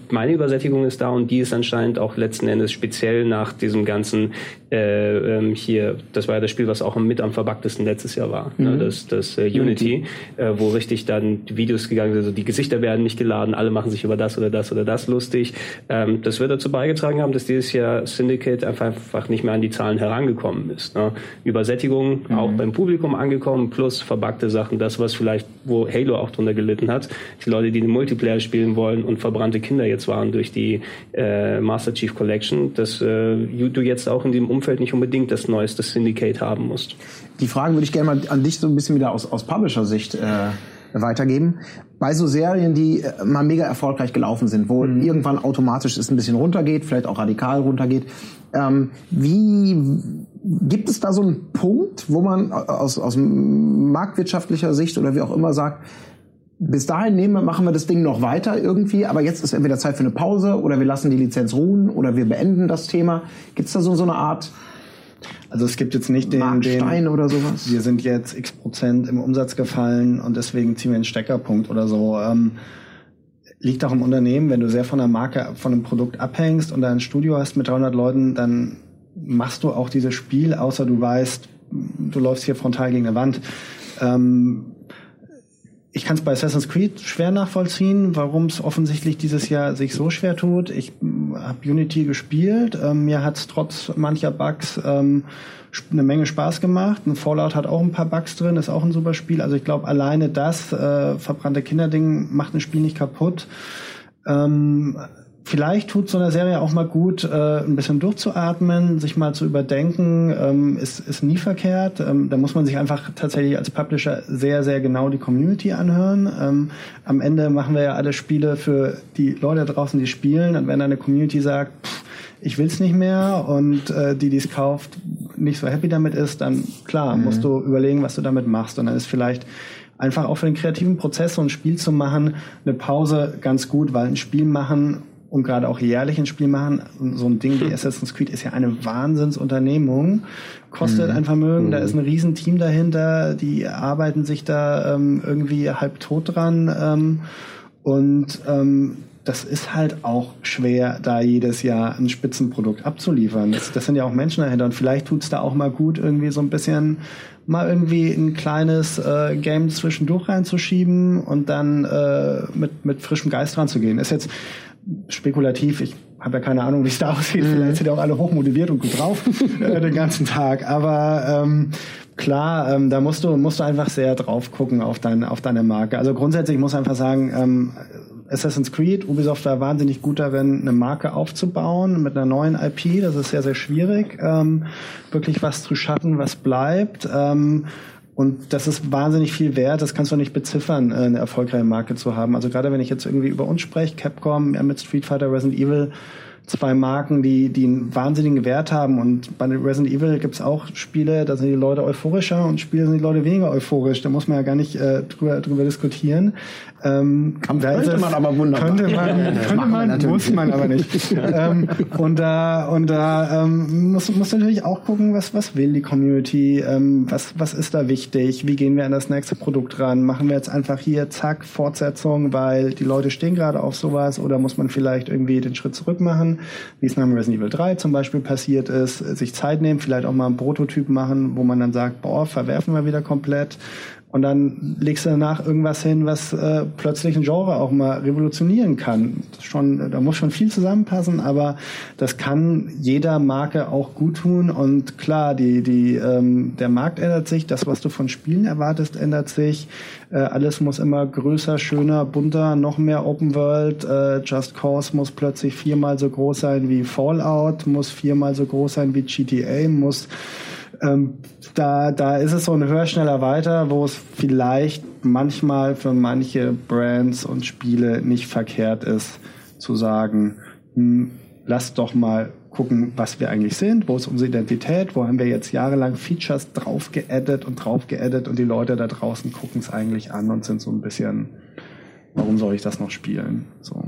meine Übersättigung ist da und die ist anscheinend auch letzten Endes speziell nach diesem ganzen äh, ähm, hier, das war ja das Spiel, was auch mit am verbacktesten letztes Jahr war, ne? mhm. ne? das, das äh, Unity, äh, wo richtig dann Videos gegangen sind, also die Gesichter werden nicht geladen, alle machen sich über das oder das oder das lustig. Ähm, das wird dazu beigetragen haben, dass dieses Jahr Syndicate einfach, einfach nicht mehr an die Zahlen herangekommen ist. Ne? Übersättigung mhm. auch beim Publikum angekommen, plus verbackte Sachen, das, was vielleicht, wo Halo auch drunter gelitten hat, die Leute, die den Multiplayer spielen wollen und verbrannte Kinder jetzt waren durch die äh, Master Chief Collection, dass äh, du jetzt auch in dem Umfeld nicht unbedingt das neueste Syndicate haben musst. Die Frage würde ich gerne mal an dich so ein bisschen wieder aus, aus Publisher-Sicht äh, weitergeben. Bei so Serien, die äh, mal mega erfolgreich gelaufen sind, wo mhm. irgendwann automatisch es ein bisschen runtergeht, vielleicht auch radikal runtergeht, ähm, wie gibt es da so einen Punkt, wo man aus, aus marktwirtschaftlicher Sicht oder wie auch immer sagt, bis dahin nehmen, machen wir das Ding noch weiter irgendwie, aber jetzt ist entweder Zeit für eine Pause oder wir lassen die Lizenz ruhen oder wir beenden das Thema. Gibt es da so, so eine Art also es gibt jetzt nicht den, den oder sowas. Wir sind jetzt x Prozent im Umsatz gefallen und deswegen ziehen wir einen Steckerpunkt oder so. Ähm, liegt auch im Unternehmen, wenn du sehr von der Marke, von einem Produkt abhängst und ein Studio hast mit 300 Leuten, dann machst du auch dieses Spiel, außer du weißt, du läufst hier frontal gegen eine Wand. Ähm, ich kann es bei Assassin's Creed schwer nachvollziehen, warum es offensichtlich dieses Jahr sich so schwer tut. Ich hm, habe Unity gespielt, ähm, mir hat es trotz mancher Bugs ähm, eine Menge Spaß gemacht. Ein Fallout hat auch ein paar Bugs drin, ist auch ein super Spiel. Also ich glaube, alleine das äh, verbrannte Kinderding macht ein Spiel nicht kaputt. Ähm, vielleicht tut so eine Serie auch mal gut, äh, ein bisschen durchzuatmen, sich mal zu überdenken, ähm, ist, ist nie verkehrt. Ähm, da muss man sich einfach tatsächlich als Publisher sehr, sehr genau die Community anhören. Ähm, am Ende machen wir ja alle Spiele für die Leute draußen, die spielen. Und wenn eine Community sagt, pff, ich will's nicht mehr und äh, die, die es kauft, nicht so happy damit ist, dann klar, mhm. musst du überlegen, was du damit machst. Und dann ist vielleicht einfach auch für den kreativen Prozess so ein Spiel zu machen, eine Pause ganz gut, weil ein Spiel machen und gerade auch jährlich ein Spiel machen. So ein Ding wie Assassin's Creed ist ja eine Wahnsinnsunternehmung, kostet mhm. ein Vermögen, mhm. da ist ein Riesenteam dahinter, die arbeiten sich da ähm, irgendwie halb tot dran ähm, und ähm, das ist halt auch schwer, da jedes Jahr ein Spitzenprodukt abzuliefern. Das, das sind ja auch Menschen dahinter und vielleicht tut's da auch mal gut, irgendwie so ein bisschen mal irgendwie ein kleines äh, Game zwischendurch reinzuschieben und dann äh, mit, mit frischem Geist ranzugehen. Ist jetzt spekulativ, ich habe ja keine Ahnung, wie es da aussieht. Mhm. Vielleicht sind ja auch alle hochmotiviert und gut drauf äh, den ganzen Tag. Aber ähm, klar, ähm, da musst du musst du einfach sehr drauf gucken auf dein, auf deine Marke. Also grundsätzlich muss einfach sagen, ähm, Assassin's Creed, Ubisoft war wahnsinnig gut darin, eine Marke aufzubauen mit einer neuen IP. Das ist sehr sehr schwierig, ähm, wirklich was zu schaffen, was bleibt. Ähm, und das ist wahnsinnig viel wert, das kannst du nicht beziffern, äh, eine erfolgreiche Marke zu haben. Also gerade wenn ich jetzt irgendwie über uns spreche, Capcom mit Street Fighter, Resident Evil, zwei Marken, die, die einen wahnsinnigen Wert haben. Und bei Resident Evil gibt's auch Spiele, da sind die Leute euphorischer und Spiele sind die Leute weniger euphorisch. Da muss man ja gar nicht äh, drüber, drüber diskutieren. Ähm, könnte es, man aber wunderbar. Könnte man, könnte man, muss man aber nicht. ähm, und da, und da ähm, muss, muss natürlich auch gucken, was, was will die Community, ähm, was, was ist da wichtig, wie gehen wir an das nächste Produkt ran, machen wir jetzt einfach hier, zack, Fortsetzung, weil die Leute stehen gerade auf sowas oder muss man vielleicht irgendwie den Schritt zurück machen, wie es nach Resident Evil 3 zum Beispiel passiert ist, sich Zeit nehmen, vielleicht auch mal einen Prototyp machen, wo man dann sagt, boah, verwerfen wir wieder komplett und dann legst du danach irgendwas hin, was äh, plötzlich ein Genre auch mal revolutionieren kann. schon, da muss schon viel zusammenpassen, aber das kann jeder Marke auch gut tun. Und klar, die, die, ähm, der Markt ändert sich, das, was du von Spielen erwartest, ändert sich. Äh, alles muss immer größer, schöner, bunter, noch mehr Open World. Äh, Just Cause muss plötzlich viermal so groß sein wie Fallout, muss viermal so groß sein wie GTA, muss ähm, da, da ist es so ein höher, schneller, weiter, wo es vielleicht manchmal für manche Brands und Spiele nicht verkehrt ist, zu sagen, hm, lass doch mal gucken, was wir eigentlich sind, wo ist unsere Identität, wo haben wir jetzt jahrelang Features drauf geaddet und drauf geaddet und die Leute da draußen gucken es eigentlich an und sind so ein bisschen, warum soll ich das noch spielen? So.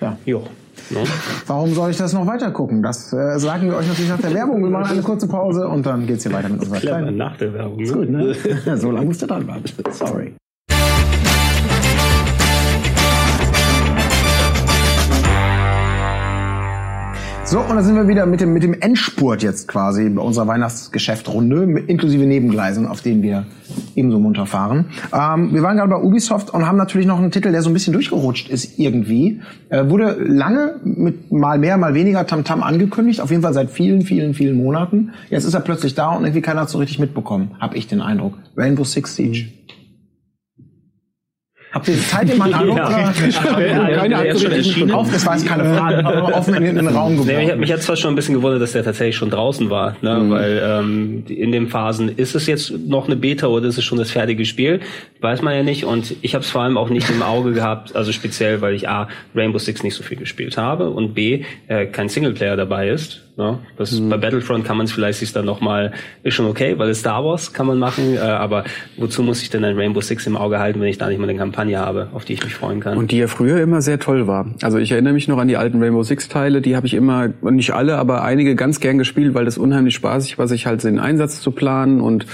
Ja, jo. No? Warum soll ich das noch weiter gucken? Das äh, sagen wir euch natürlich nach der Werbung. Wir machen eine kurze Pause und dann geht's hier weiter mit unserer Clever, kleinen. Nach der Werbung. Ne? Ist gut, ne? so lange musst du dran warten. Sorry. So, und da sind wir wieder mit dem, mit dem Endspurt jetzt quasi bei unserer Weihnachtsgeschäftrunde, inklusive Nebengleisen, auf denen wir ebenso munter fahren. Ähm, wir waren gerade bei Ubisoft und haben natürlich noch einen Titel, der so ein bisschen durchgerutscht ist irgendwie. Äh, wurde lange mit mal mehr, mal weniger Tamtam -Tam angekündigt, auf jeden Fall seit vielen, vielen, vielen Monaten. Jetzt ist er plötzlich da und irgendwie keiner hat so richtig mitbekommen, habe ich den Eindruck. Rainbow Six Siege. Habt ihr Zeit in meinen Eindruck? Ja. Keiner hat schon erschienen. Das war jetzt keine Frage, aber offen in den Raum Nee, mich, geworfen. mich hat zwar schon ein bisschen gewundert, dass der tatsächlich schon draußen war, ne? weil ähm, in den Phasen ist es jetzt noch eine Beta oder ist es schon das fertige Spiel, weiß man ja nicht. Und ich habe es vor allem auch nicht im Auge gehabt, also speziell, weil ich a Rainbow Six nicht so viel gespielt habe und b äh, kein Singleplayer dabei ist. Ne? Das bei Battlefront kann man es vielleicht sich dann noch mal ist schon okay, weil es Star Wars kann man machen, äh, aber wozu muss ich denn ein Rainbow Six im Auge halten, wenn ich da nicht mal eine Kampagne habe, auf die ich mich freuen kann? Und die ja früher immer sehr toll war. Also ich erinnere mich noch an die alten Rainbow Six Teile, die habe ich immer, nicht alle, aber einige ganz gern gespielt, weil das unheimlich spaßig war, sich halt den Einsatz zu planen und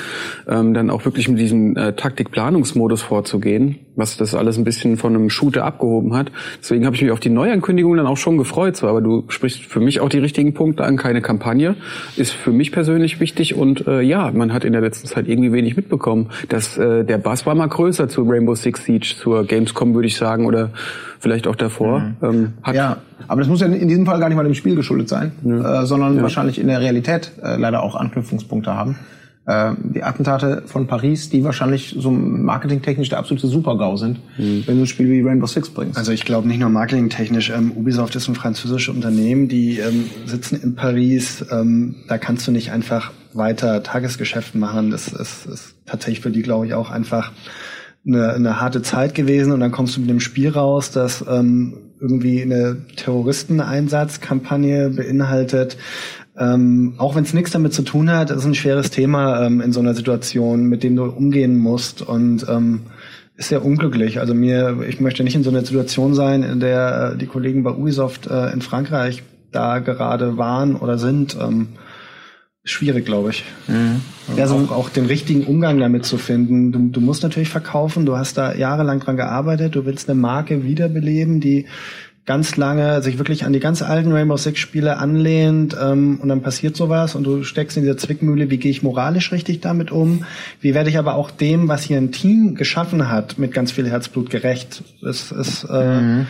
ähm, dann auch wirklich mit diesem äh, Taktik-Planungsmodus vorzugehen, was das alles ein bisschen von einem Shooter abgehoben hat. Deswegen habe ich mich auf die Neuankündigung dann auch schon gefreut. So, aber du sprichst für mich auch die richtigen Punkte an. Keine Kampagne ist für mich persönlich wichtig und äh, ja, man hat in der letzten Zeit irgendwie wenig mitbekommen. dass äh, der Bass war mal größer zu Rainbow Six Siege, zur Gamescom würde ich sagen oder vielleicht auch davor. Ähm, hat Ja, aber das muss ja in diesem Fall gar nicht mal dem Spiel geschuldet sein, äh, sondern wahrscheinlich in der Realität äh, leider auch Anknüpfungspunkte haben. Äh, die Attentate von Paris, die wahrscheinlich so marketingtechnisch der absolute Super-GAU sind, wenn du ein Spiel wie Rainbow Six bringst. Also ich glaube nicht nur marketingtechnisch. Ähm, Ubisoft ist ein französisches Unternehmen, die ähm, sitzen in Paris. Ähm, da kannst du nicht einfach weiter Tagesgeschäft machen. Das ist, ist tatsächlich für die, glaube ich, auch einfach eine, eine harte Zeit gewesen. Und dann kommst du mit dem Spiel raus, das ähm, irgendwie eine Terroristeneinsatzkampagne beinhaltet. Ähm, auch wenn es nichts damit zu tun hat, ist ein schweres Thema ähm, in so einer Situation, mit dem du umgehen musst und ähm, ist sehr unglücklich. Also mir, ich möchte nicht in so einer Situation sein, in der äh, die Kollegen bei Ubisoft äh, in Frankreich da gerade waren oder sind. Ähm, schwierig, glaube ich. Ja, so auch, auch den richtigen Umgang damit zu finden. Du, du musst natürlich verkaufen. Du hast da jahrelang dran gearbeitet. Du willst eine Marke wiederbeleben, die ganz lange sich wirklich an die ganz alten Rainbow Six Spiele anlehnt ähm, und dann passiert sowas und du steckst in dieser Zwickmühle, wie gehe ich moralisch richtig damit um? Wie werde ich aber auch dem, was hier ein Team geschaffen hat, mit ganz viel Herzblut gerecht? Das ist äh,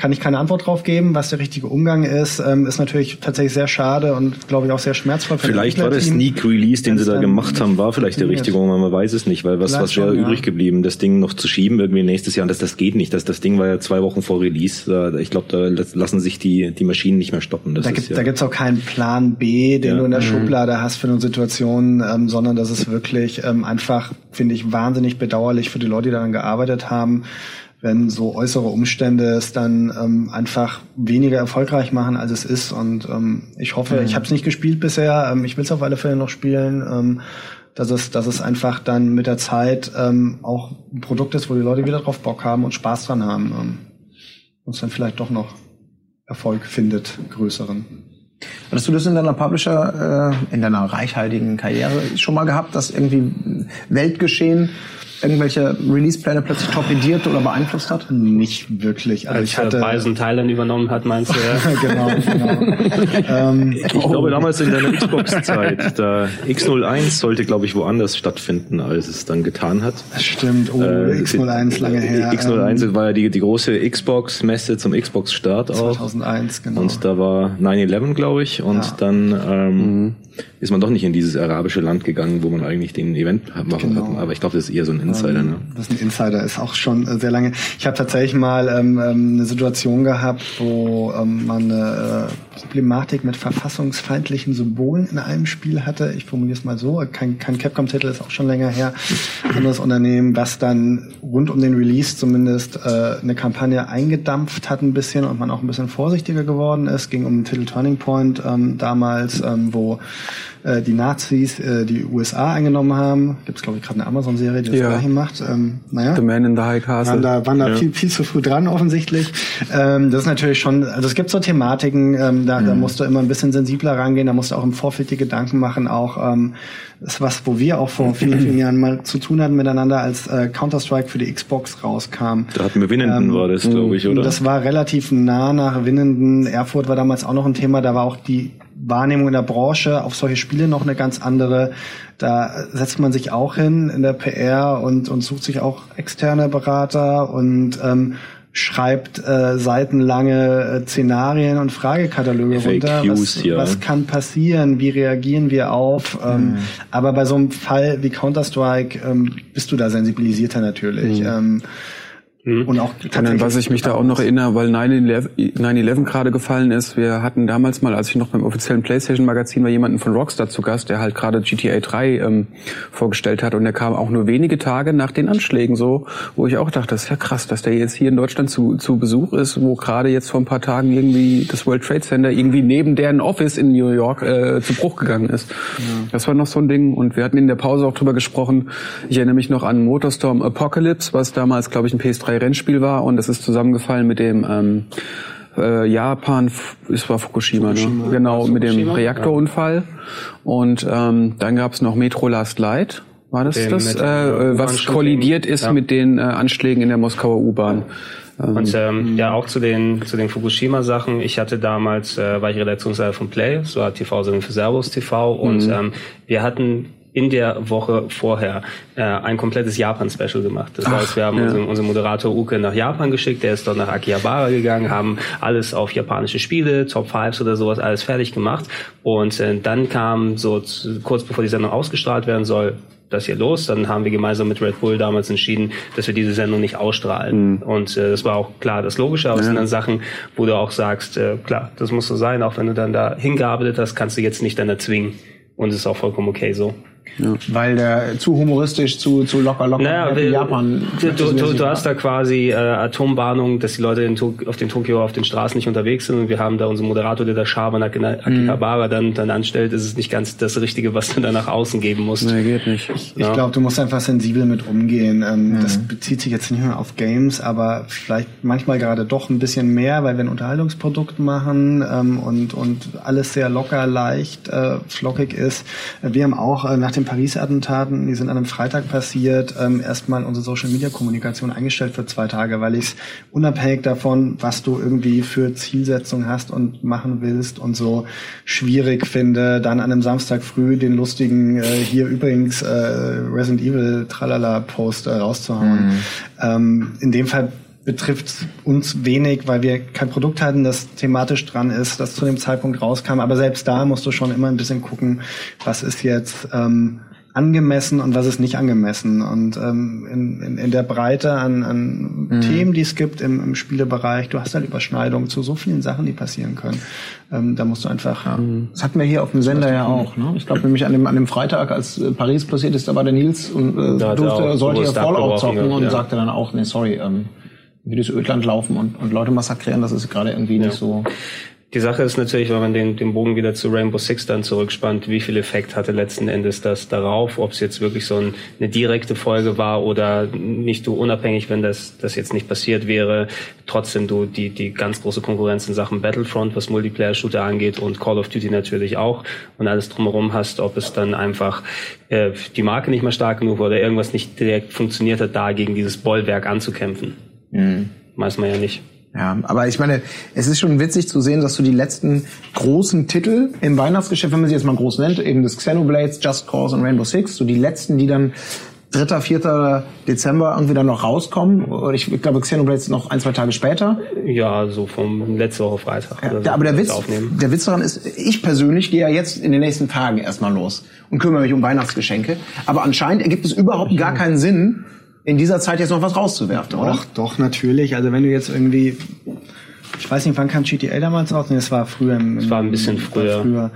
kann ich keine Antwort drauf geben, was der richtige Umgang ist. Ähm, ist natürlich tatsächlich sehr schade und glaube ich auch sehr schmerzvoll. Für Vielleicht war der. Sneak Release, den sie da gemacht haben, war vielleicht der richtige Moment. Man weiß es nicht, weil was, Vielleicht was wäre ja. übrig geblieben, das Ding noch zu schieben irgendwie nächstes Jahr. Und das, das geht nicht. Das, das Ding war ja zwei Wochen vor Release. Ich glaube, da lassen sich die, die Maschinen nicht mehr stoppen. Das Da gibt ja, da gibt's auch keinen Plan B, den Ja. du in der Mhm. Schublade hast für eine Situation, ähm, sondern das ist wirklich ähm, einfach, finde ich, wahnsinnig bedauerlich für die Leute, die daran gearbeitet haben, wenn so äußere Umstände es dann ähm, einfach weniger erfolgreich machen, als es ist. Und ähm, ich hoffe, ich habe es nicht gespielt bisher, ähm, ich will es auf alle Fälle noch spielen. Ähm, dass es, dass es einfach dann mit der Zeit ähm, auch ein Produkt ist, wo die Leute wieder drauf Bock haben und Spaß dran haben ähm, und es dann vielleicht doch noch Erfolg findet, größeren. Hattest du das in deiner Publisher, äh, in deiner reichhaltigen Karriere schon mal gehabt, dass irgendwie Weltgeschehen irgendwelche Release-Pläne plötzlich torpediert oder beeinflusst hat? Nicht wirklich. Also Als ich hatte äh, Bison Thailand übernommen hat, meinst du? Ja? genau, genau. ähm, ich glaube, damals in deiner Xbox-Zeit, da X01 sollte, glaube ich, woanders stattfinden, als es dann getan hat. das stimmt. Oh, Äh, X01 lange her. X01 Ähm, war ja die, die große Xbox-Messe zum Xbox-Start auch. 2001, genau. Und da war 9-11, glaube ich. Und Ja. dann ähm, ist man doch nicht in dieses arabische Land gegangen, wo man eigentlich den Event machen Genau. hat. Aber ich glaube, das ist eher so ein Insider. Ne? Das ist ein Insider, ist auch schon äh, sehr lange. Ich habe tatsächlich mal ähm, ähm, eine Situation gehabt, wo ähm, man eine äh, Problematik mit verfassungsfeindlichen Symbolen in einem Spiel hatte. Ich formuliere es mal so, kein, kein Capcom-Titel ist auch schon länger her. Anderes Unternehmen, was dann rund um den Release zumindest äh, eine Kampagne eingedampft hat ein bisschen und man auch ein bisschen vorsichtiger geworden ist. Ging um den Titel Turning Point ähm, damals, ähm, wo äh, die Nazis äh, die USA eingenommen haben. Gibt es, glaube ich, gerade eine Amazon-Serie, die das Ja. gleiche macht. Ähm, naja. The Man in the High Castle. Waren da, waren da viel, viel zu früh dran offensichtlich. Ähm, das ist natürlich schon, also es gibt so Thematiken, ähm, da, da musst du immer ein bisschen sensibler rangehen, da musst du auch im Vorfeld die Gedanken machen, auch ähm, das ist was, wo wir auch vor vielen, vielen Jahren mal zu tun hatten miteinander, als äh, Counter-Strike für die Xbox rauskam. Da hatten wir Winnenden, Ähm, war das, glaube ich, oder? Das war relativ nah nach Winnenden. Erfurt war damals auch noch ein Thema. Da war auch die Wahrnehmung in der Branche auf solche Spiele noch eine ganz andere. Da setzt man sich auch hin in der PR und, und sucht sich auch externe Berater und ähm, schreibt äh, seitenlange äh, Szenarien und Fragekataloge runter. Was, ja. was kann passieren? Wie reagieren wir auf? Ähm, aber bei so einem Fall wie Counter-Strike ähm, bist du da sensibilisierter natürlich. Ähm, Und auch Und an was ich mich da auch noch erinnere, weil 9-11 9/11 gerade gefallen ist, wir hatten damals mal, als ich noch beim offiziellen Playstation-Magazin war, jemanden von Rockstar zu Gast, der halt gerade GTA 3 ähm, vorgestellt hat und der kam auch nur wenige Tage nach den Anschlägen so, wo ich auch dachte, das ist ja krass, dass der jetzt hier in Deutschland zu, zu Besuch ist, wo gerade jetzt vor ein paar Tagen irgendwie das World Trade Center irgendwie neben deren Office in New York äh, zu Bruch gegangen ist. Das war noch so ein Ding und wir hatten in der Pause auch drüber gesprochen. Ich erinnere mich noch an Motorstorm Apocalypse, was damals, glaube ich, ein PS3-Rennspiel war und das ist zusammengefallen mit dem ähm, äh, Japan, es war Fukushima, ne? genau, mit dem Fukushima? Reaktorunfall. Und ähm, dann gab's noch Metro Last Light. War das Dem das, mit, äh, äh, was kollidiert ist Ja. mit den äh, Anschlägen in der Moskauer U-Bahn? Und ähm, ja, auch zu den zu den Fukushima-Sachen. Ich hatte damals, äh, war ich Redaktionsleiter von Play, das war TV-Sendung für Servus TV und ähm, wir hatten in der Woche vorher äh, ein komplettes Japan-Special gemacht. Das heißt, wir haben ja. unseren, unseren Moderator Uke nach Japan geschickt, der ist dort nach Akihabara gegangen, haben alles auf japanische Spiele, Top Fives oder sowas, alles fertig gemacht. Und äh, dann kam so zu, kurz bevor die Sendung ausgestrahlt werden soll, das hier los. Dann haben wir gemeinsam mit Red Bull damals entschieden, dass wir diese Sendung nicht ausstrahlen. Und äh, das war auch klar das Logische, aber es sind dann Sachen, wo du auch sagst, äh, klar, das muss so sein, auch wenn du dann da hingearbeitet hast, kannst du jetzt nicht dann erzwingen. Und es ist auch vollkommen okay so. Weil der zu humoristisch, zu, zu locker, locker Naja, in wir- Japan. du, du, du, du hast da quasi äh, Atomwarnung, dass die Leute in auf den Tokio auf den Straßen nicht unterwegs sind und wir haben da unseren Moderator, der da Schabernack in Akihabara dann, dann anstellt, ist es nicht ganz das Richtige, was du dann nach außen geben musst. Nee, geht nicht. Ich Ja. glaube, du musst einfach sensibel mit umgehen. Ähm, Das bezieht sich jetzt nicht nur auf Games, aber vielleicht manchmal gerade doch ein bisschen mehr, weil wir ein Unterhaltungsprodukt machen ähm, und, und alles sehr locker, leicht, äh, flockig ist. Wir haben auch äh, nach den Paris-Attentaten, die sind an einem Freitag passiert, ähm, erstmal unsere Social-Media-Kommunikation eingestellt für zwei Tage, weil ich es unabhängig davon, was du irgendwie für Zielsetzung hast und machen willst und so schwierig finde, dann an einem Samstag früh den lustigen äh, hier übrigens äh, Resident Evil Tralala Post äh, rauszuhauen. Ähm, in dem Fall betrifft uns wenig, weil wir kein Produkt hatten, das thematisch dran ist, das zu dem Zeitpunkt rauskam. Aber selbst da musst du schon immer ein bisschen gucken, was ist jetzt ähm, angemessen und was ist nicht angemessen. Und ähm, in, in, in der Breite an, an Themen, die es gibt im, im Spielebereich, du hast halt Überschneidungen zu so vielen Sachen, die passieren können. Ähm, da musst du einfach Das hatten wir hier auf dem Sender ja auch. Ne? Ich glaube nämlich an dem, an dem Freitag, als äh, Paris passiert ist, da war der Nils und äh, durfte, sollte ja Fallout zocken und ja. sagte dann auch, nee, sorry, ähm, wie das Ödland laufen und, und Leute massakrieren, das ist gerade irgendwie nicht so. Die Sache ist natürlich, wenn man den, den Bogen wieder zu Rainbow Six dann zurückspannt, wie viel Effekt hatte letzten Endes das darauf, ob es jetzt wirklich so ein, eine direkte Folge war oder nicht du unabhängig, wenn das, das jetzt nicht passiert wäre, trotzdem du die, die ganz große Konkurrenz in Sachen Battlefront, was Multiplayer-Shooter angeht und Call of Duty natürlich auch und alles drumherum hast, ob es dann einfach äh, die Marke nicht mehr stark genug war oder irgendwas nicht direkt funktioniert hat, da gegen dieses Bollwerk anzukämpfen. Weiß man ja nicht. Ja, aber ich meine, es ist schon witzig zu sehen, dass du die letzten großen Titel im Weihnachtsgeschäft, wenn man sie jetzt mal groß nennt, eben das Xenoblades, Just Cause und Rainbow Six, so die letzten, die dann 3., 4. Dezember irgendwie dann noch rauskommen. Oder Ich glaube, Xenoblades noch ein, zwei Tage später. Ja, so vom letzte Woche Freitag. oder so, Ja, aber der Witz, aufnehmen. der Witz daran ist, ich persönlich gehe ja jetzt in den nächsten Tagen erstmal los und kümmere mich um Weihnachtsgeschenke. Aber anscheinend ergibt es überhaupt gar keinen Sinn, in dieser Zeit jetzt noch was rauszuwerfen, oder? Doch, doch, natürlich. Also wenn du jetzt irgendwie, ich weiß nicht, wann kam GTA damals raus? Nee, das war früher. Im, Das war ein bisschen war früher.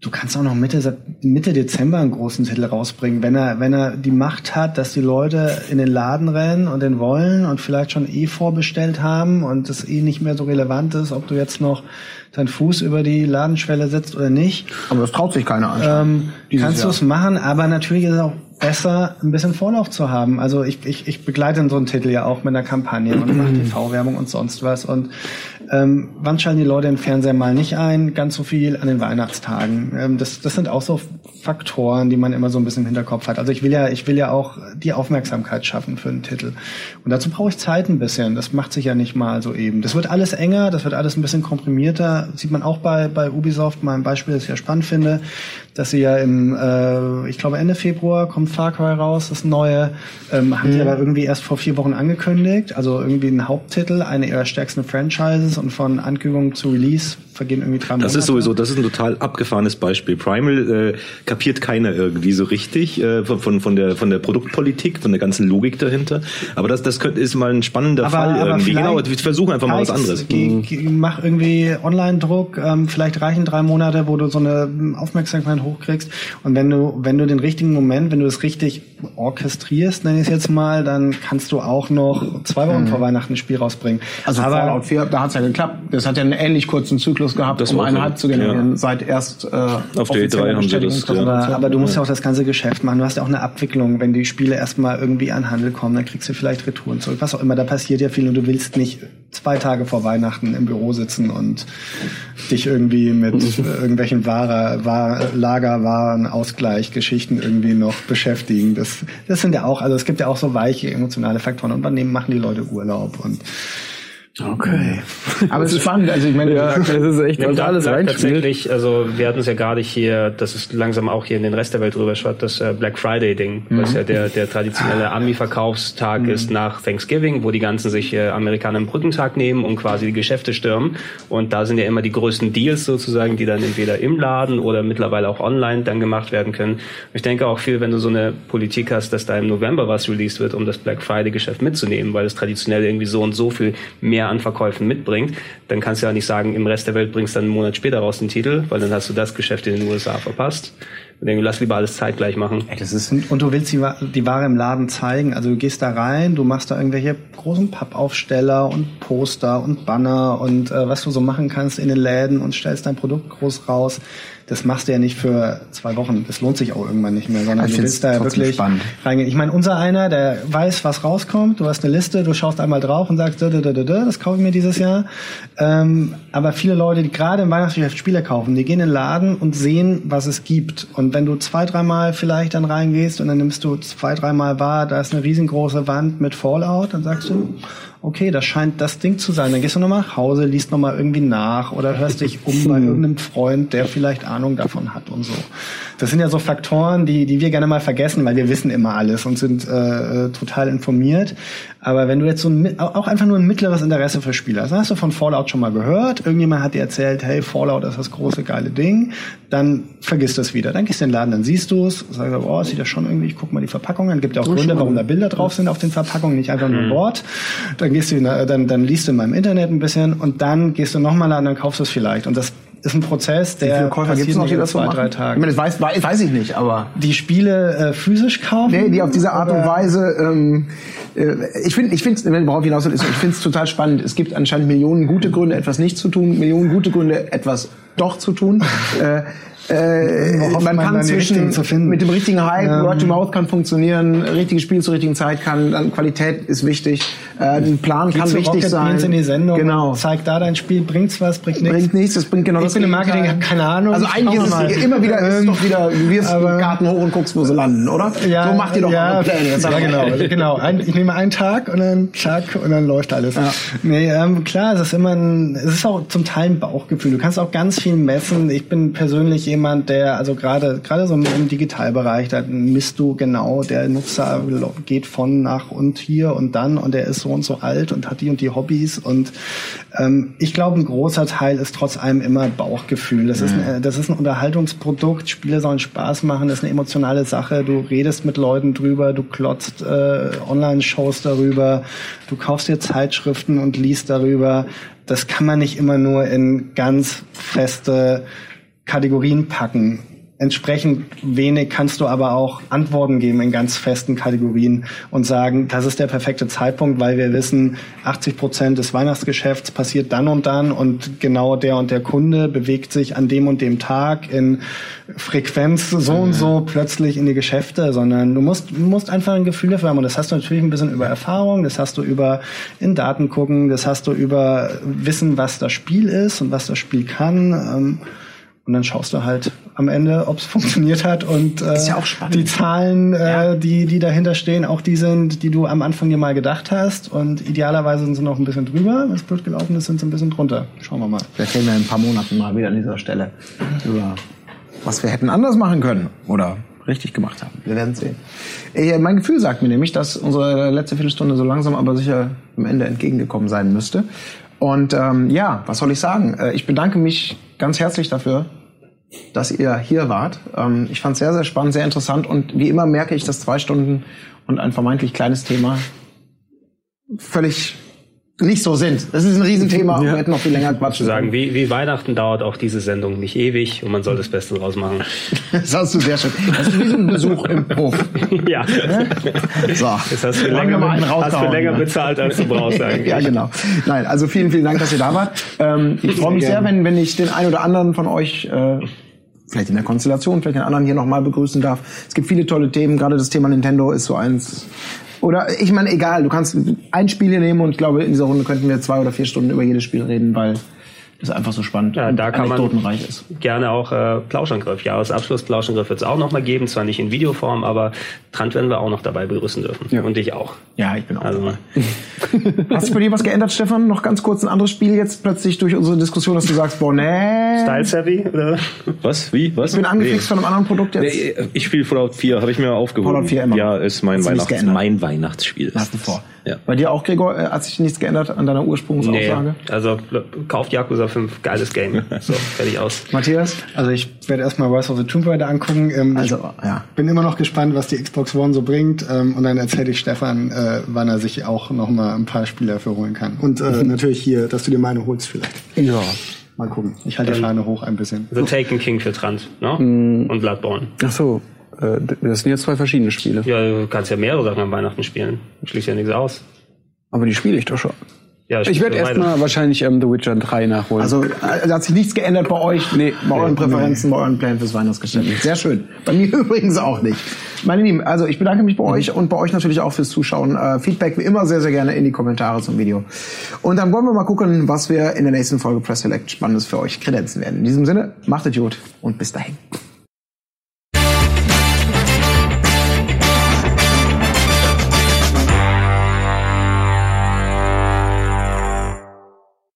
Du kannst auch noch Mitte, Mitte Dezember einen großen Titel rausbringen, wenn er, wenn er die Macht hat, dass die Leute in den Laden rennen und den wollen und vielleicht schon eh vorbestellt haben und es eh nicht mehr so relevant ist, ob du jetzt noch deinen Fuß über die Ladenschwelle setzt oder nicht. Aber das traut sich keiner an. Ähm, kannst du es machen, aber natürlich ist es auch besser, ein bisschen Vorlauf zu haben. Also ich, ich, ich begleite so einen Titel ja auch mit einer Kampagne und mache TV-Werbung und sonst was. Und ähm, wann schalten die Leute den Fernseher mal nicht ein? Ganz so viel an den Weihnachtstagen. Ähm, das, das sind auch so Faktoren, die man immer so ein bisschen im Hinterkopf hat. Also ich will ja, ich will ja auch die Aufmerksamkeit schaffen für einen Titel. Und dazu brauche ich Zeit ein bisschen. Das macht sich ja nicht mal so eben. Das wird alles enger, das wird alles ein bisschen komprimierter. Das sieht man auch bei, bei Ubisoft, mal ein Beispiel, das ich ja spannend finde, dass sie ja im, äh, ich glaube Ende Februar kommt Far Cry raus, das neue, ähm, haben sie aber irgendwie erst vor vier Wochen angekündigt. Also irgendwie ein Haupttitel, eine ihrer stärksten Franchises und von Ankündigung zu Release vergehen irgendwie drei Monate. Das ist sowieso, das ist ein total abgefahrenes Beispiel. Primal äh, kapiert keiner irgendwie so richtig äh, von, von, der, von der Produktpolitik, von der ganzen Logik dahinter. Aber das, das könnte, ist mal ein spannender Aber- Fall aber irgendwie. Genau, wir versuchen einfach mal was anderes. Geh, mach irgendwie Online-Druck, ähm, vielleicht reichen drei Monate, wo du so eine ähm, Aufmerksamkeit hochkriegst. Und wenn du, wenn du den richtigen Moment, wenn du es richtig orchestrierst, nenne ich es jetzt mal, dann kannst du auch noch zwei Wochen vor Weihnachten ein Spiel rausbringen. Also Fallout 4, da hat's ja geklappt. Das hat ja einen ähnlich kurzen Zyklus gehabt, Das um einen Hype zu generieren, ja. seit erst äh, Auf der offizieller E3 haben sie das, ja. Aber, aber du musst ja auch das ganze Geschäft machen. Du hast ja auch eine Abwicklung, wenn die Spiele erstmal irgendwie an Handel kommen, dann kriegst du vielleicht Retouren zurück. Was auch immer, da passiert ja viel und du willst nicht zwei Tage vor Weihnachten im Büro sitzen und dich irgendwie mit irgendwelchen Ware, Ware, Lagerwaren, Ausgleich, Geschichten irgendwie noch beschäftigen. Das, das sind ja auch, also es gibt ja auch so weiche emotionale Faktoren. Und wann nehmen, machen die Leute Urlaub und Okay. Aber es ist spannend. Also ich meine, Ja, das ist echt Ja, totales Reinspiel. tatsächlich, also wir hatten es ja gerade hier, dass es langsam auch hier in den Rest der Welt rüber schaut, das äh, Black Friday-Ding, was ja der, der traditionelle Ami-Verkaufstag ist nach Thanksgiving, wo die ganzen sich äh, Amerikaner einen Brückentag nehmen und quasi die Geschäfte stürmen. Und da sind ja immer die größten Deals sozusagen, die dann entweder im Laden oder mittlerweile auch online dann gemacht werden können. Ich denke auch viel, wenn du so eine Politik hast, dass da im November was released wird, um das Black Friday-Geschäft mitzunehmen, weil es traditionell irgendwie so und so viel mehr an Verkäufen mitbringt, dann kannst du ja nicht sagen, im Rest der Welt bringst du dann einen Monat später raus den Titel, weil dann hast du das Geschäft in den USA verpasst. Und denke, lass lieber alles zeitgleich machen. das ist Und, du willst die, die Ware im Laden zeigen. Also du gehst da rein, du machst da irgendwelche großen Pappaufsteller und Poster und Banner und äh, was du so machen kannst in den Läden und stellst dein Produkt groß raus. Das machst du ja nicht für zwei Wochen. Das lohnt sich auch irgendwann nicht mehr, sondern Ich du willst da ja wirklich spannend. reingehen. Ich meine, unser einer, der weiß, was rauskommt. Du hast eine Liste, du schaust einmal drauf und sagst, da, da, da, da, da, das kaufe ich mir dieses Jahr. Ähm, aber viele Leute, die gerade im Weihnachtsgeschäft Spiele kaufen, die gehen in den Laden und sehen, was es gibt. Und wenn du zwei, dreimal vielleicht dann reingehst und dann nimmst du zwei, dreimal wahr, da ist eine riesengroße Wand mit Fallout, dann sagst du, okay, das scheint das Ding zu sein. Dann gehst du nochmal nach Hause, liest nochmal irgendwie nach oder hörst dich um bei irgendeinem Freund, der vielleicht Ahnung davon hat und so. Das sind ja so Faktoren, die, die wir gerne mal vergessen, weil wir wissen immer alles und sind äh, äh, total informiert. Aber wenn du jetzt so ein, auch einfach nur ein mittleres Interesse für Spiele hast, hast du von Fallout schon mal gehört, irgendjemand hat dir erzählt, hey, Fallout ist das große geile Ding, dann vergisst das wieder. Dann gehst du in den Laden, dann siehst du es, sagst, oh, das sieht ja schon irgendwie, ich guck mal die Verpackung an, gibt ja auch Gründe, warum da Bilder drauf sind auf den Verpackungen, nicht einfach nur ein Wort. Dann gehst du, in, dann, dann liest du in meinem Internet ein bisschen und dann gehst du nochmal an, dann kaufst du es vielleicht. Und das ist ein Prozess, wie der viele Käufer passiert gibt es noch, die das so zwei, machen? drei Ich Tagen. meine, das weiß, weiß, weiß ich nicht, aber Die Spiele äh, physisch kaufen? Nee, die auf diese Art und Oder- Weise, ähm, äh, ich finde, ich finde, worauf ich hinaus will, ist, ich finde es total spannend. Es gibt anscheinend Millionen gute Gründe, etwas nicht zu tun, Millionen gute Gründe, etwas doch zu tun. äh, äh, man man kann zwischen richtigen zu finden. mit dem richtigen Hype, Ähm. Word to Mouth kann funktionieren, richtiges Spiel zur richtigen Zeit kann, dann Qualität ist wichtig, äh, ein Plan Geh kann wichtig Rocket sein. Beans in die Sendung, genau. zeig da dein Spiel, bringt's was, bringt nichts. Bringt nichts, das bringt genau Ich das bin im. Marketing, hab keine Ahnung. Also eigentlich ist es immer wieder, ist doch wieder, du wirfst Aber- den Garten hoch und guckst, wo sie landen, oder? so macht ihr doch ja, Pläne. Jetzt ja, genau, genau. Ein, ich nehme einen Tag und dann zack und dann läuft alles. Ja. Nee, ähm, klar, es ist immer ein, es ist auch zum Teil ein Bauchgefühl. Du kannst auch ganz viel messen. Ich bin persönlich jemand, der, also gerade, gerade so im Digitalbereich, da misst du genau, der Nutzer geht von nach und hier und dann und der ist so und so alt und hat die und die Hobbys und ähm, ich glaube, ein großer Teil ist trotz allem immer Bauchgefühl. Das, ist ein, das ist ein Unterhaltungsprodukt. Spiele sollen Spaß machen. Das ist eine emotionale Sache. Du redest mit Leuten drüber. Du klotzt äh, Online-Shows darüber. Du kaufst dir Zeitschriften und liest darüber. Das kann man nicht immer nur in ganz feste Kategorien packen. entsprechend wenig kannst du aber auch Antworten geben in ganz festen Kategorien und sagen, das ist der perfekte Zeitpunkt, weil wir wissen, 80 Prozent des Weihnachtsgeschäfts passiert dann und dann und genau der und der Kunde bewegt sich an dem und dem Tag in Frequenz so und so plötzlich in die Geschäfte, sondern du musst, du musst einfach ein Gefühl dafür haben und das hast du natürlich ein bisschen über Erfahrung, das hast du über in Daten gucken, das hast du über Wissen, was das Spiel ist und was das Spiel kann. Und dann schaust du halt am Ende, ob es funktioniert hat und äh, ja auch spannend. die Zahlen, äh, die, die dahinter stehen, auch die sind, die du am Anfang dir mal gedacht hast. Und idealerweise sind sie noch ein bisschen drüber. Wenn es blöd gelaufen ist, sind sie ein bisschen drunter. Schauen wir mal. Vielleicht reden wir in ein paar Monaten mal wieder an dieser Stelle über was wir hätten anders machen können oder richtig gemacht haben. Wir werden sehen. Äh, mein Gefühl sagt mir nämlich, dass unsere letzte Viertelstunde so langsam aber sicher am Ende entgegengekommen sein müsste. Und ähm, ja, was soll ich sagen? Äh, ich bedanke mich ganz herzlich dafür, dass ihr hier wart. Ähm, ich fand es sehr, sehr spannend, sehr interessant und wie immer merke ich, dass zwei Stunden und ein vermeintlich kleines Thema völlig nicht so sind. Das ist ein Riesenthema und wir hätten noch viel länger quatschen sagen, wie, wie Weihnachten dauert auch diese Sendung nicht ewig und man soll das Beste draus machen. Das hast du sehr schön. Das ist wie so ein Besuch im Hof. ja. So. Das hast du länger, hast du länger ja. bezahlt, als du brauchst eigentlich. ja, genau. Nein, also vielen, vielen Dank, dass ihr da wart. Ähm, ich freue mich sehr, wenn, wenn ich den einen oder anderen von euch äh, vielleicht in der Konstellation, vielleicht den anderen hier nochmal begrüßen darf. Es gibt viele tolle Themen, gerade das Thema Nintendo ist so eins. Oder ich meine, egal, du kannst ein Spiel hier nehmen und ich glaube, in dieser Runde könnten wir zwei oder vier Stunden über jedes Spiel reden, weil das einfach so spannend Ja, da kann man ist. gerne auch äh, Plauschangriff. Jahresabschluss Plauschangriff wird es auch nochmal geben, zwar nicht in Videoform, aber Trant werden wir auch noch dabei begrüßen dürfen. Ja. Und dich auch. Ja, ich bin auch Also. Hat sich bei dir was geändert, Stefan? Noch ganz kurz ein anderes Spiel jetzt plötzlich durch unsere Diskussion, dass du sagst, boah, nee. Style Savvy? Oder? Was? Wie? Was? Ich bin angefixt von einem anderen Produkt jetzt. Nee, ich spiele Fallout 4, habe ich mir aufgehoben. Fallout 4 immer. Ja, ist mein, Hast du Weihnachts mein Weihnachtsspiel. Hast du vor. Ja. Bei dir auch, Gregor, äh, hat sich nichts geändert an deiner Nee, Ursprungsaussage? also kauft Yakuza 5, geiles Game. So, fertig aus. Matthias? Also ich werde erstmal Rise of the Tomb Raider angucken. Ähm, Also, ich ja. bin immer noch gespannt, was die Xbox One so bringt. Ähm, und dann erzähle ich Stefan, äh, wann er sich auch noch mal ein paar Spiele dafür holen kann. Und äh, natürlich hier, dass du dir meine holst vielleicht. Ja. Mal gucken. Ich halte die Fahne hoch ein bisschen. The Taken King für Trant, ne? Und Bloodborne. Ach so, äh, das sind jetzt zwei verschiedene Spiele. Ja, du kannst ja mehrere Sachen an Weihnachten spielen. Schließt ja nichts aus. Aber die spiele ich doch schon. Ja, Ich werde erstmal wahrscheinlich ähm, The Witcher 3 nachholen. Also, äh, da hat sich nichts geändert bei euch, Nee. bei euren Präferenzen, bei euren Plänen fürs Weihnachtsgeschäft. Sehr schön. Bei mir übrigens auch nicht. Meine Lieben, also ich bedanke mich bei euch und bei euch natürlich auch fürs Zuschauen. Äh, Feedback wie immer sehr, sehr gerne in die Kommentare zum Video. Und dann wollen wir mal gucken, was wir in der nächsten Folge Press Select Spannendes für euch kredenzen werden. In diesem Sinne, macht es gut und bis dahin.